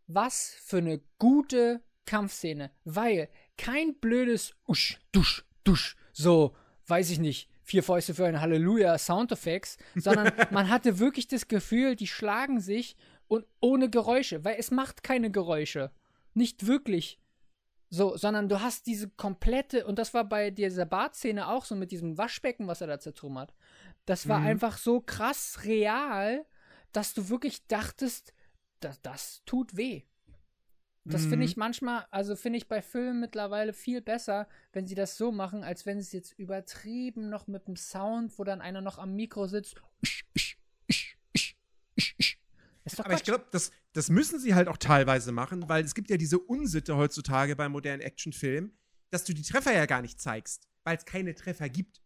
B: Was für eine gute Kampfszene, weil kein blödes Usch, Dusch, Dusch, so, weiß ich nicht, vier Fäuste für ein Halleluja Soundeffects, sondern man hatte wirklich das Gefühl, die schlagen sich und ohne Geräusche, weil es macht keine Geräusche. Nicht wirklich. So, sondern du hast diese komplette, und das war bei dieser Bartszene auch so mit diesem Waschbecken, was er da zertrümmert. Das war
A: Mhm.
B: einfach so krass real, dass du wirklich dachtest, das, das tut weh. Das finde
A: Mhm.
B: ich manchmal, also finde ich bei Filmen mittlerweile viel besser, wenn sie das so machen, als wenn sie es jetzt übertrieben noch mit dem Sound, wo dann einer noch am Mikro sitzt.
A: Aber ich glaube, das, das müssen sie halt auch teilweise machen, weil es gibt ja diese Unsitte heutzutage bei modernen Actionfilmen, dass du die Treffer ja gar nicht zeigst, weil es keine Treffer gibt.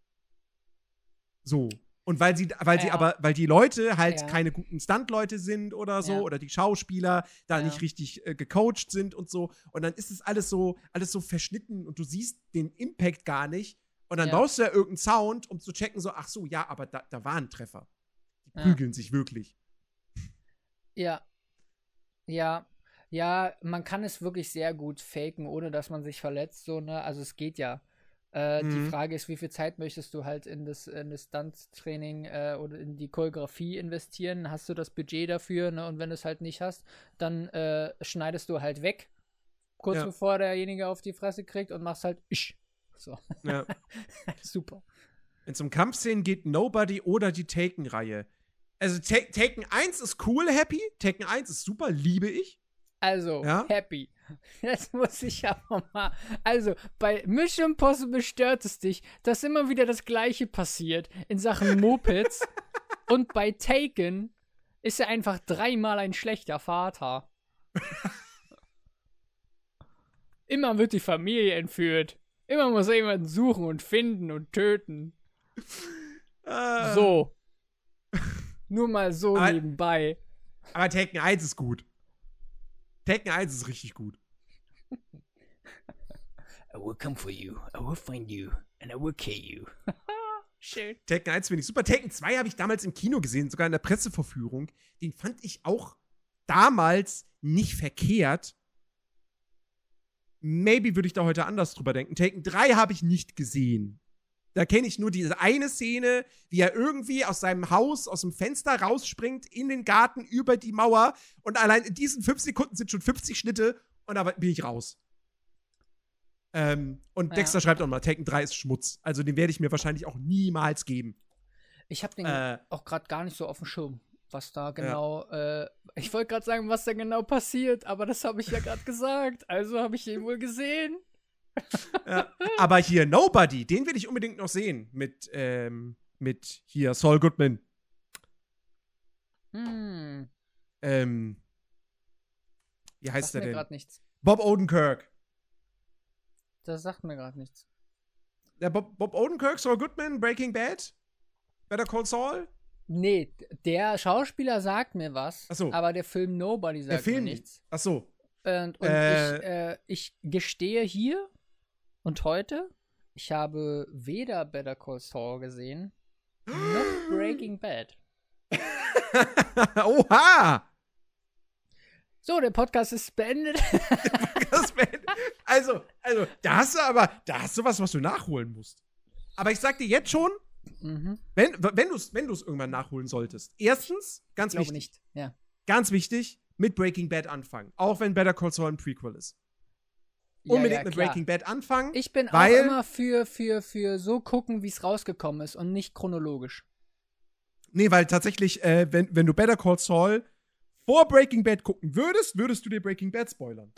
A: So. Und weil sie, weil sie
B: Ja.
A: aber, weil die Leute halt
B: Ja.
A: keine guten Stuntleute sind oder so,
B: Ja.
A: oder die Schauspieler da nicht richtig äh, gecoacht sind und so. Und dann ist es alles so, alles so verschnitten und du siehst den Impact gar nicht. Und dann
B: Ja.
A: brauchst du ja irgendeinen Sound, um zu checken, so, ach so, ja, aber da, da war ein Treffer. Die prügeln sich wirklich.
B: Ja. Ja. Ja, man kann es wirklich sehr gut faken, ohne dass man sich verletzt, so, ne? Also es geht ja. Äh, Die
A: Mhm.
B: Frage ist, wie viel Zeit möchtest du halt in das, in das Stunt-Training äh, oder in die Choreografie investieren? Hast du das Budget dafür, ne? Und wenn du es halt nicht hast, dann äh, schneidest du halt weg, kurz
A: Ja.
B: bevor derjenige auf die Fresse kriegt und machst halt isch. So,
A: Ja.
B: super.
A: Wenn es um Kampfszenen geht, Nobody oder die Taken-Reihe. Also Ta Taken 1 ist cool, happy. Taken 1 ist super, liebe ich.
B: Also,
A: Ja?
B: happy. Das muss ich aber mal. Also, bei Mission Impossible stört es dich, dass immer wieder das Gleiche passiert in Sachen Mopeds. und bei Taken ist er einfach dreimal ein schlechter Vater. immer wird die Familie entführt. Immer muss er jemanden suchen und finden und töten.
A: Äh,
B: So. Nur mal so
A: Aber-
B: nebenbei.
A: Aber Taken 1 ist gut. Taken 1 ist richtig gut.
B: I will come for you. I will find you. And I will kill you. Schön.
A: Taken 1 finde ich super. Taken 2 habe ich damals im Kino gesehen, sogar in der Presseverführung. Den fand ich auch damals nicht verkehrt. Maybe würde ich da heute anders drüber denken. Taken 3 habe ich nicht gesehen. Da kenne ich nur diese eine Szene, wie er irgendwie aus seinem Haus, aus dem Fenster rausspringt, in den Garten, über die Mauer. Und allein in diesen fünf Sekunden sind schon 50 Schnitte und da bin ich raus. Ähm, und
B: Ja.
A: Dexter schreibt auch mal, Taken 3 ist Schmutz. Also den werde ich mir wahrscheinlich auch niemals geben.
B: Ich habe den
A: Äh,
B: auch gerade gar nicht so auf dem Schirm, was da genau. Äh, ich wollte gerade sagen, was da genau passiert, aber das habe ich ja gerade gesagt. Also habe ich ihn wohl gesehen.
A: Ja. Aber hier Nobody, den will ich unbedingt noch sehen. Mit, ähm, mit hier Saul Goodman.
B: Hm,
A: Ähm, wie heißt
B: sagt
A: er
B: mir
A: denn?
B: gerade nichts.
A: Bob Odenkirk.
B: Das sagt mir gerade nichts.
A: Der Bob, Bob Odenkirk, Saul Goodman, Breaking Bad? Better Call Saul?
B: Nee, der Schauspieler sagt mir was,
A: Ach so.
B: aber der Film Nobody sagt
A: Der Film
B: mir nichts.
A: Ach so.
B: Und, und
A: Äh.
B: ich, äh, ich gestehe hier und heute, ich habe weder Better Call Saul gesehen, noch Breaking Bad.
A: Oha!
B: So, der Podcast ist beendet.
A: Das wär, also, also, da hast du aber, da hast du was, was du nachholen musst. Aber ich sag dir jetzt schon,
B: Mhm.
A: Wenn, wenn du es wenn du's irgendwann nachholen solltest. Erstens, ganz
B: Ich
A: wichtig,
B: nicht. Ja.
A: ganz wichtig, mit Breaking Bad anfangen. Auch wenn Better Call Saul ein Prequel ist.
B: Ja,
A: Unbedingt
B: ja,
A: mit
B: klar.
A: Breaking Bad anfangen.
B: Ich bin
A: Weil-
B: auch immer für, für, für so gucken, wie es rausgekommen ist und nicht chronologisch.
A: Nee, weil tatsächlich, äh, wenn, wenn du Better Call Saul vor Breaking Bad gucken würdest, würdest du dir Breaking Bad spoilern.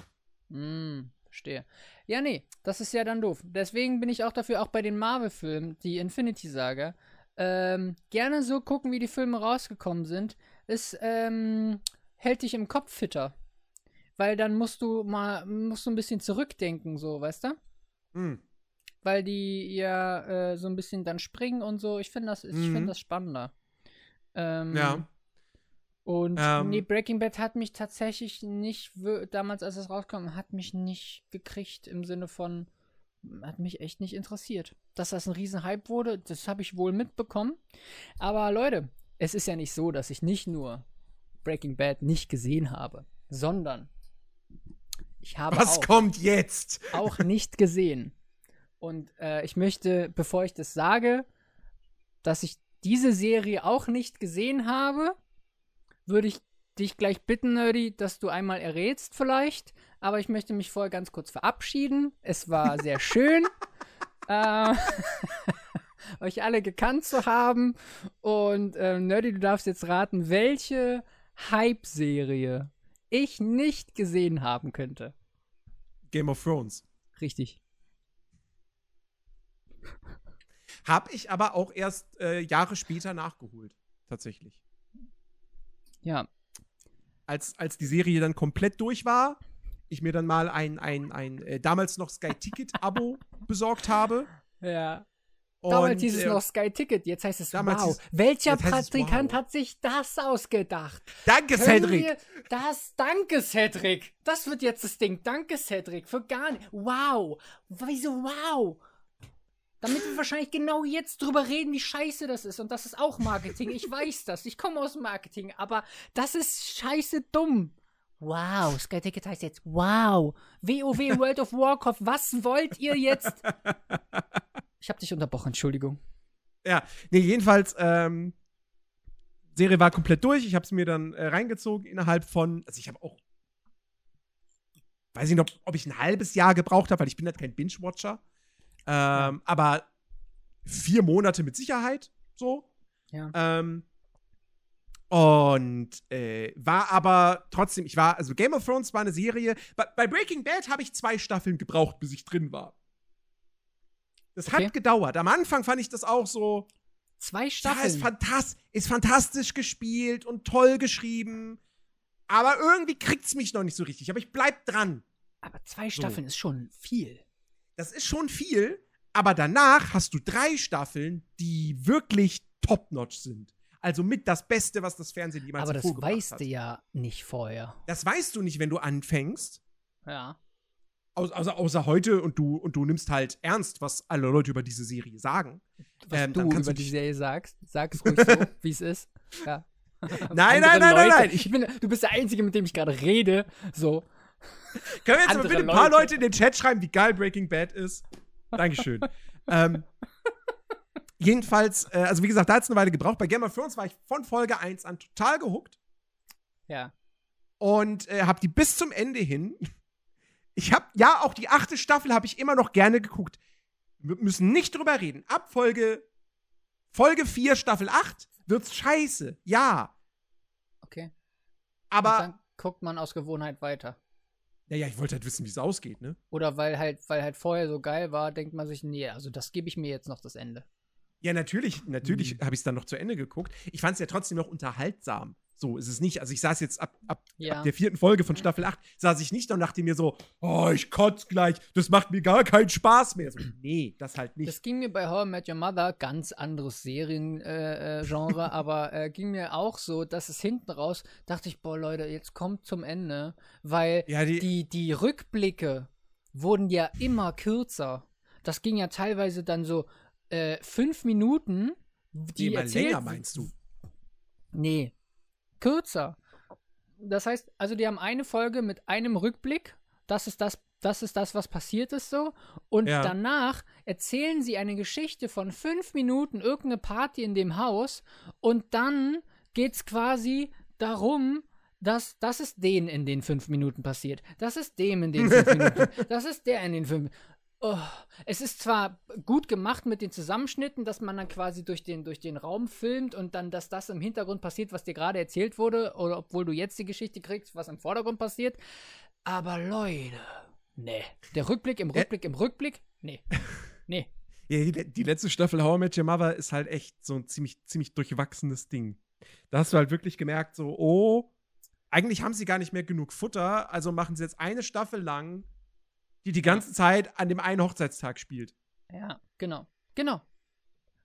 B: Hm, verstehe. Ja, nee, das ist ja dann doof. Deswegen bin ich auch dafür, auch bei den Marvel-Filmen, die Infinity-Saga, ähm, gerne so gucken, wie die Filme rausgekommen sind. Es ähm, hält dich im Kopf fitter. Weil dann musst du mal, musst du ein bisschen zurückdenken, so, weißt du?
A: Hm.
B: Weil die ja äh, so ein bisschen dann springen und so. Ich finde das, ich
A: Mhm.
B: finde das spannender. Ähm,
A: Ja.
B: Und
A: Ähm.
B: nee, Breaking Bad hat mich tatsächlich nicht, damals als es rauskam, hat mich nicht gekriegt im Sinne von, hat mich echt nicht interessiert. Dass das ein Riesenhype wurde, das habe ich wohl mitbekommen. Aber Leute, es ist ja nicht so, dass ich nicht nur Breaking Bad nicht gesehen habe, sondern ich habe
A: Was
B: auch,
A: kommt jetzt?
B: auch nicht gesehen. Und äh, ich möchte, bevor ich das sage, dass ich diese Serie auch nicht gesehen habe, würde ich dich gleich bitten, Nerdy, dass du einmal errätst vielleicht. Aber ich möchte mich vorher ganz kurz verabschieden. Es war sehr schön, äh, euch alle gekannt zu haben. Und äh, Nerdy, du darfst jetzt raten, welche Hype-Serie ich nicht gesehen haben könnte.
A: Game of Thrones.
B: Richtig.
A: Hab ich aber auch erst äh, Jahre später nachgeholt. Tatsächlich.
B: Ja,
A: Als, als die Serie dann komplett durch war, ich mir dann mal ein, ein, ein äh, damals noch Sky Ticket-Abo besorgt habe.
B: ja. Damals hieß es
A: äh,
B: noch Sky Ticket, jetzt heißt es Wow. Welcher Praktikant
A: Wow.
B: hat sich das ausgedacht?
A: Danke,
B: Können
A: Cedric!
B: Das, danke, Cedric. Das wird jetzt das Ding. Danke, Cedric. Für gar nicht. Wow. Wieso wow? Damit wir wahrscheinlich genau jetzt drüber reden, wie scheiße das ist. Und das ist auch Marketing. Ich weiß das. Ich komme aus Marketing. Aber das ist scheiße dumm. Wow. Sky Ticket heißt jetzt Wow. WoW World of Warcraft. Was wollt ihr jetzt? Ich habe dich unterbrochen. Entschuldigung.
A: Ja, nee, jedenfalls, ähm, Serie war komplett durch. Ich habe es mir dann äh, reingezogen innerhalb von, also ich habe auch, weiß ich noch, ob ich ein halbes Jahr gebraucht habe, weil ich bin halt kein Binge-Watcher. Ähm, aber vier Monate mit Sicherheit, so.
B: Ja.
A: Ähm, und äh, war aber trotzdem, ich war, also Game of Thrones war eine Serie. Bei, bei Breaking Bad habe ich zwei Staffeln gebraucht, bis ich drin war. Das
B: Okay.
A: hat gedauert. Am Anfang fand ich das auch so,
B: Zwei
A: ja, ist,
B: Staffeln.
A: fantas ist fantastisch gespielt und toll geschrieben. Aber irgendwie kriegt's mich noch nicht so richtig. Aber ich bleib dran.
B: aber zwei Staffeln ist schon viel.
A: Das ist schon viel. Aber danach hast du drei Staffeln, die wirklich top-notch sind. Also mit das Beste, was das Fernsehen jemals
B: Aber das weißt
A: hat.
B: du ja nicht vorher.
A: Das weißt du nicht, wenn du anfängst.
B: Ja.
A: Au- Außer, außer heute und du, und du nimmst halt ernst, was alle Leute über diese Serie sagen.
B: Was
A: Ähm,
B: du über die Serie sagst, sag es ruhig so, wie es ist. Ja.
A: Nein, nein, nein, nein,
B: Leute.
A: nein.
B: Ich bin, du bist der Einzige, mit dem ich gerade rede. So.
A: Können wir jetzt mal bitte ein paar
B: Leute.
A: Leute in den Chat schreiben, wie geil Breaking Bad ist? Dankeschön. ähm, jedenfalls, äh, also wie gesagt, da hat es eine Weile gebraucht. Bei Game of Thrones war ich von Folge 1 an total gehuckt
B: Ja.
A: und äh, habe die bis zum Ende hin. Ich habe, ja, auch die achte Staffel habe ich immer noch gerne geguckt. Wir müssen nicht drüber reden. Ab Folge, Folge 4, Staffel 8 wird's scheiße. Ja.
B: Okay. Und
A: Aber,
B: dann guckt man aus Gewohnheit weiter.
A: naja, ich wollte halt wissen, wie es ausgeht, ne?
B: Oder weil halt, weil halt vorher so geil war, denkt man sich, nee, also das gebe ich mir jetzt noch das Ende.
A: Ja, natürlich, natürlich
B: Hm.
A: habe ich es dann noch zu Ende geguckt. Ich fand es ja trotzdem noch unterhaltsam. So ist es nicht. Also ich saß jetzt ab, ab,
B: Ja.
A: ab der vierten Folge von Staffel 8, saß ich nicht und dachte mir so, oh, ich kotz gleich, das macht mir gar keinen Spaß mehr. So, nee, das halt nicht.
B: Das ging mir bei How I Met Your Mother, ganz anderes Seriengenre, äh, äh, aber äh, ging mir auch so, dass es hinten raus, dachte ich, boah Leute, jetzt kommt zum Ende, weil
A: ja, die,
B: die, die Rückblicke wurden ja immer kürzer. Das ging ja teilweise dann so äh, fünf Minuten,
A: die
B: die erzählt,
A: länger meinst du?
B: Nee, kürzer. Das heißt, also die haben eine Folge mit einem Rückblick. Das ist das, das ist das, was passiert ist so. Und
A: Ja.
B: danach erzählen sie eine Geschichte von fünf Minuten, irgendeine Party in dem Haus. Und dann geht's quasi darum, dass das ist den in den fünf Minuten passiert. Das ist dem in den fünf Minuten. Das ist der in den fünf Oh, es ist zwar gut gemacht mit den Zusammenschnitten, dass man dann quasi durch den, durch den Raum filmt und dann, dass das im Hintergrund passiert, was dir gerade erzählt wurde, oder obwohl du jetzt die Geschichte kriegst, was im Vordergrund passiert. Aber Leute, nee. Der Rückblick im Rückblick im Rückblick, nee. Nee.
A: Ja, die, die letzte Staffel How I Met Your Mother ist halt echt so ein ziemlich, ziemlich durchwachsenes Ding. Da hast du halt wirklich gemerkt, so, oh, eigentlich haben sie gar nicht mehr genug Futter, also machen sie jetzt eine Staffel lang, die die ganze Zeit an dem einen Hochzeitstag spielt.
B: Ja, genau. Genau.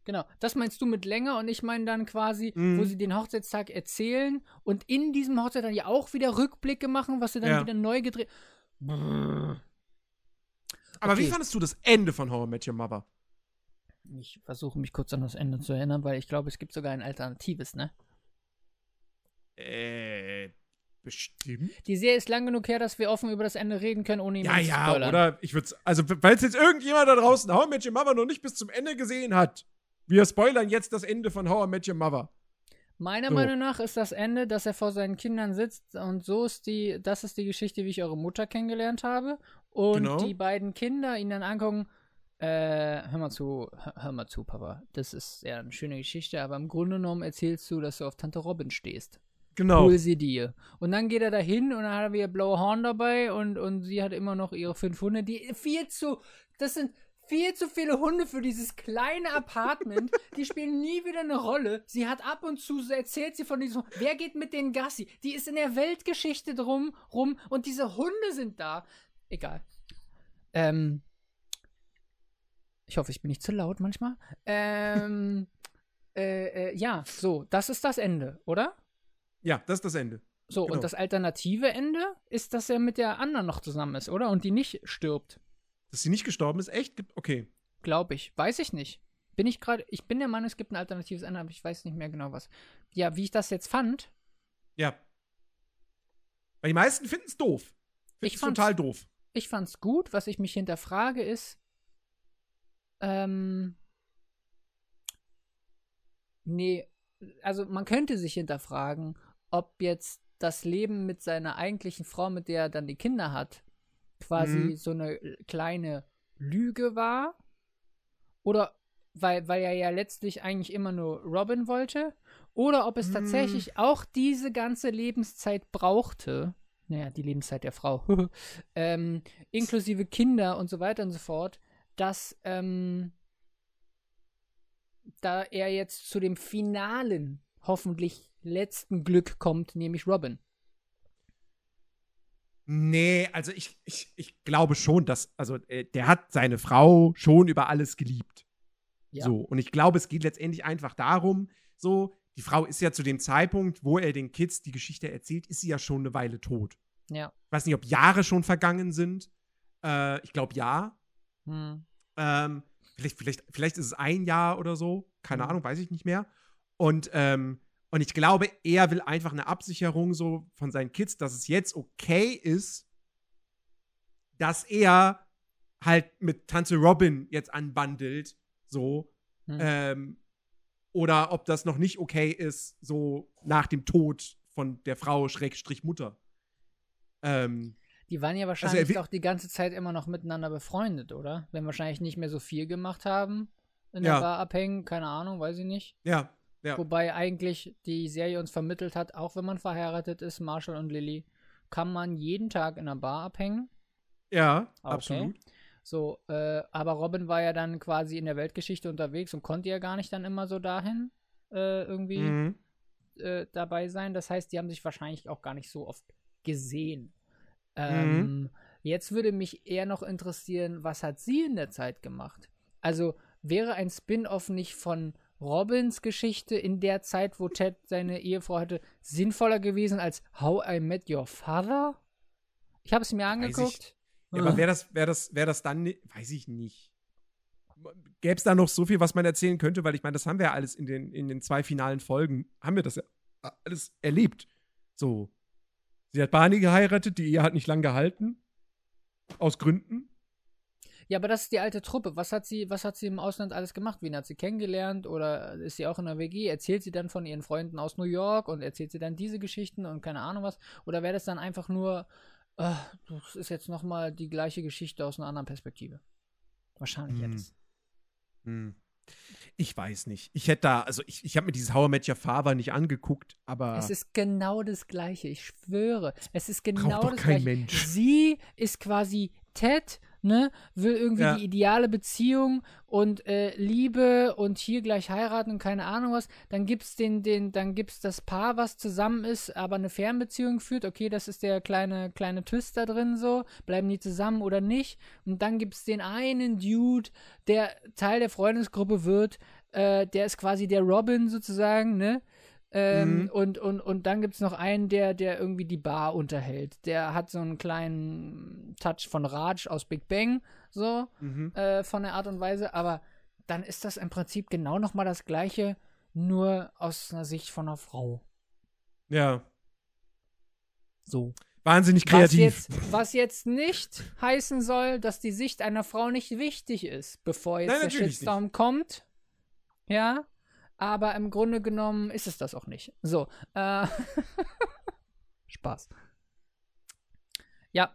B: Genau. Das meinst du mit länger und ich meine dann quasi,
A: Mhm.
B: wo sie den Hochzeitstag erzählen und in diesem Hochzeitstag dann ja auch wieder Rückblicke machen, was sie dann
A: Ja.
B: wieder neu gedreht. Brrr.
A: Aber wie
B: Okay.
A: fandest du das Ende von I Met Your Mother?
B: Ich versuche mich kurz an das Ende zu erinnern, weil ich glaube, es gibt sogar ein alternatives, ne?
A: Äh, bestimmt.
B: Die Serie ist lang genug her, dass wir offen über das Ende reden können, ohne ihn
A: Ja,
B: zu
A: ja,
B: spoilern.
A: oder? Ich würde also, weil es jetzt irgendjemand da draußen How I Met Your Mother noch nicht bis zum Ende gesehen hat, wir spoilern jetzt das Ende von How I Met Your Mother.
B: Meiner
A: So.
B: Meinung nach ist das Ende, dass er vor seinen Kindern sitzt und so ist die, das ist die Geschichte, wie ich eure Mutter kennengelernt habe. Und
A: Genau.
B: die beiden Kinder ihn dann angucken, äh, hör mal zu, hör, hör mal zu, Papa. Das ist ja eine schöne Geschichte, aber im Grunde genommen erzählst du, dass du auf Tante Robin stehst.
A: Genau.
B: Hol sie dir. Und dann geht er dahin und dann hat er wieder blaue Horn dabei und, und sie hat immer noch ihre fünf Hunde, die viel zu, das sind viel zu viele Hunde für dieses kleine Apartment. Die spielen nie wieder eine Rolle. Sie hat ab und zu, erzählt sie von diesem, wer geht mit den Gassi? Die ist in der Weltgeschichte drum, rum und diese Hunde sind da. Egal. Ähm, ich hoffe, ich bin nicht zu laut manchmal. Ähm, äh, äh, ja, so, das ist das Ende, oder?
A: Ja, das ist das Ende.
B: So,
A: Genau.
B: und das alternative Ende ist, dass er mit der anderen noch zusammen ist, oder? Und die nicht stirbt.
A: Dass sie nicht gestorben ist, echt? Okay.
B: Glaube ich. Weiß ich nicht. Bin ich gerade. Ich bin der Meinung, es gibt ein alternatives Ende, aber ich weiß nicht mehr genau was. Ja, wie ich das jetzt fand.
A: Ja. Weil die meisten finden es doof.
B: Ich
A: Finden's
B: fand's-
A: total doof.
B: Ich fand's gut. Was ich mich hinterfrage ist. Ähm. Nee. Also, man könnte sich hinterfragen, ob jetzt das Leben mit seiner eigentlichen Frau, mit der er dann die Kinder hat, quasi
A: Mhm.
B: so eine kleine Lüge war. Oder weil, weil er ja letztlich eigentlich immer nur Robin wollte. Oder ob es
A: Mhm.
B: tatsächlich auch diese ganze Lebenszeit brauchte. Naja, die Lebenszeit der Frau. ähm, inklusive Kinder und so weiter und so fort, dass ähm, da er jetzt zu dem finalen, hoffentlich letzten Glück kommt, nämlich Robin.
A: Nee, also ich, ich, ich glaube schon, dass, also äh, der hat seine Frau schon über alles geliebt.
B: Ja.
A: So, und ich glaube, es geht letztendlich einfach darum, so, die Frau ist ja zu dem Zeitpunkt, wo er den Kids die Geschichte erzählt, ist sie ja schon eine Weile tot.
B: Ja.
A: Ich weiß nicht, ob Jahre schon vergangen sind. Äh, ich glaube ja.
B: Hm.
A: Ähm, vielleicht, vielleicht, vielleicht ist es ein Jahr oder so. Keine
B: Mhm.
A: Ahnung, weiß ich nicht mehr. Und, ähm, und ich glaube, er will einfach eine Absicherung so von seinen Kids, dass es jetzt okay ist, dass er halt mit Tante Robin jetzt anbandelt, so.
B: Hm.
A: Ähm, oder ob das noch nicht okay ist, so nach dem Tod von der Frau Schrägstrich Mutter. Ähm,
B: Die waren ja wahrscheinlich
A: wi-
B: auch die ganze Zeit immer noch miteinander befreundet, oder? Wenn wahrscheinlich nicht mehr so viel gemacht haben. In der
A: Ja.
B: Bar abhängen, keine Ahnung, weiß ich nicht.
A: ja, ja.
B: Wobei eigentlich die Serie uns vermittelt hat, auch wenn man verheiratet ist, Marshall und Lily, kann man jeden Tag in der Bar abhängen.
A: Ja,
B: Okay.
A: absolut.
B: So, äh, aber Robin war ja dann quasi in der Weltgeschichte unterwegs und konnte ja gar nicht dann immer so dahin äh, irgendwie
A: Mhm.
B: äh, dabei sein. Das heißt, die haben sich wahrscheinlich auch gar nicht so oft gesehen.
A: Mhm.
B: Ähm, Jetzt würde mich eher noch interessieren, was hat sie in der Zeit gemacht? Also wäre ein Spin-off nicht von Robins Geschichte in der Zeit, wo Ted seine Ehefrau hatte, sinnvoller gewesen als How I Met Your Father? Ich habe es mir angeguckt.
A: Ja, aber wäre das, wär das, wär das dann, weiß ich nicht. Gäbe es da noch so viel, was man erzählen könnte, weil ich meine, das haben wir ja alles in den, in den zwei finalen Folgen, haben wir das ja alles erlebt. So. Sie hat Barney geheiratet, die Ehe hat nicht lang gehalten. Aus Gründen.
B: Ja, aber das ist die alte Truppe. Was hat sie, was hat sie im Ausland alles gemacht? Wen hat sie kennengelernt? Oder ist sie auch in der WG? Erzählt sie dann von ihren Freunden aus New York und erzählt sie dann diese Geschichten und keine Ahnung was? Oder wäre das dann einfach nur, äh, das ist jetzt nochmal die gleiche Geschichte aus einer anderen Perspektive? Wahrscheinlich
A: Hm.
B: jetzt.
A: Hm. Ich weiß nicht. Ich hätte da, also ich, ich habe mir dieses How I Met Your Father nicht angeguckt, aber
B: Es ist genau das Gleiche, ich schwöre. Es ist genau das Gleiche.
A: Mensch.
B: Sie ist quasi Ted, ne? Will irgendwie
A: Ja.
B: die ideale Beziehung und äh, Liebe und hier gleich heiraten und keine Ahnung was. Dann gibt's den, den, dann gibt's das Paar, was zusammen ist, aber eine Fernbeziehung führt. Okay, das ist der kleine, kleine Twist da drin so. Bleiben die zusammen oder nicht? Und dann gibt's den einen Dude, der Teil der Freundesgruppe wird. Äh, der ist quasi der Robin sozusagen, ne? Ähm,
A: Mhm.
B: und, und, und dann gibt es noch einen, der, der irgendwie die Bar unterhält. Der hat so einen kleinen Touch von Raj aus Big Bang, so,
A: mhm.
B: äh, von der Art und Weise. Aber dann ist das im Prinzip genau nochmal das Gleiche, nur aus einer Sicht von einer Frau.
A: ja,
B: So.
A: wahnsinnig
B: Was
A: kreativ.
B: jetzt, was jetzt nicht heißen soll, dass die Sicht einer Frau nicht wichtig ist, bevor jetzt
A: Nein,
B: der Shitstorm kommt. Ja. Aber im Grunde genommen ist es das auch nicht. So. Äh Spaß. Ja.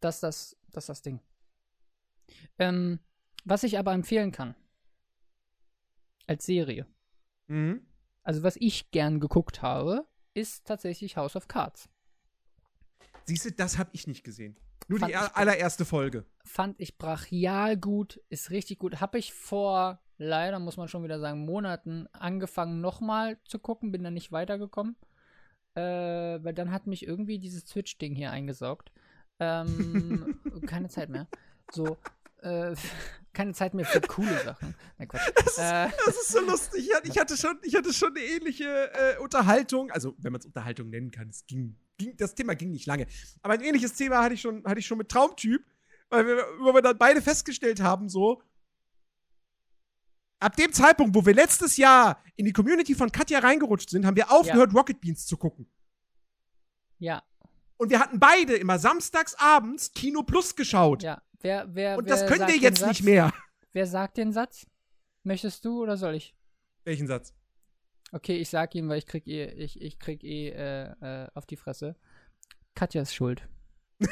B: Das ist das, das, das Ding. Ähm, was ich aber empfehlen kann. Als Serie.
A: Mhm.
B: Also, was ich gern geguckt habe, ist tatsächlich House of Cards.
A: Siehst du, das habe ich nicht gesehen. Nur
B: Fand
A: die er- allererste Folge.
B: fand ich brachial gut, ist richtig gut. Habe ich vor, leider muss man schon wieder sagen, Monaten angefangen nochmal zu gucken, bin dann nicht weitergekommen. Äh, weil dann hat mich irgendwie dieses Twitch-Ding hier eingesaugt. Ähm, keine Zeit mehr. So, äh, keine Zeit mehr für coole Sachen. Nein, Quatsch. Äh,
A: Das ist so lustig. Ich hatte, schon, ich hatte schon eine ähnliche äh, Unterhaltung. Also, wenn man es Unterhaltung nennen kann. Es ging, ging, das Thema ging nicht lange. Aber ein ähnliches Thema hatte ich schon, hatte ich schon mit Traumtyp. Weil wir, weil wir dann beide festgestellt haben, so. Ab dem Zeitpunkt, wo wir letztes Jahr in die Community von Katja reingerutscht sind, haben wir aufgehört, Rocket Beans zu gucken.
B: ja,
A: Und wir hatten beide immer samstags abends Kino Plus geschaut.
B: ja. Wer, wer,
A: Und
B: wer
A: das können wir jetzt
B: Satz?
A: nicht mehr.
B: Wer sagt den Satz? Möchtest du oder soll ich?
A: Welchen Satz?
B: Okay, ich sag ihm, weil ich krieg eh, ich, ich krieg eh äh, äh, auf die Fresse. Katja ist schuld.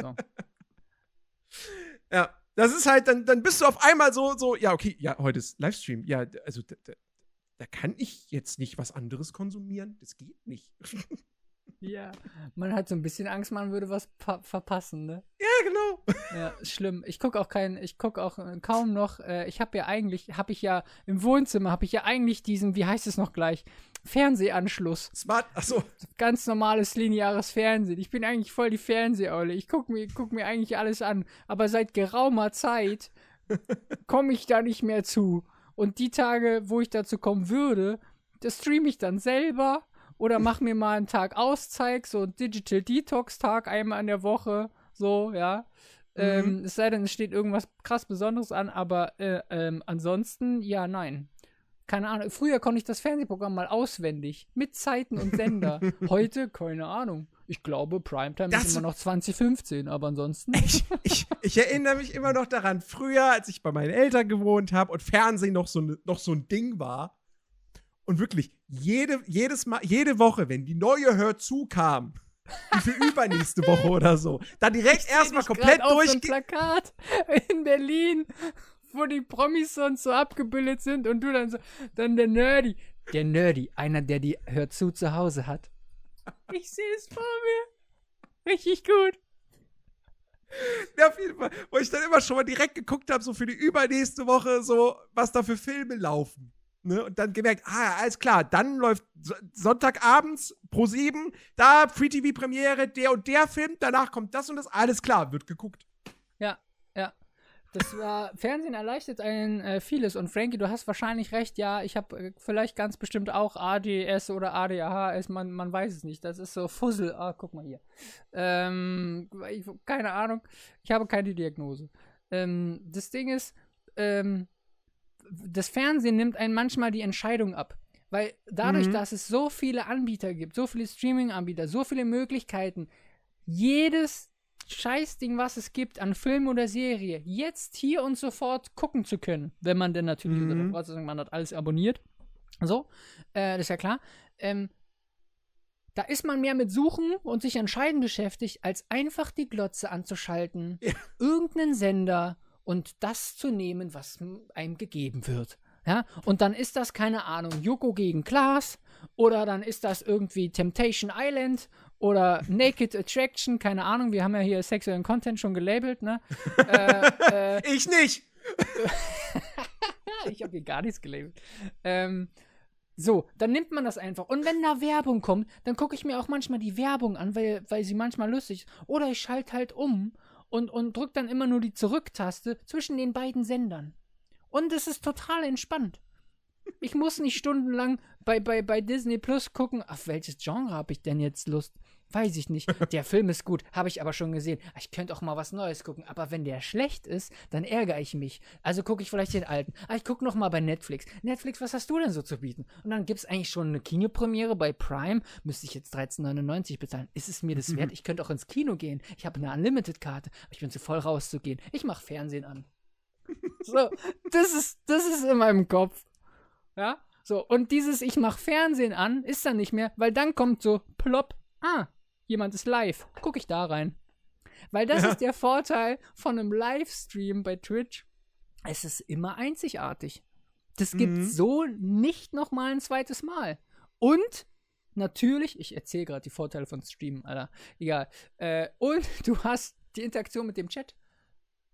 B: So.
A: Ja, das ist halt, dann, dann bist du auf einmal so, so, ja, okay, ja, heute ist Livestream. Ja, also da, da, da kann ich jetzt nicht was anderes konsumieren. Das geht nicht.
B: Ja. Man hat so ein bisschen Angst, man würde was pa- verpassen, ne?
A: ja, genau.
B: Ja, ist schlimm. Ich guck auch kein, ich guck auch äh, kaum noch, äh, ich habe ja eigentlich, habe ich ja im Wohnzimmer, habe ich ja eigentlich diesen, wie heißt es noch gleich, Fernsehanschluss.
A: Smart, achso.
B: Ganz normales lineares Fernsehen. Ich bin eigentlich voll die Fernseheule. Ich guck mir, guck mir eigentlich alles an. Aber seit geraumer Zeit komme ich da nicht mehr zu. Und die Tage, wo ich dazu kommen würde, das streame ich dann selber oder mach mir mal einen Tag Auszeit, so ein Digital Detox Tag einmal in der Woche, so, ja. Ähm, es sei denn, es steht irgendwas krass Besonderes an, aber äh, ähm, ansonsten, ja, nein. Keine Ahnung. Früher konnte ich das Fernsehprogramm mal auswendig. Mit Zeiten und Sender. Heute, keine Ahnung. Ich glaube, Primetime
A: Das-
B: ist immer noch 2015, aber ansonsten.
A: Ich, ich, ich erinnere mich immer noch daran, früher, als ich bei meinen Eltern gewohnt habe und Fernsehen noch so, noch so ein Ding war. Und wirklich, jede, jedes Mal, jede Woche, wenn die neue Hör zu kam, die für übernächste Woche oder so, dann direkt erstmal komplett
B: auf so ein
A: durch.
B: Plakat in Berlin, wo die Promis sonst so abgebildet sind und du dann so, dann der Nerdy. Der Nerdy, einer, der die Hört zu zu Hause hat. Ich sehe es vor mir. Richtig gut.
A: Ja, auf jeden Fall. Wo ich dann immer schon mal direkt geguckt habe, so für die übernächste Woche, so, was da für Filme laufen. Ne? Und dann gemerkt, ah, alles klar, dann läuft So- Sonntagabends pro 7, da Free-TV-Premiere, der und der Film, danach kommt das und das, alles klar, wird geguckt.
B: Das war, Fernsehen erleichtert einen äh, vieles. Und Frankie, du hast wahrscheinlich recht, ja, ich habe äh, vielleicht ganz bestimmt auch ADS oder ADHS, man, man weiß es nicht. Das ist so Fussel. Ah, guck mal hier. Ähm, ich, keine Ahnung. Ich habe keine Diagnose. Ähm, das Ding ist, ähm, das Fernsehen nimmt einen manchmal die Entscheidung ab. Weil dadurch,
A: Mhm.
B: dass es so viele Anbieter gibt, so viele Streaming-Anbieter, so viele Möglichkeiten, jedes Scheißding, was es gibt an Film oder Serie, jetzt hier und sofort gucken zu können. Wenn man denn natürlich unter der
A: Mhm.
B: Voraussetzung, man hat alles abonniert. So, äh, das ist ja klar. Ähm, da ist man mehr mit Suchen und sich entscheiden beschäftigt, als einfach die Glotze anzuschalten,
A: Ja.
B: irgendeinen Sender und das zu nehmen, was einem gegeben wird. Ja, und dann ist das, keine Ahnung, Joko gegen Klaas oder dann ist das irgendwie Temptation Island oder Naked Attraction, keine Ahnung, wir haben ja hier sexuellen Content schon gelabelt, ne? äh, äh,
A: Ich nicht!
B: ich habe hier gar nichts gelabelt. Ähm, so, dann nimmt man das einfach. Und wenn da Werbung kommt, dann gucke ich mir auch manchmal die Werbung an, weil, weil sie manchmal lustig ist. Oder ich schalte halt um und, und drücke dann immer nur die Zurücktaste zwischen den beiden Sendern. Und es ist total entspannt. Ich muss nicht stundenlang bei, bei, bei Disney Plus gucken, auf welches Genre habe ich denn jetzt Lust? Weiß ich nicht. Der Film ist gut, habe ich aber schon gesehen. Ich könnte auch mal was Neues gucken. Aber wenn der schlecht ist, dann ärgere ich mich. Also gucke ich vielleicht den alten. Ah, ich gucke noch mal bei Netflix. Netflix, was hast du denn so zu bieten? Und dann gibt es eigentlich schon eine Kinopremiere bei Prime. Müsste ich jetzt 13,99 bezahlen. Ist es mir das wert? Ich könnte auch ins Kino gehen. Ich habe eine Unlimited-Karte. Aber ich bin zu voll rauszugehen. Ich mache Fernsehen an. So, das ist, das ist in meinem Kopf. Ja? So, und dieses Ich mach Fernsehen an ist dann nicht mehr, weil dann kommt so plopp, ah, jemand ist live. Guck ich da rein. Weil das
A: Ja.
B: ist der Vorteil von einem Livestream bei Twitch. Es ist immer einzigartig. Das gibt
A: Mhm.
B: so nicht noch mal ein zweites Mal. Und natürlich, ich erzähle gerade die Vorteile von Streamen, Alter. Egal. Äh, und du hast die Interaktion mit dem Chat.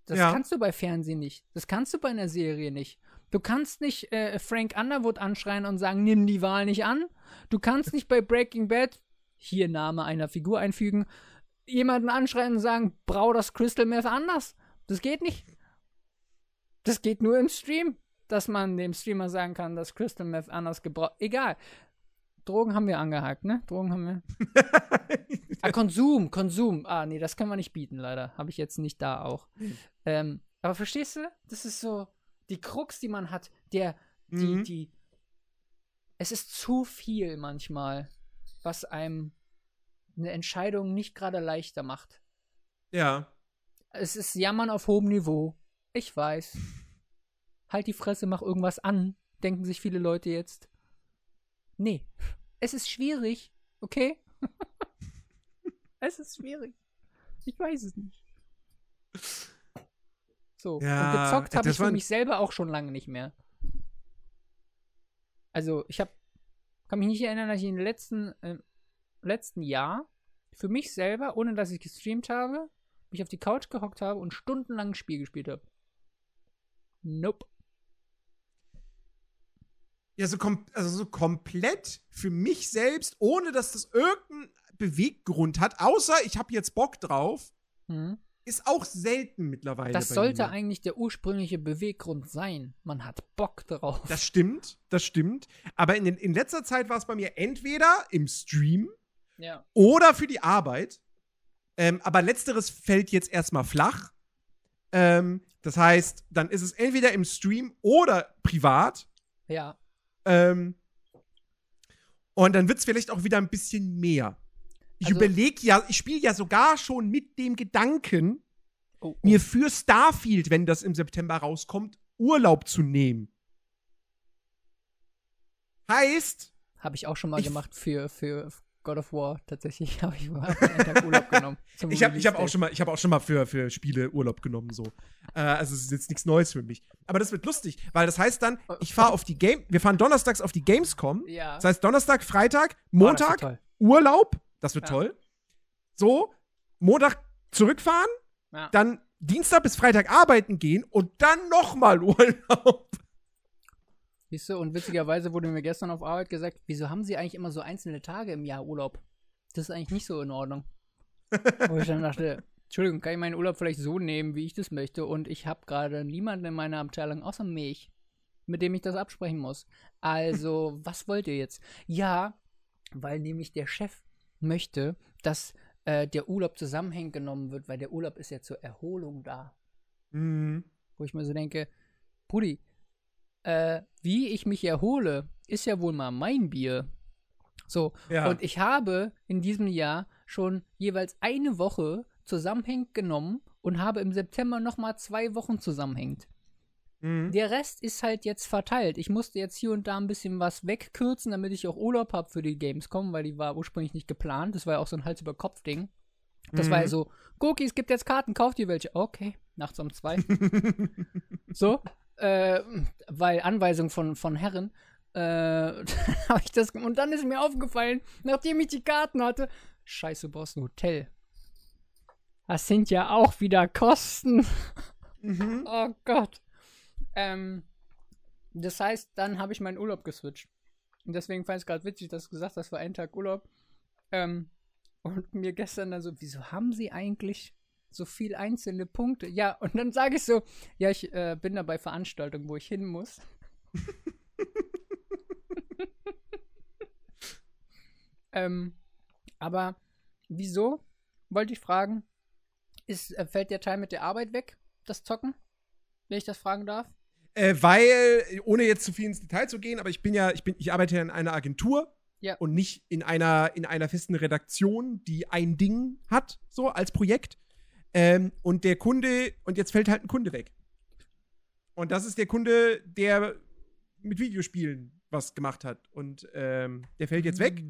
B: Das
A: Ja.
B: kannst du bei Fernsehen nicht. Das kannst du bei einer Serie nicht. Du kannst nicht äh, Frank Underwood anschreien und sagen, nimm die Wahl nicht an. Du kannst nicht bei Breaking Bad, hier Name einer Figur einfügen, jemanden anschreien und sagen, brau das Crystal Meth anders. Das geht nicht. Das geht nur im Stream, dass man dem Streamer sagen kann, dass Crystal Meth anders gebraucht. Egal. Drogen haben wir angehakt, ne? Drogen haben wir. Ah, Konsum, Konsum. Ah, nee, das können wir nicht bieten, leider. Habe ich jetzt nicht da auch. Ähm, aber verstehst du? Das ist so die Krux, die man hat, der, die,
A: Mhm.
B: die. Es ist zu viel manchmal, was einem eine Entscheidung nicht gerade leichter macht.
A: Ja.
B: Es ist Jammern auf hohem Niveau. Ich weiß. Halt die Fresse, mach irgendwas an, denken sich viele Leute jetzt. Nee. Es ist schwierig, okay? es ist schwierig. Ich weiß es nicht. So.
A: Ja,
B: und gezockt habe ich für mich selber auch schon lange nicht mehr. Also, ich habe kann mich nicht erinnern, dass ich im letzten, äh, letzten Jahr für mich selber, ohne dass ich gestreamt habe, mich auf die Couch gehockt habe und stundenlang ein Spiel gespielt habe. Nope.
A: Ja, so, kom also so komplett für mich selbst, ohne dass das irgendeinen Beweggrund hat, außer ich habe jetzt Bock drauf,
B: Mhm.
A: Ist auch selten mittlerweile.
B: Das sollte
A: mir.
B: eigentlich der ursprüngliche Beweggrund sein. Man hat Bock drauf.
A: Das stimmt, das stimmt. Aber in, den, in letzter Zeit war es bei mir entweder im Stream
B: ja.
A: oder für die Arbeit. Ähm, aber letzteres fällt jetzt erstmal flach. Ähm, das heißt, dann ist es entweder im Stream oder privat.
B: Ja.
A: Ähm, und dann wird es vielleicht auch wieder ein bisschen mehr. Ich
B: Also-
A: überlege ja, ich spiele ja sogar schon mit dem Gedanken,
B: Oh, oh.
A: mir für Starfield, wenn das im September rauskommt, Urlaub zu nehmen. Heißt,
B: Habe ich auch schon mal
A: Ich-
B: gemacht für, für God of War. Tatsächlich habe ich mal einen Tag Urlaub genommen.
A: ich habe ich hab auch schon mal, ich hab auch schon mal für, für Spiele Urlaub genommen, so. Äh, also es ist jetzt nichts Neues für mich. Aber das wird lustig, weil das heißt dann, ich fahre auf die Game, wir fahren donnerstags auf die Gamescom.
B: Ja.
A: Das heißt Donnerstag, Freitag,
B: Oh,
A: Montag,
B: toll.
A: Urlaub, das wird
B: Ja.
A: toll. So, Montag zurückfahren,
B: Ja.
A: dann Dienstag bis Freitag arbeiten gehen und dann nochmal Urlaub.
B: Siehst du, und witzigerweise wurde mir gestern auf Arbeit gesagt, wieso haben sie eigentlich immer so einzelne Tage im Jahr Urlaub? Das ist eigentlich nicht so in Ordnung. Wo ich dann dachte, Entschuldigung, kann ich meinen Urlaub vielleicht so nehmen, wie ich das möchte? Und ich habe gerade niemanden in meiner Abteilung außer mich, mit dem ich das absprechen muss. Also, was wollt ihr jetzt? Ja, weil nämlich der Chef möchte, dass äh, der Urlaub zusammenhängend genommen wird, weil der Urlaub ist ja zur Erholung da
A: Mhm.
B: wo ich mir so denke, Brudi, äh, wie ich mich erhole, ist ja wohl mal mein Bier. So,
A: Ja.
B: und ich habe in diesem Jahr schon jeweils eine Woche zusammenhängend genommen und habe im September nochmal zwei Wochen zusammenhängend.
A: Mhm.
B: Der Rest ist halt jetzt verteilt. Ich musste jetzt hier und da ein bisschen was wegkürzen, damit ich auch Urlaub habe für die Gamescom, weil die war ursprünglich nicht geplant. Das war ja auch so ein Hals-über-Kopf-Ding. Das war ja
A: Mhm.
B: so, Cookie, es gibt jetzt Karten, kauft ihr welche? Okay, nachts um zwei. so, äh, weil Anweisung von, von Herren. Äh, ich das, und dann ist mir aufgefallen, nachdem ich die Karten hatte, scheiße, du brauchst ein Hotel. Das sind ja auch wieder Kosten.
A: Mhm.
B: Oh Gott. Ähm, das heißt, dann habe ich meinen Urlaub geswitcht. Und deswegen fand ich es gerade witzig, dass du gesagt hast, für einen Tag Urlaub. Ähm, und mir gestern dann so, wieso haben sie eigentlich so viel einzelne Punkte? Ja, und dann sage ich so, ja, ich äh, bin da bei Veranstaltungen, wo ich hin muss. ähm, aber wieso, wollte ich fragen, ist, äh, fällt der Teil mit der Arbeit weg, das Zocken? Wenn ich das fragen darf?
A: Äh, weil, ohne jetzt zu viel ins Detail zu gehen, aber ich bin ja, ich bin, ich arbeite ja in einer Agentur
B: Ja.
A: und nicht in einer, in einer festen Redaktion, die ein Ding hat, so als Projekt. Ähm, und der Kunde, und jetzt fällt halt ein Kunde weg. Und das ist der Kunde, der mit Videospielen was gemacht hat. Und ähm, der fällt jetzt weg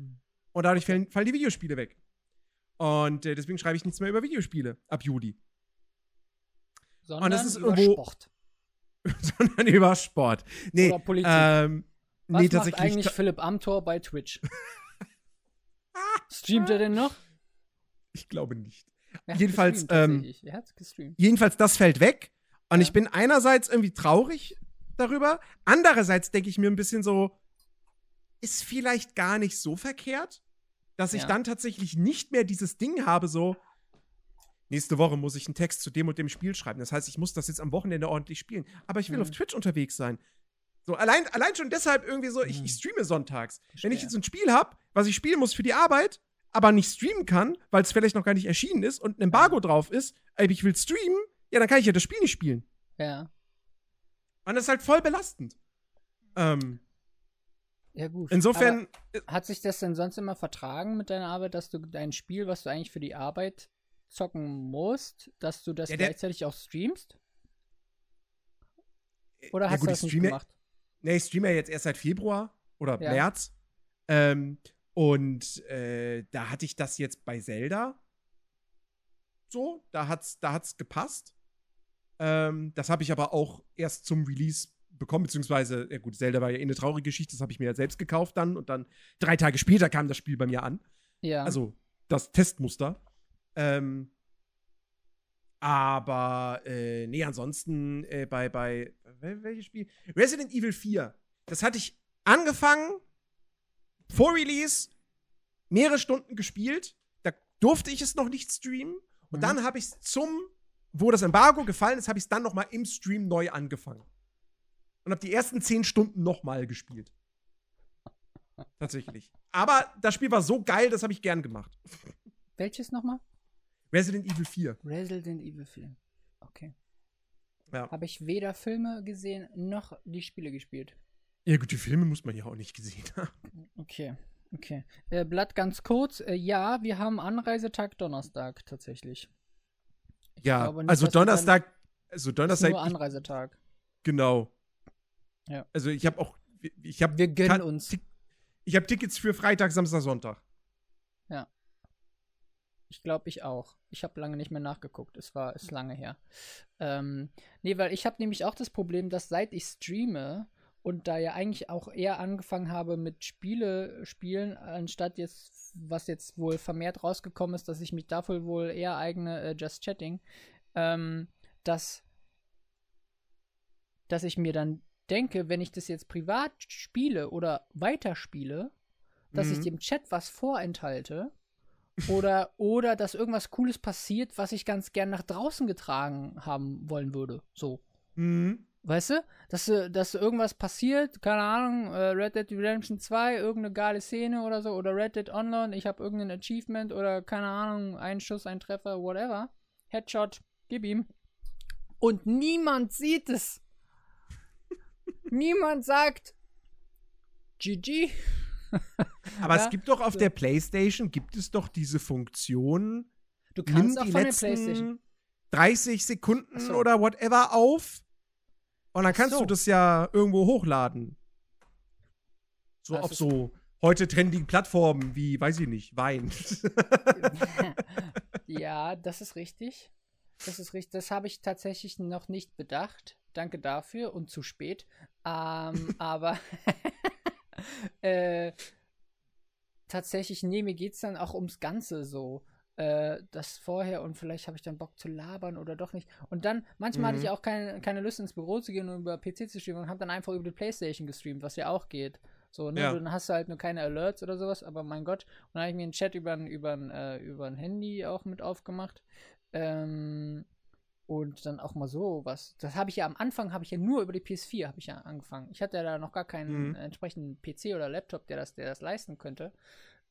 A: und dadurch fallen, fallen die Videospiele weg. Und äh, deswegen schreibe ich nichts mehr über Videospiele ab Juli.
B: Sondern
A: das ist
B: über
A: irgendwo-
B: Sport.
A: Sondern über Sport. Nee,
B: Oder Politik.
A: Ähm,
B: Was
A: nee,
B: macht eigentlich Philipp Amthor bei Twitch? Streamt er denn noch?
A: Ich glaube nicht. Jedenfalls, ähm. Jedenfalls, das fällt weg. Und
B: Ja.
A: ich bin einerseits irgendwie traurig darüber. Andererseits denke ich mir ein bisschen so, ist vielleicht gar nicht so verkehrt, dass ich
B: Ja.
A: dann tatsächlich nicht mehr dieses Ding habe, so, nächste Woche muss ich einen Text zu dem und dem Spiel schreiben. Das heißt, ich muss das jetzt am Wochenende ordentlich spielen. Aber ich will
B: Mhm.
A: auf Twitch unterwegs sein. So, allein, allein schon deshalb irgendwie so, ich,
B: Mhm.
A: ich streame sonntags. Wenn ich
B: Verstehe.
A: jetzt ein Spiel habe, was ich spielen muss für die Arbeit, aber nicht streamen kann, weil es vielleicht noch gar nicht erschienen ist und ein Embargo drauf ist, aber ich will streamen, ja, dann kann ich ja das Spiel nicht spielen.
B: Ja.
A: Und das ist halt voll belastend. Ähm,
B: Ja, gut.
A: insofern,
B: Aber hat sich das denn sonst immer vertragen mit deiner Arbeit, dass du dein Spiel, was du eigentlich für die Arbeit zocken musst, dass du das
A: Ja, der-
B: gleichzeitig auch streamst? Oder
A: ja
B: hast
A: gut,
B: du das nicht gemacht?
A: nee, ich streame ja jetzt erst seit Februar oder
B: Ja.
A: März. Ähm, und äh, da hatte ich das jetzt bei Zelda. So, da hat's, da hat's gepasst. Ähm, das habe ich aber auch erst zum Release bekommen, beziehungsweise, ja gut, Zelda war ja eh eine traurige Geschichte, das habe ich mir ja selbst gekauft dann und dann drei Tage später kam das Spiel bei mir an.
B: Ja.
A: Also das Testmuster. Ähm, aber äh, nee, ansonsten äh, bei, bei wel- welches Spiel? Resident Evil 4. Das hatte ich angefangen, vor Release, mehrere Stunden gespielt. Da durfte ich es noch nicht streamen. Und
B: Mhm.
A: dann habe ich es zum, wo das Embargo gefallen ist, habe ich es dann noch mal im Stream neu angefangen. Und habe die ersten zehn Stunden noch mal gespielt. Tatsächlich. Aber das Spiel war so geil, das habe ich gern gemacht.
B: Welches nochmal?
A: Resident Evil 4.
B: Resident Evil Film. Okay.
A: Ja.
B: Habe ich weder Filme gesehen noch die Spiele gespielt.
A: Ja, gut, die Filme muss man ja auch nicht gesehen haben.
B: Okay, okay. Äh, Blatt ganz kurz. Äh, ja, wir haben Anreisetag Donnerstag tatsächlich. Ich
A: Ja,
B: nicht,
A: also Donnerstag, also
B: Ist
A: Donnerstag,
B: nur
A: ich,
B: Anreisetag.
A: genau.
B: Ja.
A: Also ich habe auch, ich habe
B: Wir gönnen uns.
A: Ich habe Tickets für Freitag, Samstag, Sonntag.
B: Ich glaube, ich auch. Ich habe lange nicht mehr nachgeguckt. Es war ist lange her. Ähm, nee, weil ich habe nämlich auch das Problem, dass seit ich streame und da ja eigentlich auch eher angefangen habe mit Spiele spielen, anstatt jetzt, was jetzt wohl vermehrt rausgekommen ist, dass ich mich dafür wohl eher eigne äh, Just Chatting, ähm, dass, dass ich mir dann denke, wenn ich das jetzt privat spiele oder weiterspiele, dass ich
A: Mhm.
B: dem Chat was vorenthalte oder, oder dass irgendwas Cooles passiert, was ich ganz gern nach draußen getragen haben wollen würde. So.
A: Mhm.
B: Weißt du? Dass, äh, dass irgendwas passiert, keine Ahnung, äh, Red Dead Redemption 2, irgendeine geile Szene oder so, oder Red Dead Online, ich habe irgendein Achievement oder keine Ahnung, ein Schuss, ein Treffer, whatever. Headshot, gib ihm. Und niemand sieht es. niemand sagt GG.
A: Aber
B: Ja,
A: es gibt doch auf der PlayStation, gibt es doch diese Funktion,
B: Du kannst auch
A: die
B: von der Playstation.
A: 30 Sekunden
B: so.
A: oder whatever auf und dann kannst
B: so.
A: du das ja irgendwo hochladen. So auf so heute trendigen Plattformen wie, weiß ich nicht, Wein.
B: ja, das ist richtig. Das ist richtig. Das habe ich tatsächlich noch nicht bedacht. Danke dafür und zu spät. Ähm, aber äh, tatsächlich, nee, mir geht es dann auch ums Ganze so. Äh, das vorher und vielleicht habe ich dann Bock zu labern oder doch nicht. Und dann, manchmal hatte
A: Mhm.
B: ich auch keine, keine Lust ins Büro zu gehen und über PC zu streamen und habe dann einfach über die Playstation gestreamt, was ja auch geht. So, ne?
A: Ja.
B: Dann hast du halt nur keine Alerts oder sowas, aber mein Gott. Und dann habe ich mir einen Chat über ein, äh, über ein Handy auch mit aufgemacht. Ähm, und dann auch mal so was. Das habe ich ja am Anfang, habe ich ja nur über die PS4 habe ich ja angefangen. Ich hatte ja da noch gar keinen
A: Mhm.
B: entsprechenden PC oder Laptop, der das, der das leisten könnte.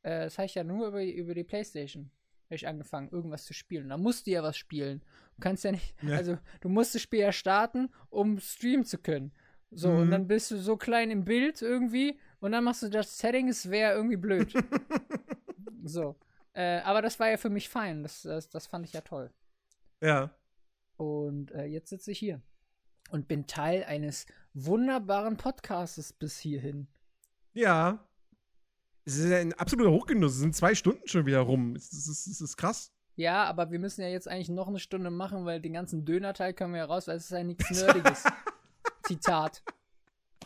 B: Äh, das habe ich ja nur über, die- über die Playstation habe ich angefangen, irgendwas zu spielen. Da musst du ja was spielen. Du kannst ja nicht,
A: Ja.
B: also du musst das Spiel ja starten, um streamen zu können. So, und
A: Mhm.
B: dann bist du so klein im Bild irgendwie und dann machst du das Setting, es wäre irgendwie blöd. so. Äh, aber das war ja für mich fein. Das, das, das fand ich ja toll.
A: ja.
B: Und äh, jetzt sitze ich hier und bin Teil eines wunderbaren Podcasts bis hierhin.
A: Ja. Es ist ein absoluter Hochgenuss. Es sind zwei Stunden schon wieder rum. Es ist, es ist, es ist krass.
B: Ja, aber wir müssen ja jetzt eigentlich noch eine Stunde machen, weil den ganzen Dönerteil können wir ja raus, weil es ist ja nichts Nerdiges. Zitat.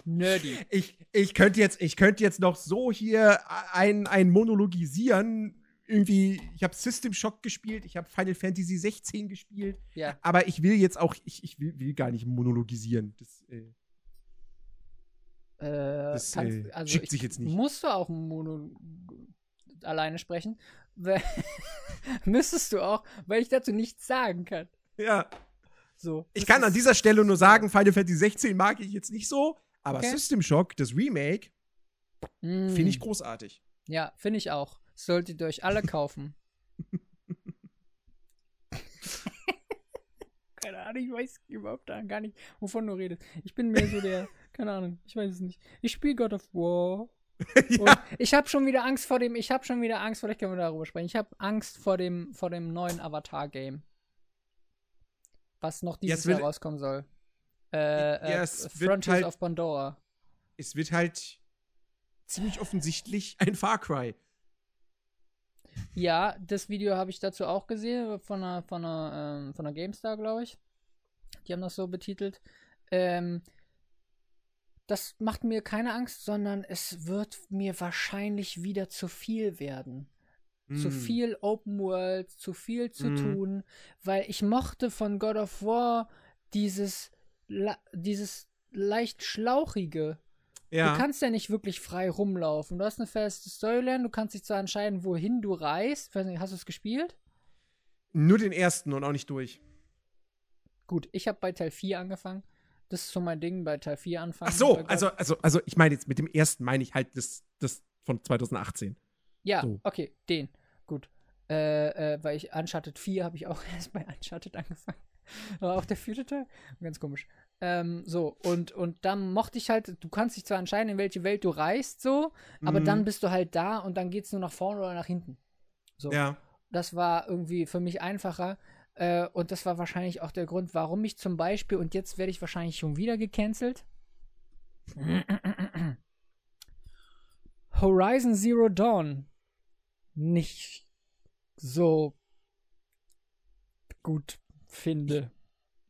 B: Nerdy.
A: Ich, ich könnte jetzt, ich könnte jetzt noch so hier ein, ein Monologisieren. Irgendwie, ich habe System Shock gespielt, ich habe Final Fantasy 16 gespielt,
B: Ja.
A: aber ich will jetzt auch, ich, ich will, will gar nicht monologisieren. Das, äh,
B: Äh,
A: Das,
B: kannst-
A: äh,
B: also
A: schickt
B: ich-
A: sich jetzt nicht.
B: Musst du auch Mono alleine sprechen? Müsstest du auch, weil ich dazu nichts sagen kann.
A: ja.
B: So.
A: Ich kann an dieser Stelle nur sagen, Final Fantasy 16 mag ich jetzt nicht so, aber
B: Okay.
A: System Shock, das Remake,
B: Mm,
A: finde ich großartig.
B: Ja, finde ich auch. Solltet ihr euch alle kaufen. keine Ahnung, ich weiß überhaupt gar nicht, wovon du redest. Ich bin mehr so der, keine Ahnung, ich weiß es nicht. Ich spiele God of War.
A: Ja.
B: ich habe schon wieder Angst vor dem, ich habe schon wieder Angst, vielleicht können wir darüber sprechen. Ich habe Angst vor dem, vor dem neuen Avatar-Game. Was noch dieses
A: es wird-
B: Jahr rauskommen soll. Äh,
A: Ja,
B: äh, Frontiers
A: halt-
B: of Pandora.
A: Es wird halt ziemlich offensichtlich ein Far Cry.
B: Ja, das Video habe ich dazu auch gesehen, von einer, von einer, ähm, von einer GameStar, glaube ich. Die haben das so betitelt. Ähm, das macht mir keine Angst, sondern es wird mir wahrscheinlich wieder zu viel werden. Zu
A: Mm.
B: viel Open World, zu viel zu
A: Mhm.
B: tun, weil ich mochte von God of War dieses, dieses leicht schlauchige.
A: Ja.
B: Du kannst ja nicht wirklich frei rumlaufen. Du hast eine feste Storyline, du kannst dich zwar entscheiden, wohin du reist. Hast du es gespielt?
A: Nur den ersten und auch nicht durch.
B: Gut, ich habe bei Teil 4 angefangen. Das ist so mein Ding, bei Teil 4 anfangen.
A: Ach so, also, also, also ich meine jetzt mit dem ersten meine ich halt das, das von 2018.
B: Ja,
A: so.
B: okay, den. Gut. Äh, äh, weil ich Uncharted 4 habe ich auch erst bei Uncharted angefangen. Aber auch der vierte Teil. Ganz komisch. Ähm, so, und, und dann mochte ich halt, du kannst dich zwar entscheiden, in welche Welt du reist, so, aber
A: Mhm.
B: dann bist du halt da und dann geht's nur nach vorne oder nach hinten. So.
A: Ja.
B: Das war irgendwie für mich einfacher. Äh, und das war wahrscheinlich auch der Grund, warum ich zum Beispiel, und jetzt werde ich wahrscheinlich schon wieder gecancelt. Horizon Zero Dawn nicht so gut finde.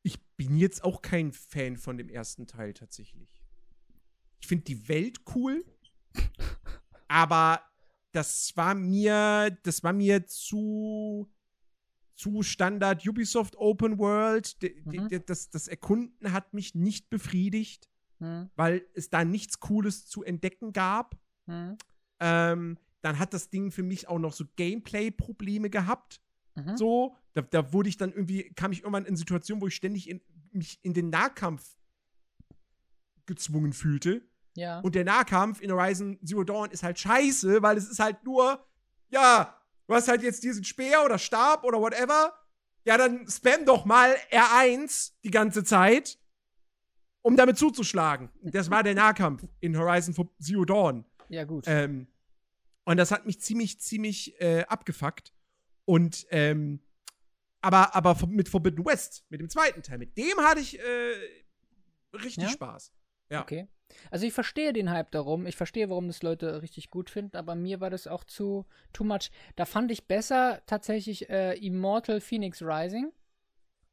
A: Ich bin jetzt auch kein Fan von dem ersten Teil tatsächlich. Ich finde die Welt cool, aber das war mir, das war mir zu zu Standard Ubisoft Open World. D
B: Mhm.
A: das, das Erkunden hat mich nicht befriedigt,
B: Hm,
A: weil es da nichts Cooles zu entdecken gab.
B: hm,
A: Ähm, dann hat das Ding für mich auch noch so Gameplay-Probleme gehabt.
B: mhm.
A: So, da, da wurde ich dann irgendwie, kam ich irgendwann in Situationen, wo ich ständig in, mich in den Nahkampf gezwungen fühlte.
B: Ja.
A: Und der Nahkampf in Horizon Zero Dawn ist halt scheiße, weil es ist halt nur, ja, du hast halt jetzt diesen Speer oder Stab oder whatever. Ja, dann spam doch mal R1 die ganze Zeit, um damit zuzuschlagen. Das war der Nahkampf in Horizon Zero Dawn.
B: ja, gut.
A: Ähm, Und das hat mich ziemlich, ziemlich äh, abgefuckt. Und, ähm, aber, aber mit Forbidden West, mit dem zweiten Teil, mit dem hatte ich äh, richtig
B: Ja?
A: Spaß. Ja.
B: Okay. Also ich verstehe den Hype darum. Ich verstehe, warum das Leute richtig gut finden, aber mir war das auch zu too much. Da fand ich besser tatsächlich äh, Immortal Phoenix Rising.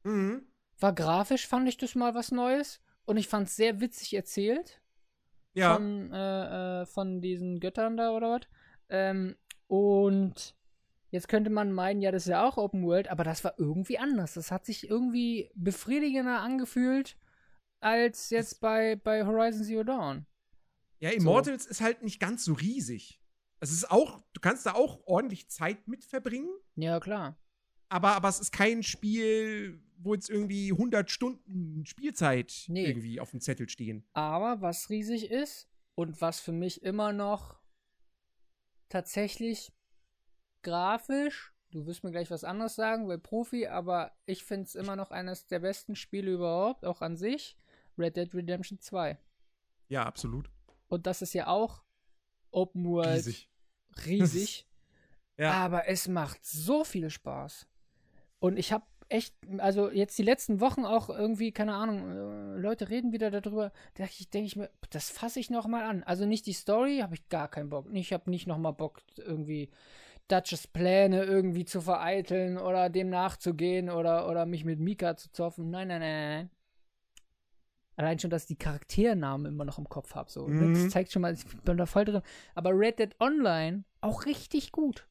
A: Mhm.
B: War grafisch, fand ich das mal was Neues. Und ich fand es sehr witzig erzählt.
A: Ja.
B: Von, äh, äh, von diesen Göttern da oder was. Ähm, und jetzt könnte man meinen, ja, das ist ja auch Open World, aber das war irgendwie anders. Das hat sich irgendwie befriedigender angefühlt als jetzt bei, bei Horizon Zero Dawn.
A: Ja, Immortals ist halt nicht ganz so riesig. Es ist auch, du kannst da auch ordentlich Zeit mit verbringen,
B: Ja, klar.
A: aber, aber es ist kein Spiel, wo jetzt irgendwie 100 Stunden Spielzeit
B: Nee.
A: irgendwie auf dem Zettel stehen.
B: Aber was riesig ist und was für mich immer noch tatsächlich grafisch, du wirst mir gleich was anderes sagen, weil Profi, aber ich finde es immer noch eines der besten Spiele überhaupt, auch an sich, Red Dead Redemption 2.
A: Ja, absolut.
B: Und das ist ja auch Open World
A: Riesig.
B: riesig
A: Ja.
B: aber es macht so viel Spaß. Und ich habe echt, also jetzt die letzten Wochen auch irgendwie, keine Ahnung, äh, Leute reden wieder darüber, da denke ich, denk ich mir, das fasse ich noch mal an. Also nicht die Story, habe ich gar keinen Bock. Ich habe nicht noch mal Bock, irgendwie Dutches Pläne irgendwie zu vereiteln oder dem nachzugehen oder, oder mich mit Mika zu zoffen. Nein, nein, nein, nein. Allein schon, dass ich die Charakternamen immer noch im Kopf habe. So.
A: Mhm.
B: Das zeigt schon mal, ich bin da voll drin. Aber Red Dead Online auch richtig gut.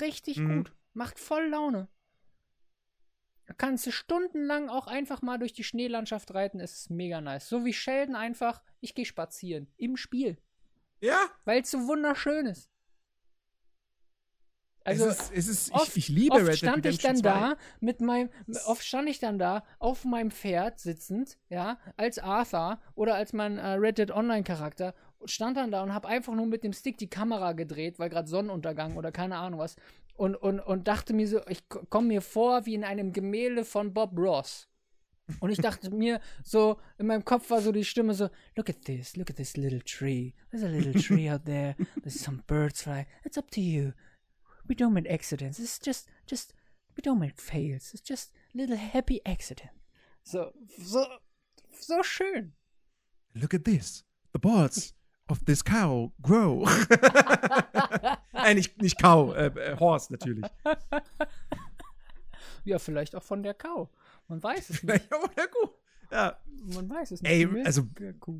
B: Richtig
A: Mhm.
B: gut. Macht voll Laune. Da kannst du stundenlang auch einfach mal durch die Schneelandschaft reiten. Es ist mega nice. So wie Sheldon einfach, ich gehe spazieren. Im Spiel.
A: Ja,
B: Weil es so wunderschön ist. Also,
A: es ist, es ist
B: oft-
A: ich, ich liebe
B: oft
A: Red Dead
B: stand ich
A: Redemption
B: dann
A: 2.
B: da mit meinem, oft stand ich dann da auf meinem Pferd sitzend, ja, als Arthur oder als mein äh, Red Dead Online Charakter stand dann da und habe einfach nur mit dem Stick die Kamera gedreht, weil gerade Sonnenuntergang oder keine Ahnung was und und und dachte mir so, ich komme mir vor wie in einem Gemälde von Bob Ross. Und ich dachte mir so, in meinem Kopf war so die Stimme so, look at this, look at this little tree. There's a little tree out there. There's some birds flying. It's up to you. We don't make accidents. It's just, just, we don't make fails. It's just little happy accident. So, so, so schön.
A: Look at this. The balls of this cow grow. äh, nicht, nicht Cow, äh, äh, Horse natürlich.
B: Ja, vielleicht auch von der Kau. Man weiß es nicht.
A: ja, oder gut. Ja.
B: Man weiß es nicht.
A: Ey, also-.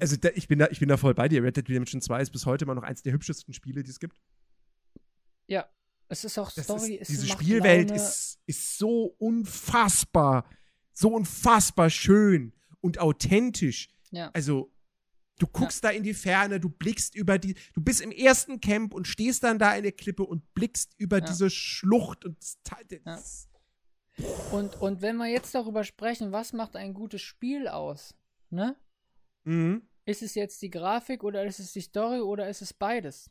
A: Also da, ich, bin da, ich bin da voll bei dir. Red Dead Redemption 2 ist bis heute immer noch eins der hübschesten Spiele, die es gibt.
B: ja, es ist auch Story.
A: ist,
B: es
A: diese Spielwelt
B: Laune.
A: ist, ist so unfassbar, so unfassbar schön und authentisch.
B: Ja.
A: Also, du guckst da in die Ferne, du blickst über die, du bist im ersten Camp und stehst dann da in der Klippe und blickst über
B: Ja.
A: diese Schlucht und das,
B: Und, und wenn wir jetzt darüber sprechen, was macht ein gutes Spiel aus? Ne?
A: Mhm.
B: Ist es jetzt die Grafik oder ist es die Story oder ist es beides?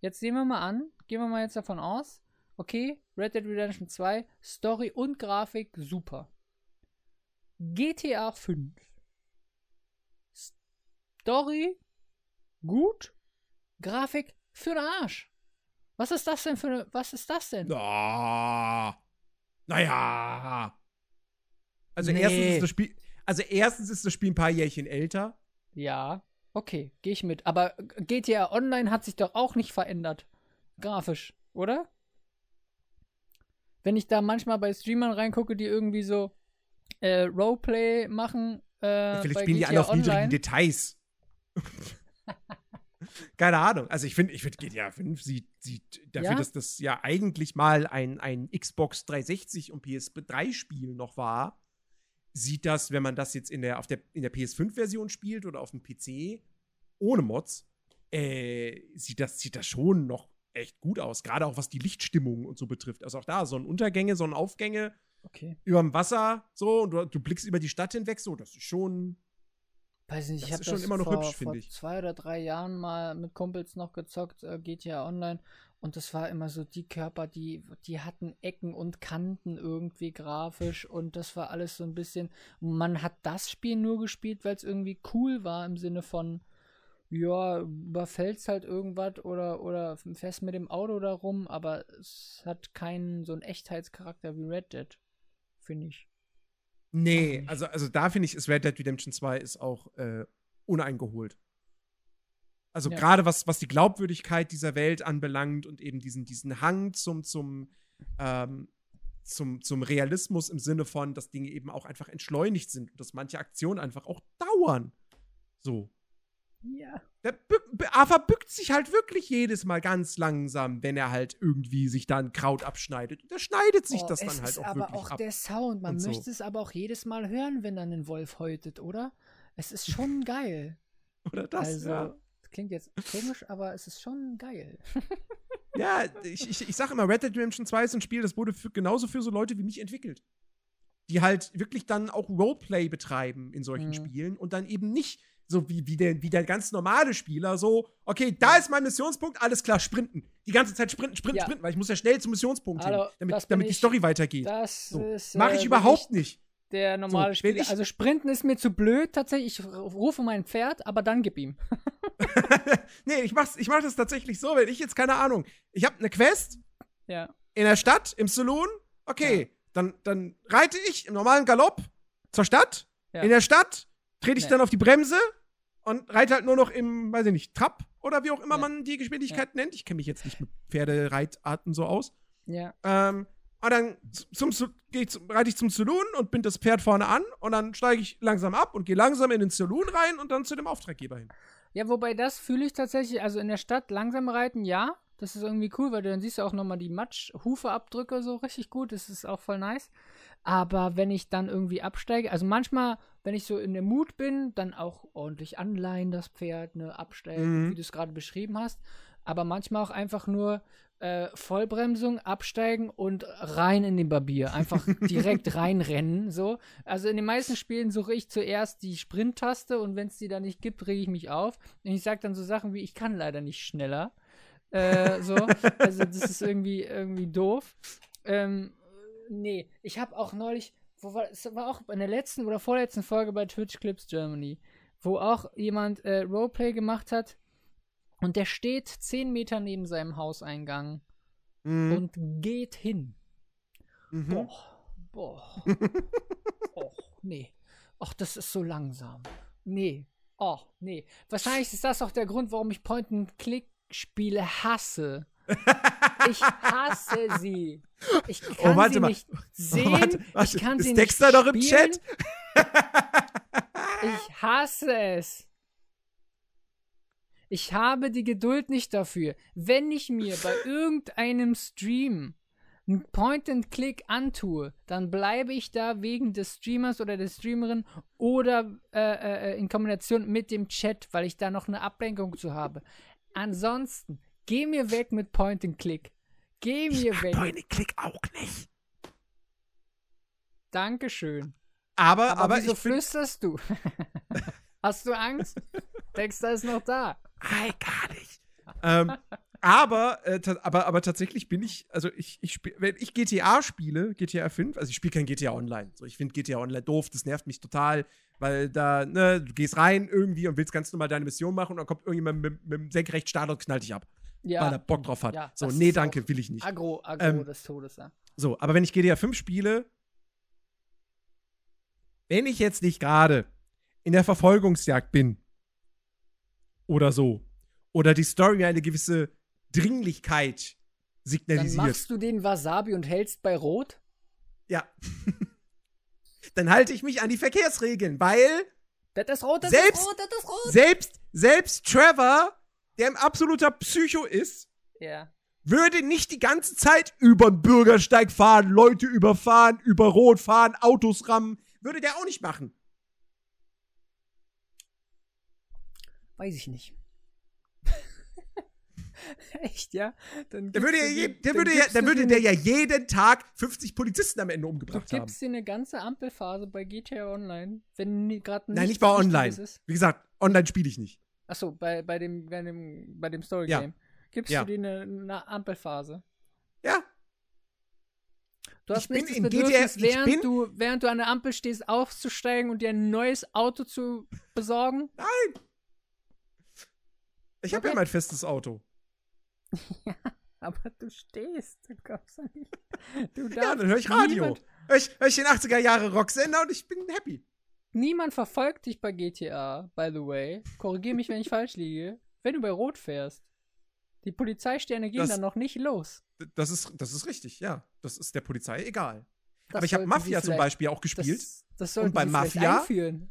B: Jetzt sehen wir mal an, gehen wir mal jetzt davon aus, okay, Red Dead Redemption 2, Story und Grafik super. GTA 5. Story gut, Grafik für den Arsch. Was ist das denn für eine, was ist das denn?
A: Ah, naja. Also
B: Nee.
A: erstens ist das Spiel, also erstens ist das Spiel ein paar Jährchen älter.
B: Ja, okay, gehe ich mit. Aber GTA Online hat sich doch auch nicht verändert. Grafisch, oder? Wenn ich da manchmal bei Streamern reingucke, die irgendwie so äh, Roleplay machen, äh,
A: Vielleicht spielen die alle auf niedrigen
B: Online.
A: Details. Keine Ahnung. Also ich finde, ich finde GTA 5 sieht, sieht dafür,
B: Ja?
A: dass das ja eigentlich mal ein, ein Xbox 360 und PS3-Spiel noch war, sieht das, wenn man das jetzt in der, auf der, in der PS5-Version spielt oder auf dem PC ohne Mods, äh, sieht, das, sieht das schon noch echt gut aus. Gerade auch was die Lichtstimmung und so betrifft. Also auch da, Sonnenuntergänge, Sonnenaufgänge
B: Okay.
A: überm Wasser, so, und du, du blickst über die Stadt hinweg, so, das ist schon.
B: Weiß nicht, ich habe das
A: immer noch
B: vor,
A: hübsch,
B: vor
A: finde ich.
B: zwei oder drei Jahren mal mit Kumpels noch gezockt, äh, GTA Online. Und das war immer so, die Körper, die, die hatten Ecken und Kanten irgendwie grafisch. Und das war alles so ein bisschen. Man hat das Spiel nur gespielt, weil es irgendwie cool war im Sinne von ja, überfällst halt irgendwas oder, oder fährst mit dem Auto da rum, aber es hat keinen so einen Echtheitscharakter wie Red Dead, finde ich.
A: Nee, also, also da finde ich, ist Red Dead Redemption 2 ist auch äh, uneingeholt. Also ja. gerade was, was die Glaubwürdigkeit dieser Welt anbelangt und eben diesen, diesen Hang zum, zum, ähm, zum, zum Realismus im Sinne von, dass Dinge eben auch einfach entschleunigt sind und dass manche Aktionen einfach auch dauern. So.
B: Ja.
A: Der Ava bückt sich halt wirklich jedes Mal ganz langsam, wenn er halt irgendwie sich da ein Kraut abschneidet. Und er schneidet sich oh, das dann halt auch
B: aber
A: wirklich
B: auch
A: ab.
B: der Sound, man möchte so. es aber auch jedes Mal hören, wenn dann ein Wolf häutet, oder? Es ist schon geil.
A: Oder das, also, ja.
B: Das klingt jetzt komisch, aber es ist schon geil.
A: ja, ich, ich, ich sag immer, Red Dead Redemption 2 ist ein Spiel, das wurde für, genauso für so Leute wie mich entwickelt. Die halt wirklich dann auch Roleplay betreiben in solchen mhm. Spielen und dann eben nicht so wie, wie, der, wie der ganz normale Spieler, so, okay, da ist mein Missionspunkt, alles klar, sprinten. Die ganze Zeit sprinten, sprinten, ja. sprinten, weil ich muss ja schnell zum Missionspunkt
B: Hallo,
A: hin, damit, damit die Story weitergeht.
B: Das so. ist.
A: Mache ich äh, überhaupt nicht.
B: Der normale so, Spieler. Also Sprinten ist mir zu blöd, tatsächlich. Ich rufe mein Pferd, aber dann gib ihm.
A: nee, ich mach's, ich mach das tatsächlich so, wenn ich jetzt, keine Ahnung, ich habe eine Quest
B: ja.
A: in der Stadt, im Saloon, okay, ja. dann, dann reite ich im normalen Galopp zur Stadt. Ja. In der Stadt trete ich nee. dann auf die Bremse und reite halt nur noch im, weiß ich nicht, Trab oder wie auch immer man die Geschwindigkeit nennt. Ich kenne mich jetzt nicht mit Pferdereitarten so aus.
B: Ja.
A: Ähm, und dann zum, zum, zum, reite ich zum Saloon und bind das Pferd vorne an und dann steige ich langsam ab und gehe langsam in den Saloon rein und dann zu dem Auftraggeber hin.
B: Ja, wobei das fühle ich tatsächlich, also in der Stadt langsam reiten, ja. Das ist irgendwie cool, weil du dann siehst du auch nochmal die Matsch-Hufe-Abdrücke so richtig gut. Das ist auch voll nice. Aber wenn ich dann irgendwie absteige, also manchmal, wenn ich so in der Mut bin, dann auch ordentlich anleihen das Pferd, ne, absteigen, mhm. wie du es gerade beschrieben hast. Aber manchmal auch einfach nur äh, Vollbremsung, absteigen und rein in den Barbier. Einfach direkt reinrennen. So. Also in den meisten Spielen suche ich zuerst die Sprint-Taste und wenn es die dann nicht gibt, rege ich mich auf. Und ich sage dann so Sachen wie, ich kann leider nicht schneller. Äh, so. Also das ist irgendwie, irgendwie doof. Ähm, nee, ich habe auch neulich, wo war, es war auch in der letzten oder vorletzten Folge bei Twitch Clips Germany, wo auch jemand äh, Roleplay gemacht hat und der steht zehn Meter neben seinem Hauseingang mhm. und geht hin. Mhm. Boah, boah. Och, nee. Och, das ist so langsam. Nee. Oh, nee. Wahrscheinlich ist das auch der Grund, warum ich Point-and-Click-Spiele hasse. Ich hasse sie. Ich oh, kann oh, warte sie mal. nicht sehen. Oh, warte, warte. Ich kann ist sie Dexter nicht noch im Chat? ich hasse es. Ich habe die Geduld nicht dafür. Wenn ich mir bei irgendeinem Stream ein Point-and-Click antue, dann bleibe ich da wegen des Streamers oder der Streamerin oder äh, äh, in Kombination mit dem Chat, weil ich da noch eine Ablenkung zu habe. Ansonsten, geh mir weg mit Point-and-Click. Geh mir ich weg.
A: Point-and-Click auch nicht.
B: Dankeschön.
A: Aber, aber,
B: aber wieso flüsterst du? Hast du Angst? Dexter ist noch da.
A: Nein, gar nicht. ähm, aber, äh, aber, aber tatsächlich bin ich, also ich, ich spiel, wenn ich GTA spiele, GTA 5, also ich spiele kein GTA Online. So, ich finde GTA Online doof, das nervt mich total, weil da, ne, du gehst rein irgendwie und willst ganz normal deine Mission machen und dann kommt irgendjemand mit, mit, dem Senkrechtstart und knallt dich ab. Ja. Weil er Bock drauf hat. Ja, so, nee, danke, will ich nicht.
B: Agro, Agro ähm, des Todes, ja.
A: So, aber wenn ich GTA 5 spiele, wenn ich jetzt nicht gerade in der Verfolgungsjagd bin, oder so. Oder die Story eine gewisse Dringlichkeit signalisiert.
B: Dann machst du den Wasabi und hältst bei Rot?
A: Ja. Dann halte ich mich an die Verkehrsregeln, weil.
B: Das ist rot, das
A: selbst,
B: ist rot, das ist rot.
A: Selbst, selbst Trevor, der ein absoluter Psycho ist,
B: ja.
A: würde nicht die ganze Zeit über den Bürgersteig fahren, Leute überfahren, über Rot fahren, Autos rammen. Würde der auch nicht machen.
B: Weiß ich nicht. Echt, ja?
A: Dann der würde, ja, je, der, würde, ja, der, würde der ja jeden Tag 50 Polizisten am Ende umgebracht haben.
B: Du gibst dir eine ganze Ampelphase bei GTA Online, wenn gerade
A: Nein, nicht bei Online. Wie gesagt, online spiele ich nicht.
B: Achso, bei, bei dem, bei dem, bei dem Story Game. Ja. Gibst ja. du dir eine, eine Ampelphase?
A: Ja,
B: Du hast ich nicht das Bedürfnis, GTA, während, du, während du an der Ampel stehst, aufzusteigen und dir ein neues Auto zu besorgen?
A: Nein! Ich habe
B: Okay.
A: ja mein festes Auto.
B: Aber du stehst, du kommst doch nicht. Du
A: Ja, dann höre ich Radio.
B: Niemand,
A: Hör ich, hör ich den 80er Jahre Rocksender und ich bin happy.
B: Niemand verfolgt dich bei GTA, by the way. Korrigier mich, wenn ich falsch liege. Wenn du bei Rot fährst. Die Polizeisterne gehen
A: Das-
B: dann noch nicht los.
A: Das ist, das ist richtig, ja. Das ist der Polizei egal.
B: Das
A: Aber ich habe Mafia zum Beispiel auch gespielt.
B: Das, das sollten
A: bei Mafia?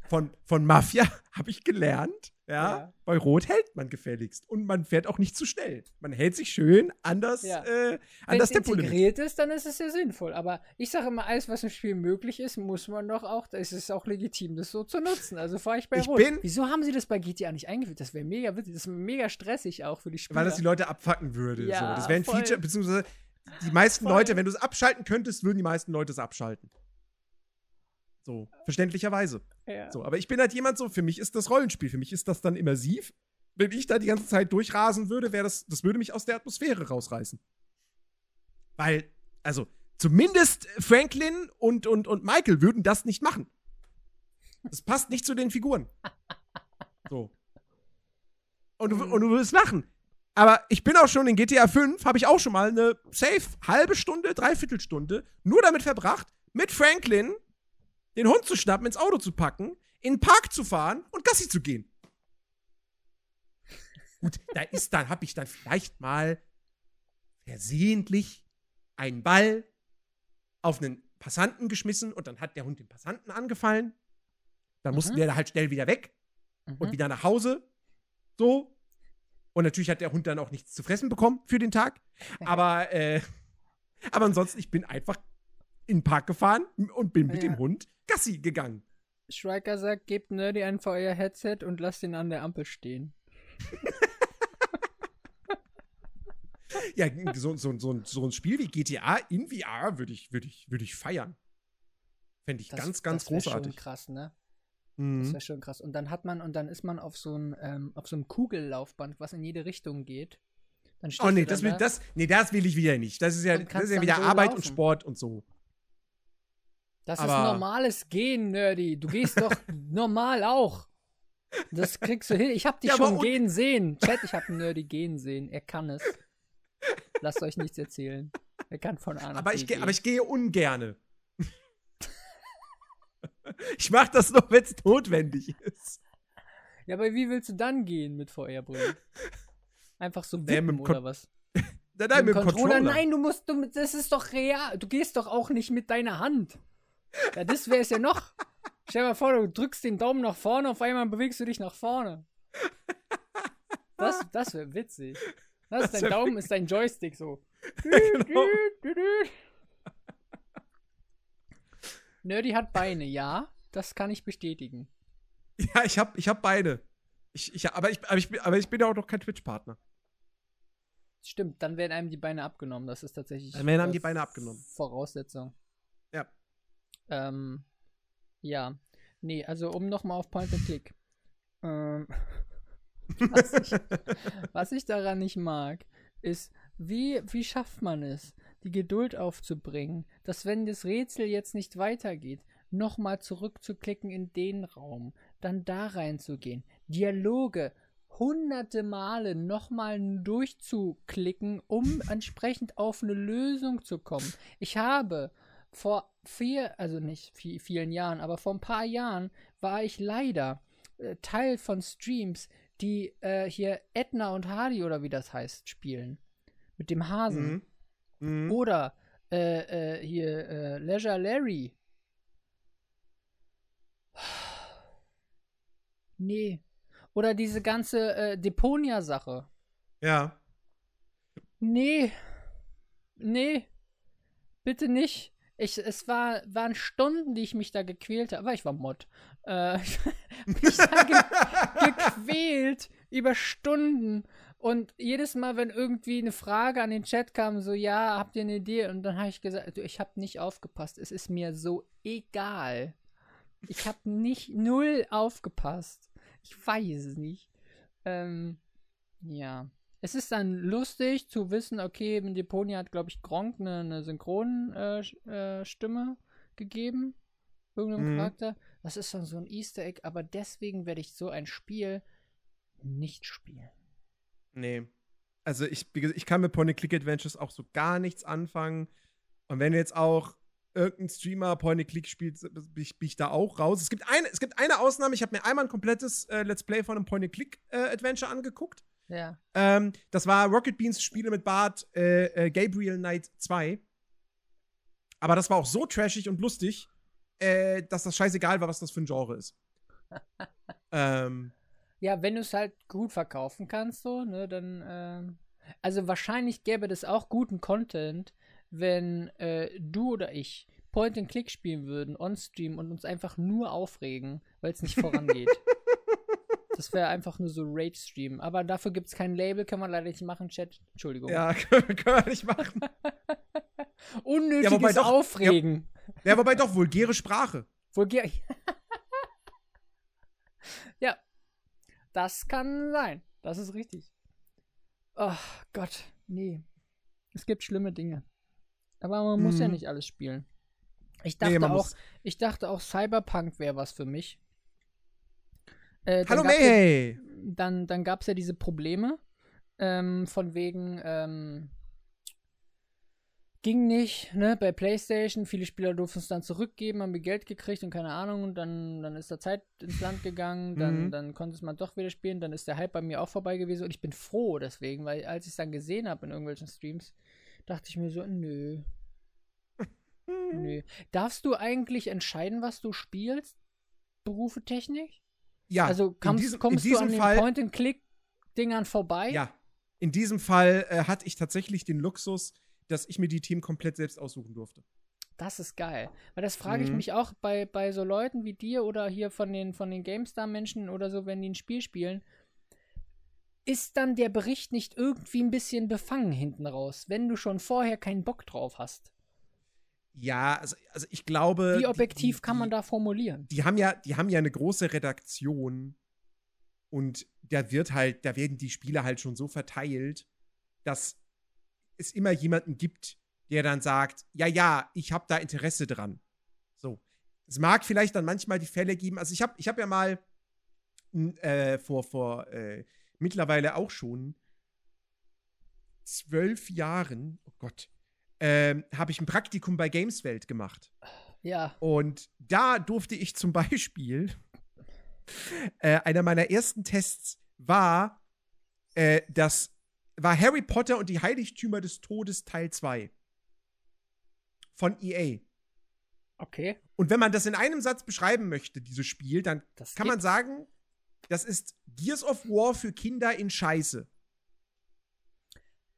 A: Von, von Mafia habe ich gelernt, ja,
B: Ja.
A: bei Rot hält man gefälligst. Und man fährt auch nicht zu schnell. Man hält sich schön anders,
B: Ja.
A: äh,
B: Wenn
A: an
B: es
A: das Tempolimit.
B: integriert ist, dann ist es ja sinnvoll. Aber ich sage immer, alles, was im Spiel möglich ist, muss man doch auch, es ist auch legitim, das so zu nutzen. Also fahre ich bei
A: Ich
B: Rot.
A: bin-
B: Wieso haben sie das bei GTA nicht eingeführt? Das wäre mega witzig. Das ist mega stressig auch für die Spieler.
A: Weil das die Leute abfacken würde.
B: Ja,
A: so. Das wäre ein
B: voll.
A: Feature, beziehungsweise die meisten
B: Voll.
A: Leute, wenn du es abschalten könntest, würden die meisten Leute es abschalten. So, verständlicherweise.
B: ja.
A: So, aber ich bin halt jemand so, für mich ist das Rollenspiel, für mich ist das dann immersiv. Wenn ich da die ganze Zeit durchrasen würde, wäre das, das würde mich aus der Atmosphäre rausreißen. Weil, also, zumindest Franklin und, und, und Michael würden das nicht machen. Das passt nicht zu den Figuren. So. Und du, und du würdest lachen. Aber ich bin auch schon in GTA 5, habe ich auch schon mal eine safe halbe Stunde, dreiviertel nur damit verbracht, mit Franklin den Hund zu schnappen, ins Auto zu packen, in den Park zu fahren und Gassi zu gehen. Gut, da ist dann, habe ich dann vielleicht mal versehentlich einen Ball auf einen Passanten geschmissen und dann hat der Hund den Passanten angefallen. Dann mussten
B: Mhm.
A: wir da halt schnell wieder weg und
B: Mhm.
A: wieder nach Hause. So. Und natürlich hat der Hund dann auch nichts zu fressen bekommen für den Tag. Aber, äh, aber ansonsten, ich bin einfach in den Park gefahren und bin mit
B: Ja.
A: dem Hund Gassi gegangen.
B: Striker sagt, gebt Nerdy ein VR-Headset und lasst ihn an der Ampel stehen.
A: Ja, so, so, so, so ein Spiel wie GTA in VR würde ich, würd ich, würd ich feiern. Fände ich
B: Das,
A: ganz, ganz
B: das
A: großartig.
B: Schon krass, ne? Das
A: Mhm.
B: wäre schon krass. Und dann hat man, und dann ist man auf so einem, ähm, auf so einem Kugellaufband, was in jede Richtung geht. Dann
A: Oh nee das will,
B: da.
A: das, nee, das will ich wieder nicht. Das ist ja,
B: Und
A: das ist ja wieder
B: so
A: Arbeit und
B: laufen.
A: Sport und so.
B: Das ist
A: aber-
B: normales Gehen, Nerdy. Du gehst doch normal auch. Das kriegst du hin. Ich hab dich
A: Ja,
B: schon
A: und-
B: gehen sehen. Chat, ich hab einen Nerdy gehen sehen. Er kann es. Lasst euch nichts erzählen. Er kann von A nach
A: Aber ich, aber ich gehe ungerne. ich mache das nur, wenn es notwendig ist.
B: Ja, aber wie willst du dann gehen mit VR-Brillen? Einfach so
A: mit
B: wippen
A: Kon-
B: oder was?
A: Nein, nein, mit dem Controller.
B: Nein, du musst, du, das ist doch real. Du gehst doch auch nicht mit deiner Hand. Ja, das wäre es ja noch. Stell dir mal vor, du drückst den Daumen nach vorne, auf einmal bewegst du dich nach vorne. Das, das wäre witzig. Das ist
A: Das
B: dein
A: wär
B: Daumen, ist dein Joystick so.
A: genau.
B: Nerdy hat Beine, ja. Das kann ich bestätigen.
A: Ja, ich hab, ich hab beide. Ich, ich, aber, ich, aber, ich, bin- aber ich bin ja auch noch kein Twitch-Partner.
B: Stimmt, dann werden einem die Beine abgenommen. Das ist tatsächlich.
A: Dann werden einem die Beine abgenommen.
B: Voraussetzung.
A: Ja.
B: Ähm, ja. Nee, also um nochmal auf Point and Click. Ähm, was, ich, was ich daran nicht mag, ist, wie, wie schafft man es, die Geduld aufzubringen, dass wenn das Rätsel jetzt nicht weitergeht, nochmal zurückzuklicken in den Raum, dann da reinzugehen, Dialoge hunderte Male nochmal durchzuklicken, um entsprechend auf eine Lösung zu kommen. Ich habe vor vier, also nicht vi- vielen Jahren, aber vor ein paar Jahren war ich leider äh, Teil von Streams, die äh, hier Edna und Hardy oder wie das heißt, spielen. Mit dem Hasen.
A: Mhm. Mhm.
B: Oder äh, äh, hier äh, Leisure Larry. Nee. Oder diese ganze äh, Deponia-Sache.
A: Ja.
B: Nee. Nee. Bitte nicht. Ich, es war, waren Stunden, die ich mich da gequält habe. Aber ich war Mod. Äh, mich da ge gequält über Stunden. Und jedes Mal, wenn irgendwie eine Frage an den Chat kam, so, ja, habt ihr eine Idee? Und dann habe ich gesagt, du, ich habe nicht aufgepasst. Es ist mir so egal. Ich habe nicht null aufgepasst. Ich weiß es nicht. Ähm, ja. Es ist dann lustig zu wissen, okay, in Deponia hat, glaube ich, Gronk eine, eine Synchronstimme äh, äh, Stimme gegeben. Irgendeinem
A: Mhm.
B: Charakter. Das ist dann so ein Easter Egg, aber deswegen werde ich so ein Spiel nicht spielen.
A: Nee. Also ich, ich kann mit Point-and-Click-Adventures auch so gar nichts anfangen. Und wenn jetzt auch irgendein Streamer Point-and-Click spielt, bin ich, bin ich, da auch raus. Es gibt eine, es gibt eine Ausnahme. Ich habe mir einmal ein komplettes äh, Let's Play von einem Point-and-Click-Adventure äh, angeguckt.
B: Ja.
A: Ähm, das war Rocket Beans Spiele mit Bart äh, äh Gabriel Knight 2. Aber das war auch so trashig und lustig, äh, dass das scheißegal war, was das für ein Genre ist. ähm,
B: ja, wenn du es halt gut verkaufen kannst, so, ne, dann. Ähm, also wahrscheinlich gäbe das auch guten Content, wenn äh, du oder ich Point and Click spielen würden, on-stream und uns einfach nur aufregen, weil es nicht vorangeht. das wäre einfach nur so Rage-Stream. Aber dafür gibt es kein Label, kann man leider nicht machen, Chat. Entschuldigung.
A: Ja, können wir nicht machen.
B: Unnötiges ja, doch, Aufregen.
A: Ja, ja, wobei doch, vulgäre Sprache.
B: Vulgär. ja. Das kann sein. Das ist richtig. Oh Gott, nee. Es gibt schlimme Dinge. Aber man mhm. muss ja mhm. nicht alles spielen. Ich dachte nee, auch, ich dachte auch, Cyberpunk wäre was für mich.
A: Äh, Hallo May!
B: Ja, dann dann gab es ja diese Probleme ähm, von wegen ähm, ging nicht, ne, bei PlayStation. Viele Spieler durften es dann zurückgeben, haben Geld gekriegt und keine Ahnung. Und dann, dann ist da Zeit ins Land gegangen. Dann, mhm. dann konnte es man doch wieder spielen. Dann ist der Hype bei mir auch vorbei gewesen. Und ich bin froh deswegen, weil als ich es dann gesehen habe in irgendwelchen Streams, dachte ich mir so, nö. nö. Darfst du eigentlich entscheiden, was du spielst? Berufe Technik?
A: Ja.
B: Also kommst, diesem, kommst du an den Point-and-Click-Dingern vorbei?
A: Ja. In diesem Fall äh, hatte ich tatsächlich den Luxus, dass ich mir die Themen komplett selbst aussuchen durfte.
B: Das ist geil. Weil das frage ich mhm. mich auch bei, bei so Leuten wie dir oder hier von den, von den GameStar-Menschen oder so, wenn die ein Spiel spielen. Ist dann der Bericht nicht irgendwie ein bisschen befangen hinten raus, wenn du schon vorher keinen Bock drauf hast?
A: Ja, also, also ich glaube.
B: Wie objektiv die, die, kann man da formulieren?
A: Die haben ja, die haben ja eine große Redaktion und da wird halt, da werden die Spiele halt schon so verteilt, dass es immer jemanden gibt, der dann sagt, ja, ja, ich habe da Interesse dran. So. Es mag vielleicht dann manchmal die Fälle geben, also ich habe ich hab ja mal äh, vor, vor äh, mittlerweile auch schon zwölf Jahren, oh Gott, äh, habe ich ein Praktikum bei Gameswelt gemacht.
B: Ja.
A: Und da durfte ich zum Beispiel, äh, einer meiner ersten Tests war, äh, das war Harry Potter und die Heiligtümer des Todes Teil 2 von EA.
B: Okay.
A: Und wenn man das in einem Satz beschreiben möchte, dieses Spiel, dann das kann man sagen, das ist Gears of War für Kinder in Scheiße.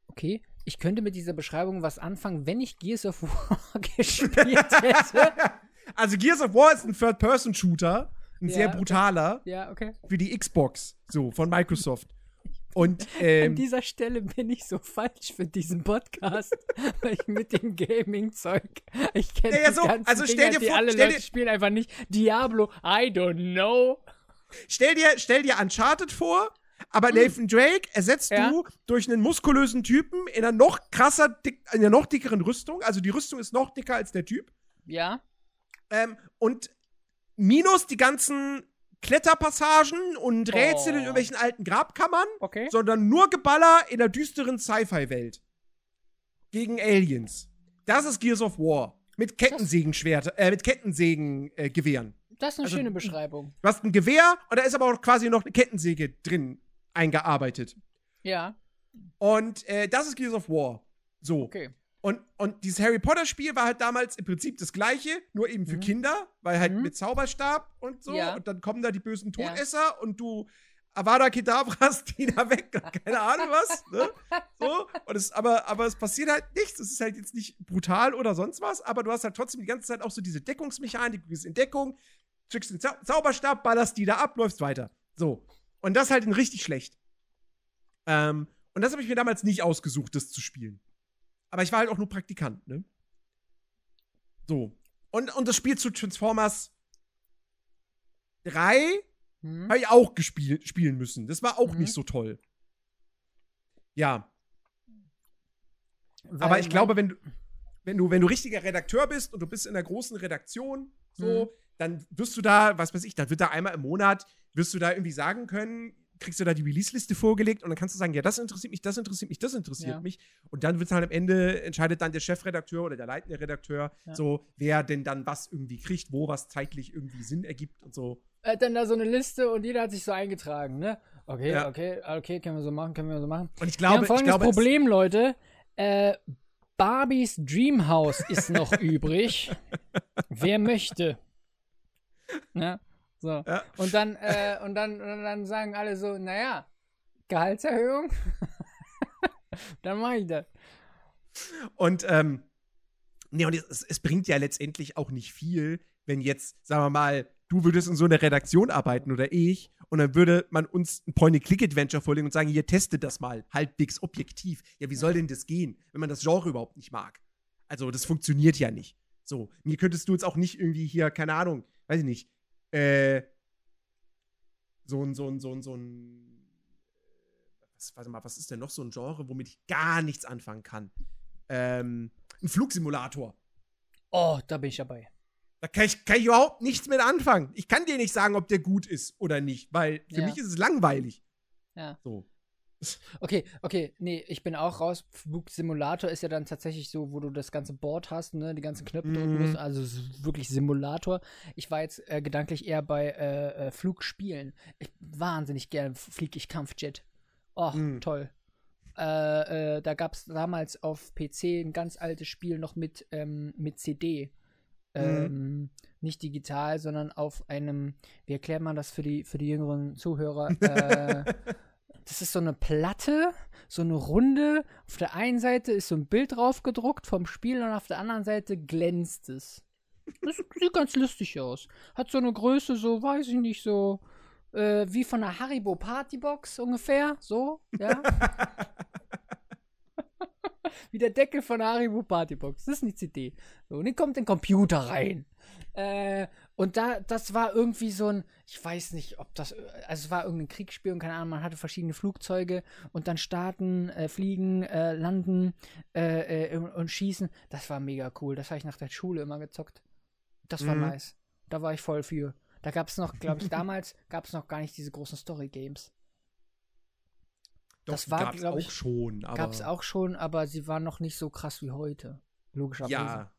B: Okay, ich könnte mit dieser Beschreibung was anfangen, wenn ich Gears of War gespielt hätte.
A: Also Gears of War ist ein Third-Person-Shooter, ein ja, sehr brutaler.
B: Okay. Ja, okay.
A: Für die Xbox, so, von Microsoft. Und
B: ähm, an dieser Stelle bin ich so falsch für diesen Podcast, weil ich mit dem Gaming-Zeug, ich kenne ja, ja, so, also stell Dinger, dir vor, alle Leute dir, spielen einfach nicht Diablo. I don't know.
A: Stell dir, stell dir Uncharted vor, aber hm. Nathan Drake ersetzt ja. du durch einen muskulösen Typen in einer noch krasser, dick, in einer noch dickeren Rüstung. Also die Rüstung ist noch dicker als der Typ.
B: Ja.
A: Ähm, und minus die ganzen Kletterpassagen und Rätsel oh. in irgendwelchen alten Grabkammern,
B: okay.
A: sondern nur Geballer in der düsteren Sci-Fi-Welt. Gegen Aliens. Das ist Gears of War. Mit Kettensägenschwerter, äh, mit Kettensägengewehren. Äh,
B: das ist eine also, schöne Beschreibung.
A: Du hast ein Gewehr und da ist aber auch quasi noch eine Kettensäge drin eingearbeitet.
B: Ja.
A: Und äh, das ist Gears of War. So.
B: Okay.
A: Und, und dieses Harry Potter-Spiel war halt damals im Prinzip das gleiche, nur eben für mhm. Kinder, weil halt mhm. mit Zauberstab und so. Ja. Und dann kommen da die bösen Todesser ja. und du Avada Kedavras die da weg, keine Ahnung was. Ne? So. Und es, aber, aber es passiert halt nichts. Es ist halt jetzt nicht brutal oder sonst was, aber du hast halt trotzdem die ganze Zeit auch so diese Deckungsmechanik, du bist in Deckung, schickst den Zau Zauberstab, ballerst die da ab, läufst weiter. So. Und das halt in richtig schlecht. Ähm, und das habe ich mir damals nicht ausgesucht, das zu spielen. Aber ich war halt auch nur Praktikant, ne? So. Und, und das Spiel zu Transformers 3 hm. habe ich auch gespielt, spielen müssen. Das war auch hm. nicht so toll. Ja. Weil, Aber ich glaube, wenn du, wenn du, wenn du richtiger Redakteur bist und du bist in einer großen Redaktion, so, hm. dann wirst du da, was weiß ich, dann wird da einmal im Monat, wirst du da irgendwie sagen können, kriegst du da die Release-Liste vorgelegt und dann kannst du sagen, ja, das interessiert mich, das interessiert mich, das interessiert
B: Ja.
A: mich. Und dann wird halt am Ende, entscheidet dann der Chefredakteur oder der leitende Redakteur,
B: Ja.
A: so, wer denn dann was irgendwie kriegt, wo was zeitlich irgendwie Sinn ergibt und so.
B: Er hat dann da so eine Liste und jeder hat sich so eingetragen, ne? Okay,
A: Ja.
B: okay, okay, können wir so machen, können wir so machen.
A: Und ich
B: Wir haben
A: glaube, ich
B: folgendes
A: glaube, es-
B: Problem, Leute. Äh, Barbies Dreamhouse ist noch übrig. Wer möchte? Ne? So.
A: Ja.
B: Und dann, äh, und dann, und dann sagen alle so, naja, Gehaltserhöhung? dann mache ich das.
A: Und, ähm, nee, und es, es bringt ja letztendlich auch nicht viel, wenn jetzt, sagen wir mal, du würdest in so einer Redaktion arbeiten oder ich, und dann würde man uns ein Point-and-Click-Adventure vorlegen und sagen, hier, testet das mal, halbwegs objektiv. Ja, wie soll denn das gehen, wenn man das Genre überhaupt nicht mag? Also, das funktioniert ja nicht. So, mir könntest du jetzt auch nicht irgendwie hier, keine Ahnung, weiß ich nicht, äh, so ein, so ein, so ein, so ein, was, warte mal, was ist denn noch so ein Genre, womit ich gar nichts anfangen kann? Ähm, ein Flugsimulator.
B: Oh, da bin ich dabei.
A: Da kann ich, kann ich überhaupt nichts mit anfangen. Ich kann dir nicht sagen, ob der gut ist oder nicht, weil für
B: Ja.
A: mich ist es langweilig.
B: Ja.
A: So.
B: Okay, okay, nee, ich bin auch raus. Flugsimulator ist ja dann tatsächlich so, wo du das ganze Board hast, ne, die ganzen Knöpfe drücken
A: Mhm.
B: musst, also es ist wirklich Simulator. Ich war jetzt äh, gedanklich eher bei äh, äh, Flugspielen. Ich wahnsinnig gern fliege ich Kampfjet. Oh,
A: Mhm.
B: toll. Äh, äh, da gab es damals auf PC ein ganz altes Spiel noch mit, ähm, mit CD. Ähm, nicht digital, sondern auf einem, wie erklärt man das für die, für die jüngeren Zuhörer? äh, das ist so eine Platte, so eine runde. Auf der einen Seite ist so ein Bild drauf gedruckt vom Spiel und auf der anderen Seite glänzt es. Das sieht ganz lustig aus. Hat so eine Größe, so, weiß ich nicht, so äh, wie von einer Haribo Partybox ungefähr. So, ja. wie der Deckel von einer Haribo Partybox. Das ist eine CD. So, und dann kommt ein Computer rein. Äh, und da, das war irgendwie so ein, ich weiß nicht, ob das, also es war irgendein Kriegsspiel und keine Ahnung, man hatte verschiedene Flugzeuge und dann starten, äh, fliegen, äh, landen äh, äh, und, schießen. Das war mega cool. Das habe ich nach der Schule immer gezockt. Das war
A: Mhm.
B: nice. Da war ich voll für. Da gab es noch, glaube ich, damals gab es noch gar nicht diese großen Story-Games.
A: Doch,
B: Das war,
A: gab's auch
B: ich,
A: schon. Aber
B: Gab es auch schon, aber sie waren noch nicht so krass wie heute. Logischerweise.
A: Ja,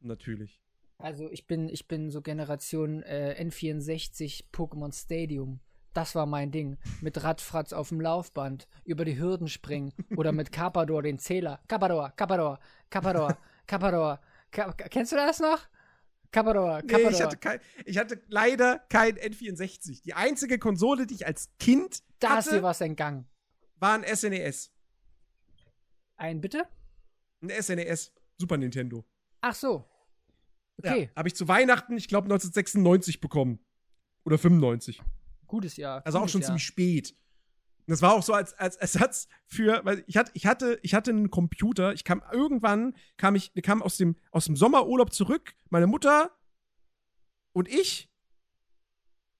A: natürlich.
B: Also ich bin, ich bin so Generation äh, N64 Pokémon Stadium. Das war mein Ding. Mit Radfratz auf dem Laufband, über die Hürden springen oder mit Carpador den Zähler. Carpador, Carpador, Carpador, Carpador. Ka kennst du das noch? Carpador,
A: Nee,
B: Carpador.
A: ich hatte, kein, ich hatte leider kein N64. Die einzige Konsole, die ich als Kind
B: da ist dir
A: hatte,
B: was entgangen.
A: war ein SNES.
B: Ein bitte?
A: Ein SNES. Super Nintendo.
B: Ach so. Okay,
A: Ja, habe ich zu Weihnachten, ich glaube 1996 bekommen. Oder 95.
B: gutes Jahr.
A: Also auch
B: gutes
A: schon
B: Jahr.
A: ziemlich spät. Und das war auch so als, als Ersatz für, weil ich hatte, ich hatte, ich hatte einen Computer. Ich kam irgendwann, kam ich, wir kamen aus dem, aus dem Sommerurlaub zurück. Meine Mutter und ich.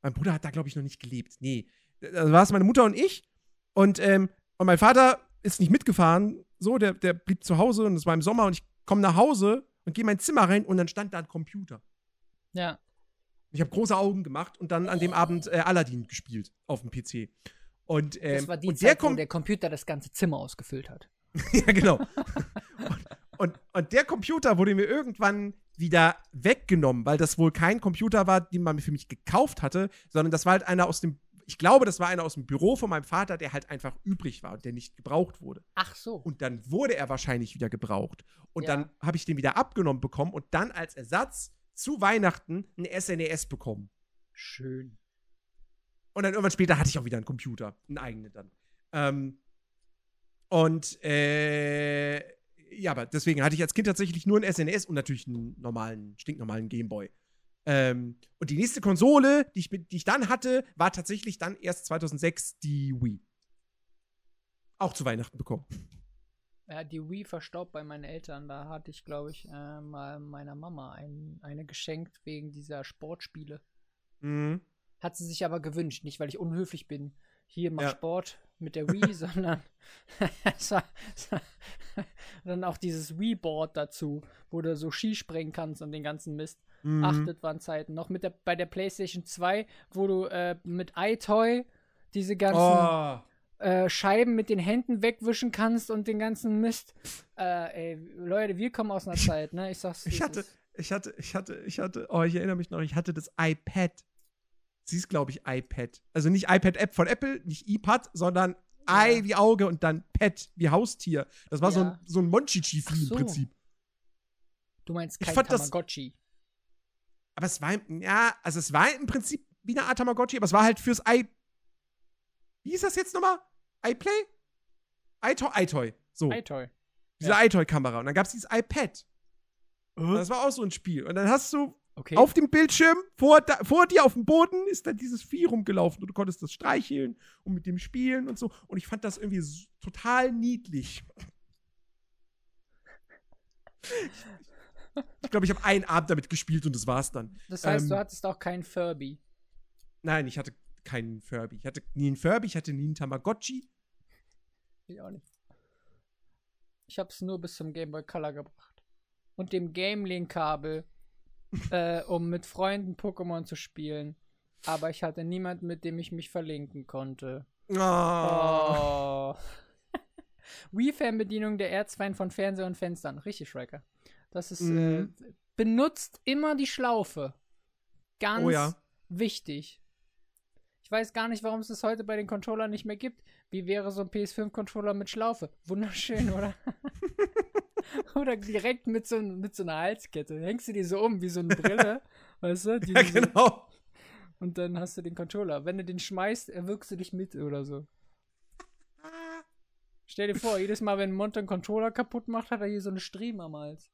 A: Mein Bruder hat da, glaube ich, noch nicht gelebt. Nee. Da war es meine Mutter und ich. Und, ähm, und mein Vater ist nicht mitgefahren. So, der, der blieb zu Hause und es war im Sommer und ich komme nach Hause und gehe in mein Zimmer rein und dann stand da ein Computer.
B: Ja.
A: Ich habe große Augen gemacht und dann an dem Abend äh, Aladdin gespielt auf dem PC. Und, ähm,
B: Das war die
A: und der
B: Zeit, wo der Computer das ganze Zimmer ausgefüllt hat.
A: ja, genau. und, und, und der Computer wurde mir irgendwann wieder weggenommen, weil das wohl kein Computer war, den man für mich gekauft hatte, sondern das war halt einer aus dem. Ich glaube, das war einer aus dem Büro von meinem Vater, der halt einfach übrig war und der nicht gebraucht wurde.
B: Ach so.
A: Und dann wurde er wahrscheinlich wieder gebraucht. Und
B: Ja.
A: dann habe ich den wieder abgenommen bekommen und dann als Ersatz zu Weihnachten ein SNES bekommen.
B: Schön.
A: Und dann irgendwann später hatte ich auch wieder einen Computer, einen eigenen dann. Ähm, und äh, ja, aber deswegen hatte ich als Kind tatsächlich nur ein SNES und natürlich einen normalen, stinknormalen Gameboy. Ähm, und die nächste Konsole, die ich, die ich dann hatte, war tatsächlich dann erst 2006 die Wii. Auch zu Weihnachten bekommen.
B: Ja, die Wii verstaubt bei meinen Eltern. Da hatte ich, glaube ich, äh, mal meiner Mama ein, eine geschenkt wegen dieser Sportspiele.
A: Mhm.
B: Hat sie sich aber gewünscht, nicht weil ich unhöflich bin. Hier mach
A: Ja.
B: Sport mit der Wii, sondern es war, es war dann auch dieses Wii-Board dazu, wo du so Skispringen kannst und den ganzen Mist.
A: Mhm.
B: Achtet waren Zeiten. Noch mit der, bei der PlayStation 2, wo du äh, mit iToy diese ganzen
A: Oh.
B: äh, Scheiben mit den Händen wegwischen kannst und den ganzen Mist. Äh, ey, Leute, wir kommen aus einer Zeit, ne? Ich sag's.
A: Ich hatte, ich hatte, ich hatte, ich hatte, oh, ich erinnere mich noch, ich hatte das iPad. Sie ist, glaube ich, iPad. Also nicht iPad-App von Apple, nicht iPad, sondern
B: Ja.
A: Ei wie Auge und dann Pet wie Haustier. Das war so
B: Ja.
A: ein, so ein Monchichi-Vieh
B: so.
A: im Prinzip.
B: Du meinst
A: Ich
B: kein
A: fand das-
B: Tamagotchi.
A: Aber es war, ja, also es war im Prinzip wie eine Art Tamagotchi, aber es war halt fürs i. Wie hieß das jetzt nochmal? iPlay? iToy? iToy. So.
B: iToy.
A: diese iToy-Kamera. Und dann gab es dieses iPad. Und das war auch so ein Spiel. Und dann hast du
B: Okay.
A: auf dem Bildschirm vor, da, vor dir auf dem Boden ist dann dieses Vieh rumgelaufen und du konntest das streicheln und mit dem spielen und so. Und ich fand das irgendwie total niedlich. Ich glaube, ich habe einen Abend damit gespielt und das war's dann.
B: das heißt,
A: ähm,
B: du hattest auch keinen Furby.
A: Nein, ich hatte keinen Furby. Ich hatte nie einen Furby, ich hatte nie einen Tamagotchi.
B: Ich auch nicht. Ich hab's nur bis zum Game Boy Color gebracht. Und dem Game Link Kabel, äh, um mit Freunden Pokémon zu spielen. Aber ich hatte niemanden, mit dem ich mich verlinken konnte.
A: Oh.
B: Oh. Wii-Fernbedienung der R2 von Fernseher und Fenstern. Richtig, Striker. Das ist,
A: Mhm.
B: äh, benutzt immer die Schlaufe. Ganz
A: Oh ja.
B: wichtig. Ich weiß gar nicht, warum es das heute bei den Controllern nicht mehr gibt. Wie wäre so ein PS5-Controller mit Schlaufe? Wunderschön, oder? oder direkt mit so, mit so einer Halskette. Hängst du die so um, wie so eine Brille, weißt du? Die
A: Ja, genau.
B: Und dann hast du den Controller. Wenn du den schmeißt, erwürgst du dich mit oder so. Stell dir vor, jedes Mal, wenn Monte einen Controller kaputt macht, hat er hier so eine Striemen am Hals.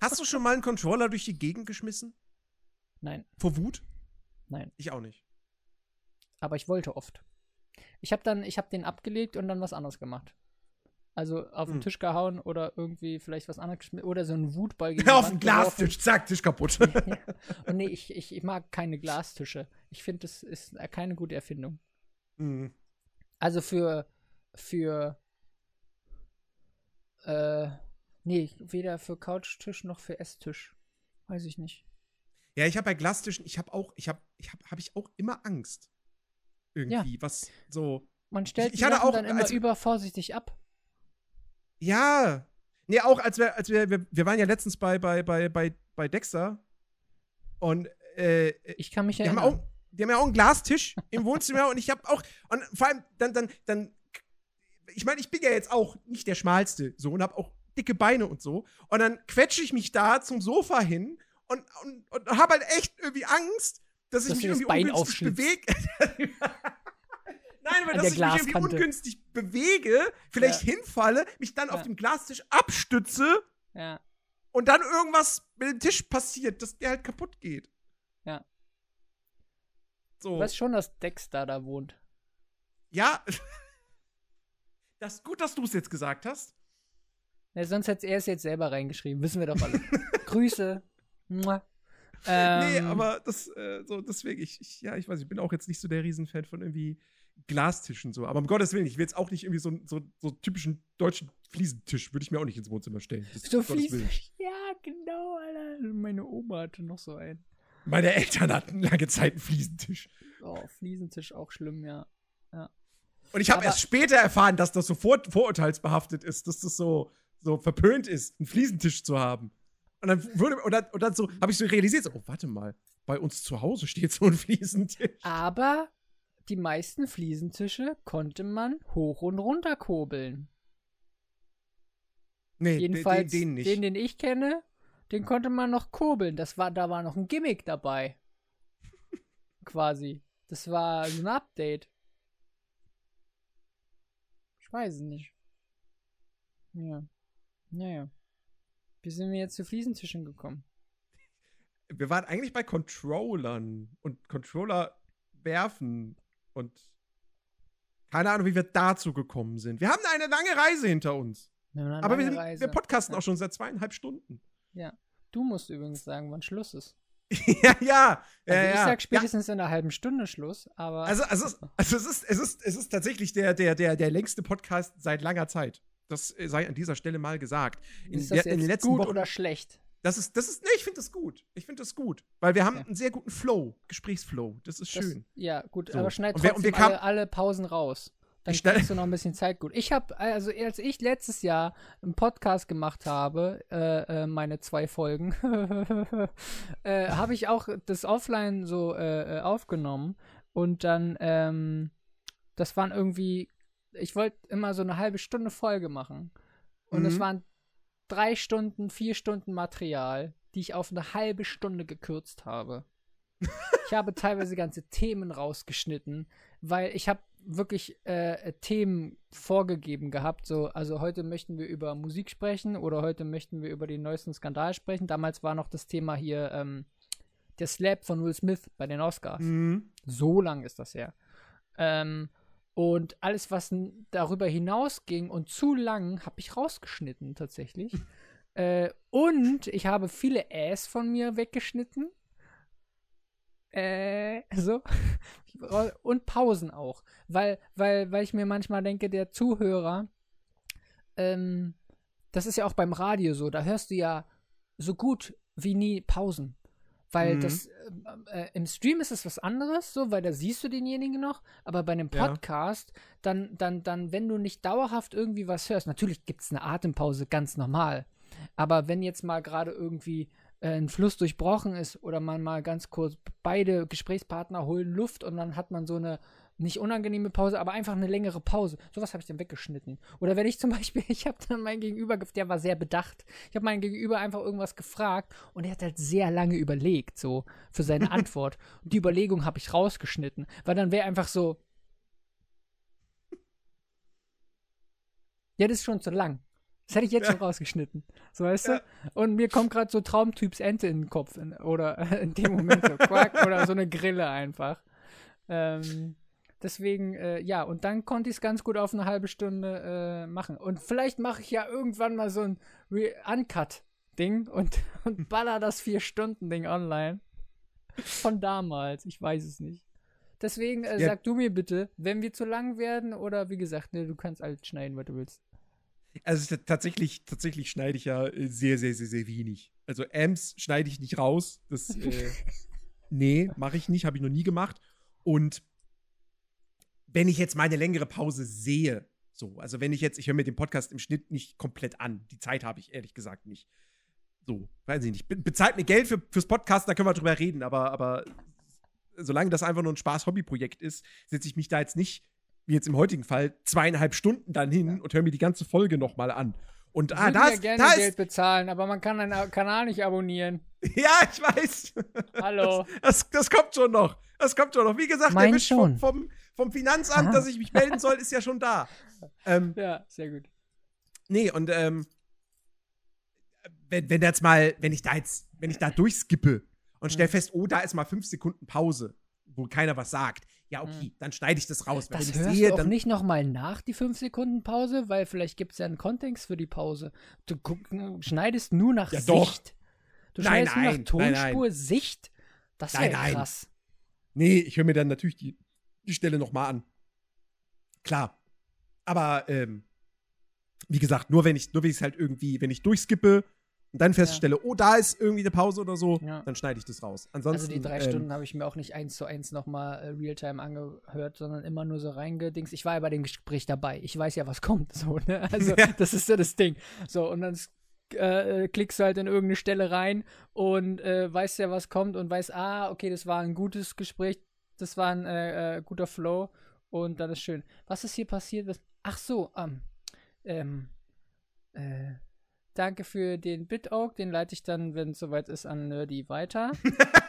A: Hast du schon mal einen Controller durch die Gegend geschmissen?
B: Nein,
A: Vor Wut?
B: nein.
A: Ich auch nicht.
B: Aber ich wollte oft. Ich habe dann, ich habe den abgelegt und dann was anderes gemacht. Also auf den
A: Hm.
B: Tisch gehauen oder irgendwie vielleicht was anderes geschmissen oder so einen Wutball gegen
A: Auf den Glastisch, zack, Tisch kaputt.
B: Ja. Und nee, ich, ich, ich mag keine Glastische. Ich finde, das ist keine gute Erfindung.
A: Mhm.
B: Also für, für, äh, nee, weder für Couchtisch noch für Esstisch. Weiß ich nicht.
A: Ja, ich habe bei Glastischen, ich habe auch, ich habe, ich habe, habe ich auch immer Angst. Irgendwie, was so.
B: Man stellt
A: Ich- ich
B: die
A: hatte
B: Sachen
A: auch,
B: dann immer
A: als-
B: übervorsichtig ab.
A: Ja. Nee, auch als wir, als wir, wir, wir waren ja letztens bei, bei, bei, bei, bei Dexter und äh,
B: Ich kann mich
A: die haben,
B: erinnern.
A: auch, die haben ja auch einen Glastisch im Wohnzimmer und ich habe auch, und vor allem, dann, dann, dann, ich meine, ich bin ja jetzt auch nicht der Schmalste, so, und habe auch dicke Beine und so. Und dann quetsche ich mich da zum Sofa hin und, und, und habe halt echt irgendwie Angst, dass ich
B: Dass
A: mich
B: dir das
A: irgendwie
B: Bein
A: ungünstig bewege. Nein, aber dass ich mich irgendwie ungünstig bewege, vielleicht hinfalle, mich dann auf
B: Ja.
A: dem Glastisch abstütze
B: Ja.
A: und dann irgendwas mit dem Tisch passiert, dass der halt kaputt geht.
B: Ja.
A: So.
B: Du weißt schon, dass Dexter da wohnt.
A: Ja. Das ist gut, dass du es jetzt gesagt hast.
B: Ja, sonst hätte er es jetzt selber reingeschrieben. Wissen wir doch alle. Grüße. Mua. Ähm,
A: nee, aber das, äh, so, deswegen, ich, ich, ja, ich weiß, ich bin auch jetzt nicht so der Riesenfan von irgendwie Glastischen so. Aber um Gottes Willen, ich will jetzt auch nicht irgendwie so, so, so typischen deutschen Fliesentisch, würde ich mir auch nicht ins Wohnzimmer stellen. Das,
B: So.
A: Willen.
B: Ja, genau, Alter. Meine Oma hatte noch so einen.
A: Meine Eltern hatten lange Zeit einen Fliesentisch.
B: Oh, Fliesentisch auch schlimm, ja.
A: Und ich habe erst später erfahren, dass das so vor, vorurteilsbehaftet ist, dass das so, so verpönt ist, einen Fliesentisch zu haben. Und dann, würde, und dann, und dann so, habe ich so realisiert, so, oh, warte mal, bei uns zu Hause steht so ein Fliesentisch.
B: Aber die meisten Fliesentische konnte man hoch und runter kurbeln.
A: Nee,
B: Jedenfalls
A: den, den nicht.
B: den, den ich kenne, den konnte man noch kurbeln. Das war, da war noch ein Gimmick dabei. Quasi. Das war so ein Update. Ich weiß es nicht. Ja. Naja. Wie sind wir jetzt zu Fliesentischen gekommen?
A: Wir waren eigentlich bei Controllern und Controller werfen und keine Ahnung, wie wir dazu gekommen sind. Wir haben eine lange Reise hinter uns.
B: Wir
A: Aber wir, sind, wir podcasten
B: Ja.
A: auch schon seit zweieinhalb Stunden.
B: Du musst übrigens sagen, wann Schluss ist.
A: ja, ja.
B: Also
A: ja,
B: ich
A: ja.
B: sag spätestens in einer halben Stunde Schluss, aber.
A: Also, also, es, ist- also es, ist, es, ist, es ist tatsächlich der, der, der, der längste Podcast seit langer Zeit. Das sei an dieser Stelle mal gesagt. In,
B: ist das
A: der- in den letzten
B: gut
A: Wochen.
B: oder schlecht?
A: Das ist, das ist, nee, ich finde das gut. Ich finde das gut. Weil wir haben
B: Okay.
A: einen sehr guten Flow, Gesprächsflow. Das ist
B: Das,
A: schön.
B: ja, gut,
A: So.
B: aber schneid
A: Und wir- und
B: trotzdem
A: wir
B: alle, alle Pausen raus. Dann kriegst du noch ein bisschen Zeit gut. Ich habe, also als ich letztes Jahr einen Podcast gemacht habe, äh, äh, meine zwei Folgen, äh, habe ich auch das offline so äh, äh, aufgenommen und dann, ähm, das waren irgendwie, ich wollte immer so eine halbe Stunde Folge machen und es
A: Mhm.
B: waren drei Stunden, vier Stunden Material, die ich auf eine halbe Stunde gekürzt habe. Ich habe teilweise ganze Themen rausgeschnitten, weil ich habe wirklich äh, Themen vorgegeben gehabt. So, also heute möchten wir über Musik sprechen oder heute möchten wir über den neuesten Skandal sprechen. Damals war noch das Thema hier ähm, der Slap von Will Smith bei den Oscars.
A: Mhm.
B: So lang ist das her. Ähm, und alles, was darüber hinausging und zu lang, habe ich rausgeschnitten tatsächlich. äh, und ich habe viele Äs von mir weggeschnitten. Äh, so. Und Pausen auch. Weil, weil, weil ich mir manchmal denke, der Zuhörer, ähm, das ist ja auch beim Radio so, da hörst du ja so gut wie nie Pausen. Weil
A: Mhm.
B: das äh, äh, im Stream ist es was anderes, so, weil da siehst du denjenigen noch, aber bei einem
A: Ja.
B: Podcast, dann, dann, dann, wenn du nicht dauerhaft irgendwie was hörst, natürlich gibt es eine Atempause, ganz normal. Aber wenn jetzt mal gerade irgendwie äh, ein Fluss durchbrochen ist oder man mal ganz kurz beide Gesprächspartner holen Luft und dann hat man so eine nicht unangenehme Pause, aber einfach eine längere Pause. Sowas habe ich dann weggeschnitten. Oder wenn ich zum Beispiel, ich habe dann mein Gegenüber, der war sehr bedacht. Ich habe meinen Gegenüber einfach irgendwas gefragt und er hat halt sehr lange überlegt, so für seine Antwort. Und die Überlegung habe ich rausgeschnitten, weil dann wäre einfach so. Ja, das ist schon zu lang. Das hätte ich jetzt schon rausgeschnitten. So weißt
A: Ja.
B: du? Und mir kommt gerade so Traumtyps Ente in den Kopf. In, oder in dem Moment so Quack oder so eine Grille einfach. Ähm, deswegen, äh, ja, und dann konnte ich es ganz gut auf eine halbe Stunde äh, machen. Und vielleicht mache ich ja irgendwann mal so ein Re Uncut-Ding und, und baller das Vier-Stunden-Ding online. Von damals. Ich weiß es nicht. Deswegen äh,
A: Ja.
B: sag du mir bitte, wenn wir zu lang werden oder wie gesagt, ne, du kannst alles schneiden, was du willst.
A: Also tatsächlich, tatsächlich schneide ich ja äh, sehr, sehr, sehr, sehr wenig. Also Amps schneide ich nicht raus. Das, äh, nee, mache ich nicht, habe ich noch nie gemacht. Und wenn ich jetzt mal eine längere Pause sehe, so, also wenn ich jetzt, ich höre mir den Podcast im Schnitt nicht komplett an. Die Zeit habe ich ehrlich gesagt nicht. So, weiß ich nicht. Be bezahlt mir Geld für, fürs Podcast, da können wir drüber reden, aber, aber solange das einfach nur ein Spaß-Hobby-Projekt ist, setze ich mich da jetzt nicht, wie jetzt im heutigen Fall, zweieinhalb Stunden dann hin und höre mir die ganze Folge nochmal an. Und
B: Ich
A: ah,
B: würde
A: da
B: ja
A: ist,
B: gerne
A: da
B: Geld
A: ist,
B: bezahlen, aber man kann einen Kanal nicht abonnieren.
A: ja, ich weiß.
B: Hallo.
A: Das, das kommt schon noch. Das kommt schon noch. Wie gesagt,
B: Mein
A: der Wisch vom,
B: schon.
A: vom, vom Finanzamt,
B: Ah.
A: dass ich mich melden soll, ist ja schon da. Ähm,
B: Ja, sehr gut.
A: nee, und ähm, wenn, wenn jetzt mal, wenn ich da jetzt, wenn ich da durchskippe und stell
B: Mhm.
A: fest, oh, da ist mal fünf Sekunden Pause, wo keiner was sagt, ja, okay, dann schneide ich das raus.
B: Mhm. Das
A: wenn ich
B: hörst
A: sehe,
B: du auch
A: dann,
B: nicht nochmal nach, die 5 Sekunden Pause, weil vielleicht gibt es ja einen Kontext für die Pause. Du guck, schneidest nur nach
A: Ja, doch.
B: Sicht. Du
A: Nein,
B: schneidest nur
A: nein,
B: nach Tonspur,
A: nein, nein.
B: Sicht. Das wäre krass.
A: Nee, ich höre mir dann natürlich die, die Stelle nochmal an. Klar. Aber, ähm, wie gesagt, nur wenn ich, nur wenn ich es halt irgendwie, wenn ich durchskippe und dann feststelle, oh, da ist irgendwie eine Pause oder so,
B: Ja.
A: dann schneide ich das raus. Ansonsten.
B: Also die drei
A: ähm,
B: Stunden habe ich mir auch nicht eins zu eins nochmal äh, Realtime angehört, sondern immer nur so reingedings. Ich war ja bei dem Gespräch dabei. Ich weiß ja, was kommt. So, ne? Also
A: Ja.
B: das ist ja das Ding. So, und dann äh, äh, klickst du halt in irgendeine Stelle rein und äh, weißt ja, was kommt und weißt, ah, okay, das war ein gutes Gespräch, das war ein äh, äh, guter Flow und dann ist schön. Was ist hier passiert? Ach so, ähm, ähm, äh, danke für den BitOak, den leite ich dann, wenn es soweit ist, an Nerdy weiter.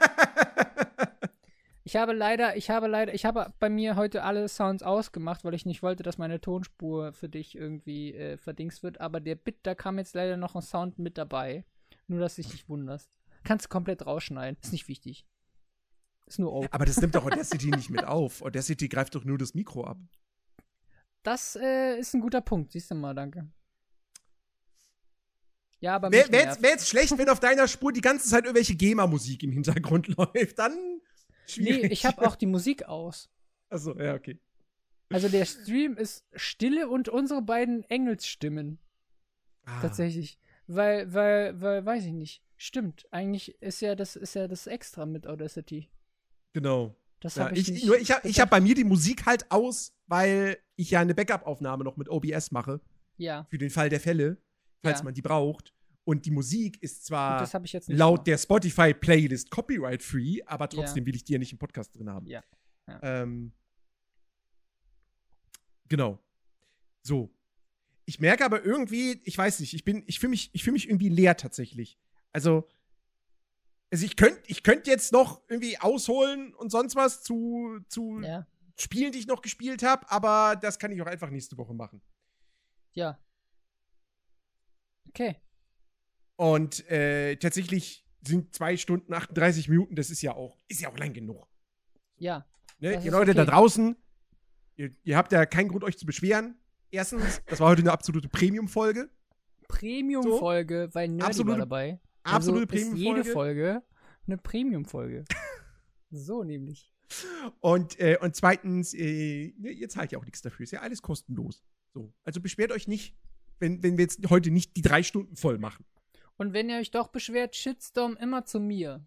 B: Ich habe leider, ich habe leider, ich habe bei mir heute alle Sounds ausgemacht, weil ich nicht wollte, dass meine Tonspur für dich irgendwie äh, verdingst wird. Aber der Bit, da kam jetzt leider noch ein Sound mit dabei. Nur, dass du dich nicht wunderst. Kannst du komplett rausschneiden. Ist nicht wichtig. Ist nur Oak.
A: aber das nimmt doch Audacity nicht mit auf. Audacity greift doch nur das Mikro ab.
B: Das äh, ist ein guter Punkt. Siehst du mal, danke. Ja, aber
A: Wäre wär jetzt, wär jetzt schlecht, wenn auf deiner Spur die ganze Zeit irgendwelche GEMA-Musik im Hintergrund läuft. Dann schwierig.
B: Nee, ich habe auch die Musik aus.
A: Achso, ja, okay.
B: Also der Stream ist Stille und unsere beiden Engelsstimmen.
A: Ah.
B: Tatsächlich. Weil, weil, weil, weiß ich nicht. Stimmt, eigentlich ist ja das ist ja das extra mit Audacity.
A: Genau.
B: Das
A: Ja,
B: habe ich,
A: ich,
B: nicht.
A: nur ich habe hab bei mir die Musik halt aus, weil ich ja eine Backup-Aufnahme noch mit OBS mache.
B: ja,
A: Für den Fall der Fälle, falls
B: Ja.
A: man die braucht. Und die Musik ist zwar laut der Spotify-Playlist copyright-free, aber trotzdem will ich die ja nicht im Podcast drin haben.
B: Ja. Ja.
A: Ähm, genau. So. Ich merke aber irgendwie, ich weiß nicht, ich bin, ich fühle mich, ich fühle mich irgendwie leer tatsächlich. Also, also ich könnte, ich könnte jetzt noch irgendwie ausholen und sonst was zu, zu
B: Ja,
A: Spielen, die ich noch gespielt habe, aber das kann ich auch einfach nächste Woche machen.
B: ja. Okay.
A: Und äh, tatsächlich sind zwei Stunden 38 Minuten, das ist ja auch, ist ja auch lang genug.
B: Ja.
A: Ne? Ihr Leute da
B: okay.
A: draußen, ihr, ihr habt ja keinen Grund, euch zu beschweren. Erstens, das war heute eine absolute Premium-Folge.
B: Premium-Folge, weil Nerdy
A: Absolute-
B: war dabei.
A: Absolute
B: also ist jede
A: Premium-Folge.
B: Folge eine Premium-Folge. so nämlich.
A: Und, äh, und zweitens, äh, ihr zahlt ja auch nichts dafür. Ist ja alles kostenlos. So. Also beschwert euch nicht, wenn, wenn wir jetzt heute nicht die drei Stunden voll machen.
B: Und wenn ihr euch doch beschwert, Shitstorm immer zu mir.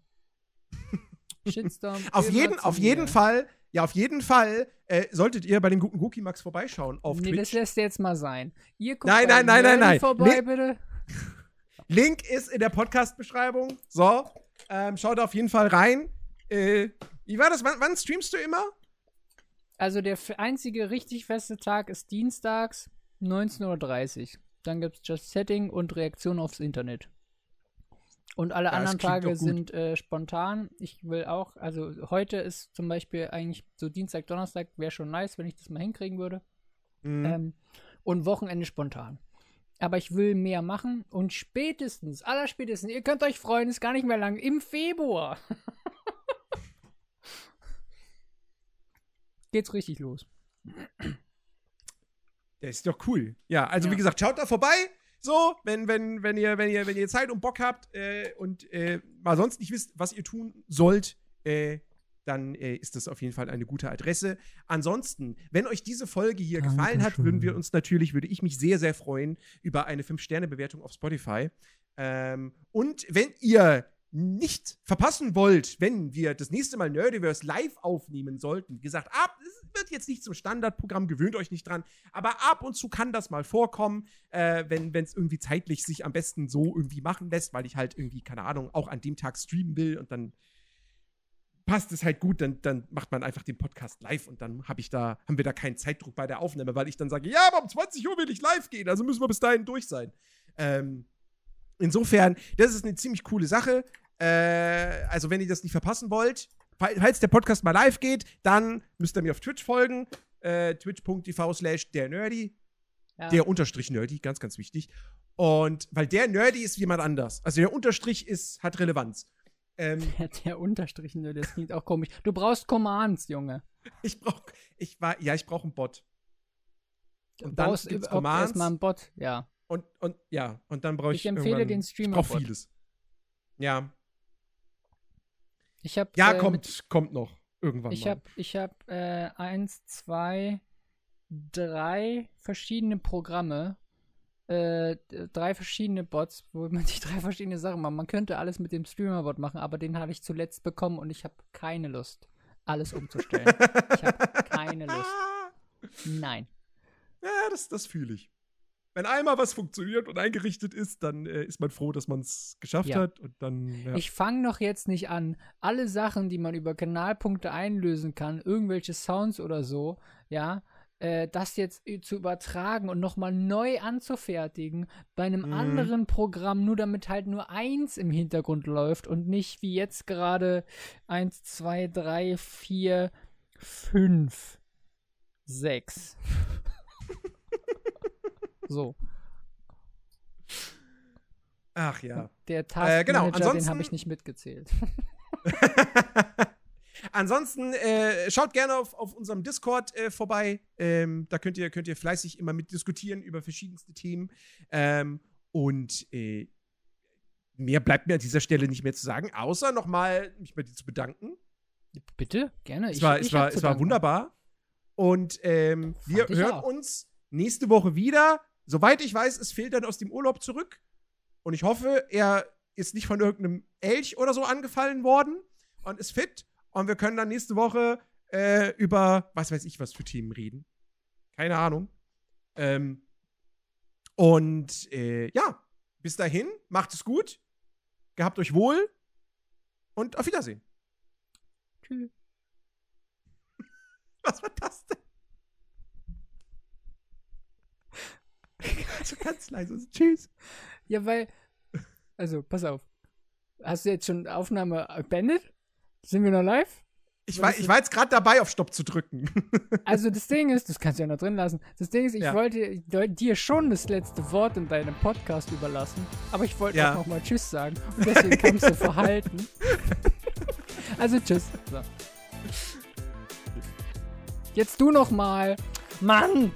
B: Shitstorm.
A: Auf jeden, auf jeden. Fall, ja, auf jeden Fall äh, solltet ihr bei dem guten Cookie Max vorbeischauen auf
B: nee, das
A: Twitch.
B: lässt ihr jetzt mal sein. Ihr guckt
A: Nein, nein, nein, nein, nein.
B: vorbei,
A: Nee.
B: bitte.
A: Link ist in der Podcast-Beschreibung. So, ähm, schaut auf jeden Fall rein. Äh, wie war das? Wann, wann streamst du immer?
B: Also der einzige richtig feste Tag ist dienstags 19.30 Uhr. Dann gibt es Just Setting und Reaktion aufs Internet. Und alle
A: Ja,
B: anderen Tage sind äh, spontan. Ich will auch, also heute ist zum Beispiel eigentlich so Dienstag, Donnerstag wäre schon nice, wenn ich das mal hinkriegen würde.
A: Mhm.
B: Ähm, und Wochenende spontan. Aber ich will mehr machen und spätestens, allerspätestens, ihr könnt euch freuen, ist gar nicht mehr lang, im Februar. Geht's richtig los.
A: Der ist doch cool. Ja, also
B: Ja.
A: wie gesagt, schaut da vorbei. So, wenn, wenn, wenn, ihr, wenn, ihr, wenn ihr Zeit und Bock habt äh, und äh, mal sonst nicht wisst, was ihr tun sollt, äh, dann äh, ist das auf jeden Fall eine gute Adresse. Ansonsten, wenn euch diese Folge hier gefallen hat,
B: Dankeschön.
A: würden wir uns natürlich, würde ich mich sehr, sehr freuen über eine 5-Sterne-Bewertung auf Spotify. Ähm, und wenn ihr nicht verpassen wollt, wenn wir das nächste Mal Nerdiverse live aufnehmen sollten, wie gesagt, ab, es wird jetzt nicht zum Standardprogramm, gewöhnt euch nicht dran, aber ab und zu kann das mal vorkommen, äh, wenn es irgendwie zeitlich sich am besten so irgendwie machen lässt, weil ich halt irgendwie, keine Ahnung, auch an dem Tag streamen will und dann passt es halt gut, dann, dann macht man einfach den Podcast live und dann hab ich da, haben wir da keinen Zeitdruck bei der Aufnahme, weil ich dann sage, ja, aber um 20 Uhr will ich live gehen, also müssen wir bis dahin durch sein. Ähm, insofern, das ist eine ziemlich coole Sache. Äh, also, wenn ihr das nicht verpassen wollt, fall- falls der Podcast mal live geht, dann müsst ihr mir auf Twitch folgen. Äh, Twitch.tv slash der Nerdy.
B: Ja.
A: Der Unterstrich Nerdy, ganz, ganz wichtig. Und weil der Nerdy ist jemand anders. Also der Unterstrich ist, hat Relevanz. Ähm,
B: Der, der Unterstrich, ne, das klingt auch komisch. Du brauchst Commands, Junge.
A: ich brauch, ich war, ja, ich brauche einen Bot.
B: Du
A: Und dann
B: brauchst
A: gibt's Commands.
B: erstmal einen Bot, ja.
A: Und, und, ja, und dann brauche ich
B: Ich empfehle den
A: Ich brauche vieles. Ja.
B: Ich habe
A: Ja,
B: äh,
A: kommt,
B: mit-
A: kommt noch. Irgendwann
B: Ich habe ich hab, äh, eins, zwei, drei verschiedene Programme, äh, drei verschiedene Bots, wo man sich drei verschiedene Sachen macht. Man könnte alles mit dem Streamer-Bot machen, aber den habe ich zuletzt bekommen und ich habe keine Lust, alles umzustellen. ich habe keine Lust. Nein.
A: Ja, das, das fühle ich. Wenn einmal was funktioniert und eingerichtet ist, dann äh, ist man froh, dass man es geschafft
B: Ja.
A: hat. Und dann, ja.
B: Ich fange noch jetzt nicht an, alle Sachen, die man über Kanalpunkte einlösen kann, irgendwelche Sounds oder so, ja, äh, das jetzt äh, zu übertragen und nochmal neu anzufertigen bei einem
A: Mhm.
B: anderen Programm, nur damit halt nur eins im Hintergrund läuft und nicht wie jetzt gerade eins, zwei, drei, vier, fünf, sechs. so.
A: Ach ja.
B: Der
A: Äh,
B: Taskmanager,
A: genau,
B: den habe ich nicht mitgezählt.
A: Ansonsten äh, schaut gerne auf, auf unserem Discord äh, vorbei. Ähm, da könnt ihr, könnt ihr fleißig immer mitdiskutieren über verschiedenste Themen. Ähm, und äh, mehr bleibt mir an dieser Stelle nicht mehr zu sagen, außer nochmal mich bei dir zu bedanken.
B: Bitte, gerne.
A: Es war,
B: ich
A: es war, es war wunderbar. Und ähm, wir
B: ich
A: hören
B: auch.
A: uns nächste Woche wieder. Soweit ich weiß, ist Phil dann aus dem Urlaub zurück. Und ich hoffe, er ist nicht von irgendeinem Elch oder so angefallen worden und ist fit. Und wir können dann nächste Woche äh, über, was weiß ich, was für Themen reden. Keine Ahnung. Ähm, und äh, ja, bis dahin, macht es gut. Gehabt euch wohl. Und auf Wiedersehen.
B: Tschüss.
A: Was war das denn? Also ganz leise. Tschüss.
B: Ja, weil. Also, pass auf. Hast du jetzt schon Aufnahme beendet? Sind wir noch live?
A: Ich war, ich war jetzt gerade dabei, auf Stopp zu drücken.
B: Also das Ding ist, das kannst du ja noch drin lassen. Das Ding ist, ich
A: Ja.
B: wollte dir schon das letzte Wort in deinem Podcast überlassen, aber ich wollte
A: Ja.
B: auch noch mal Tschüss sagen und deswegen kannst du verhalten. Also Tschüss. So. Jetzt du noch mal. Mann!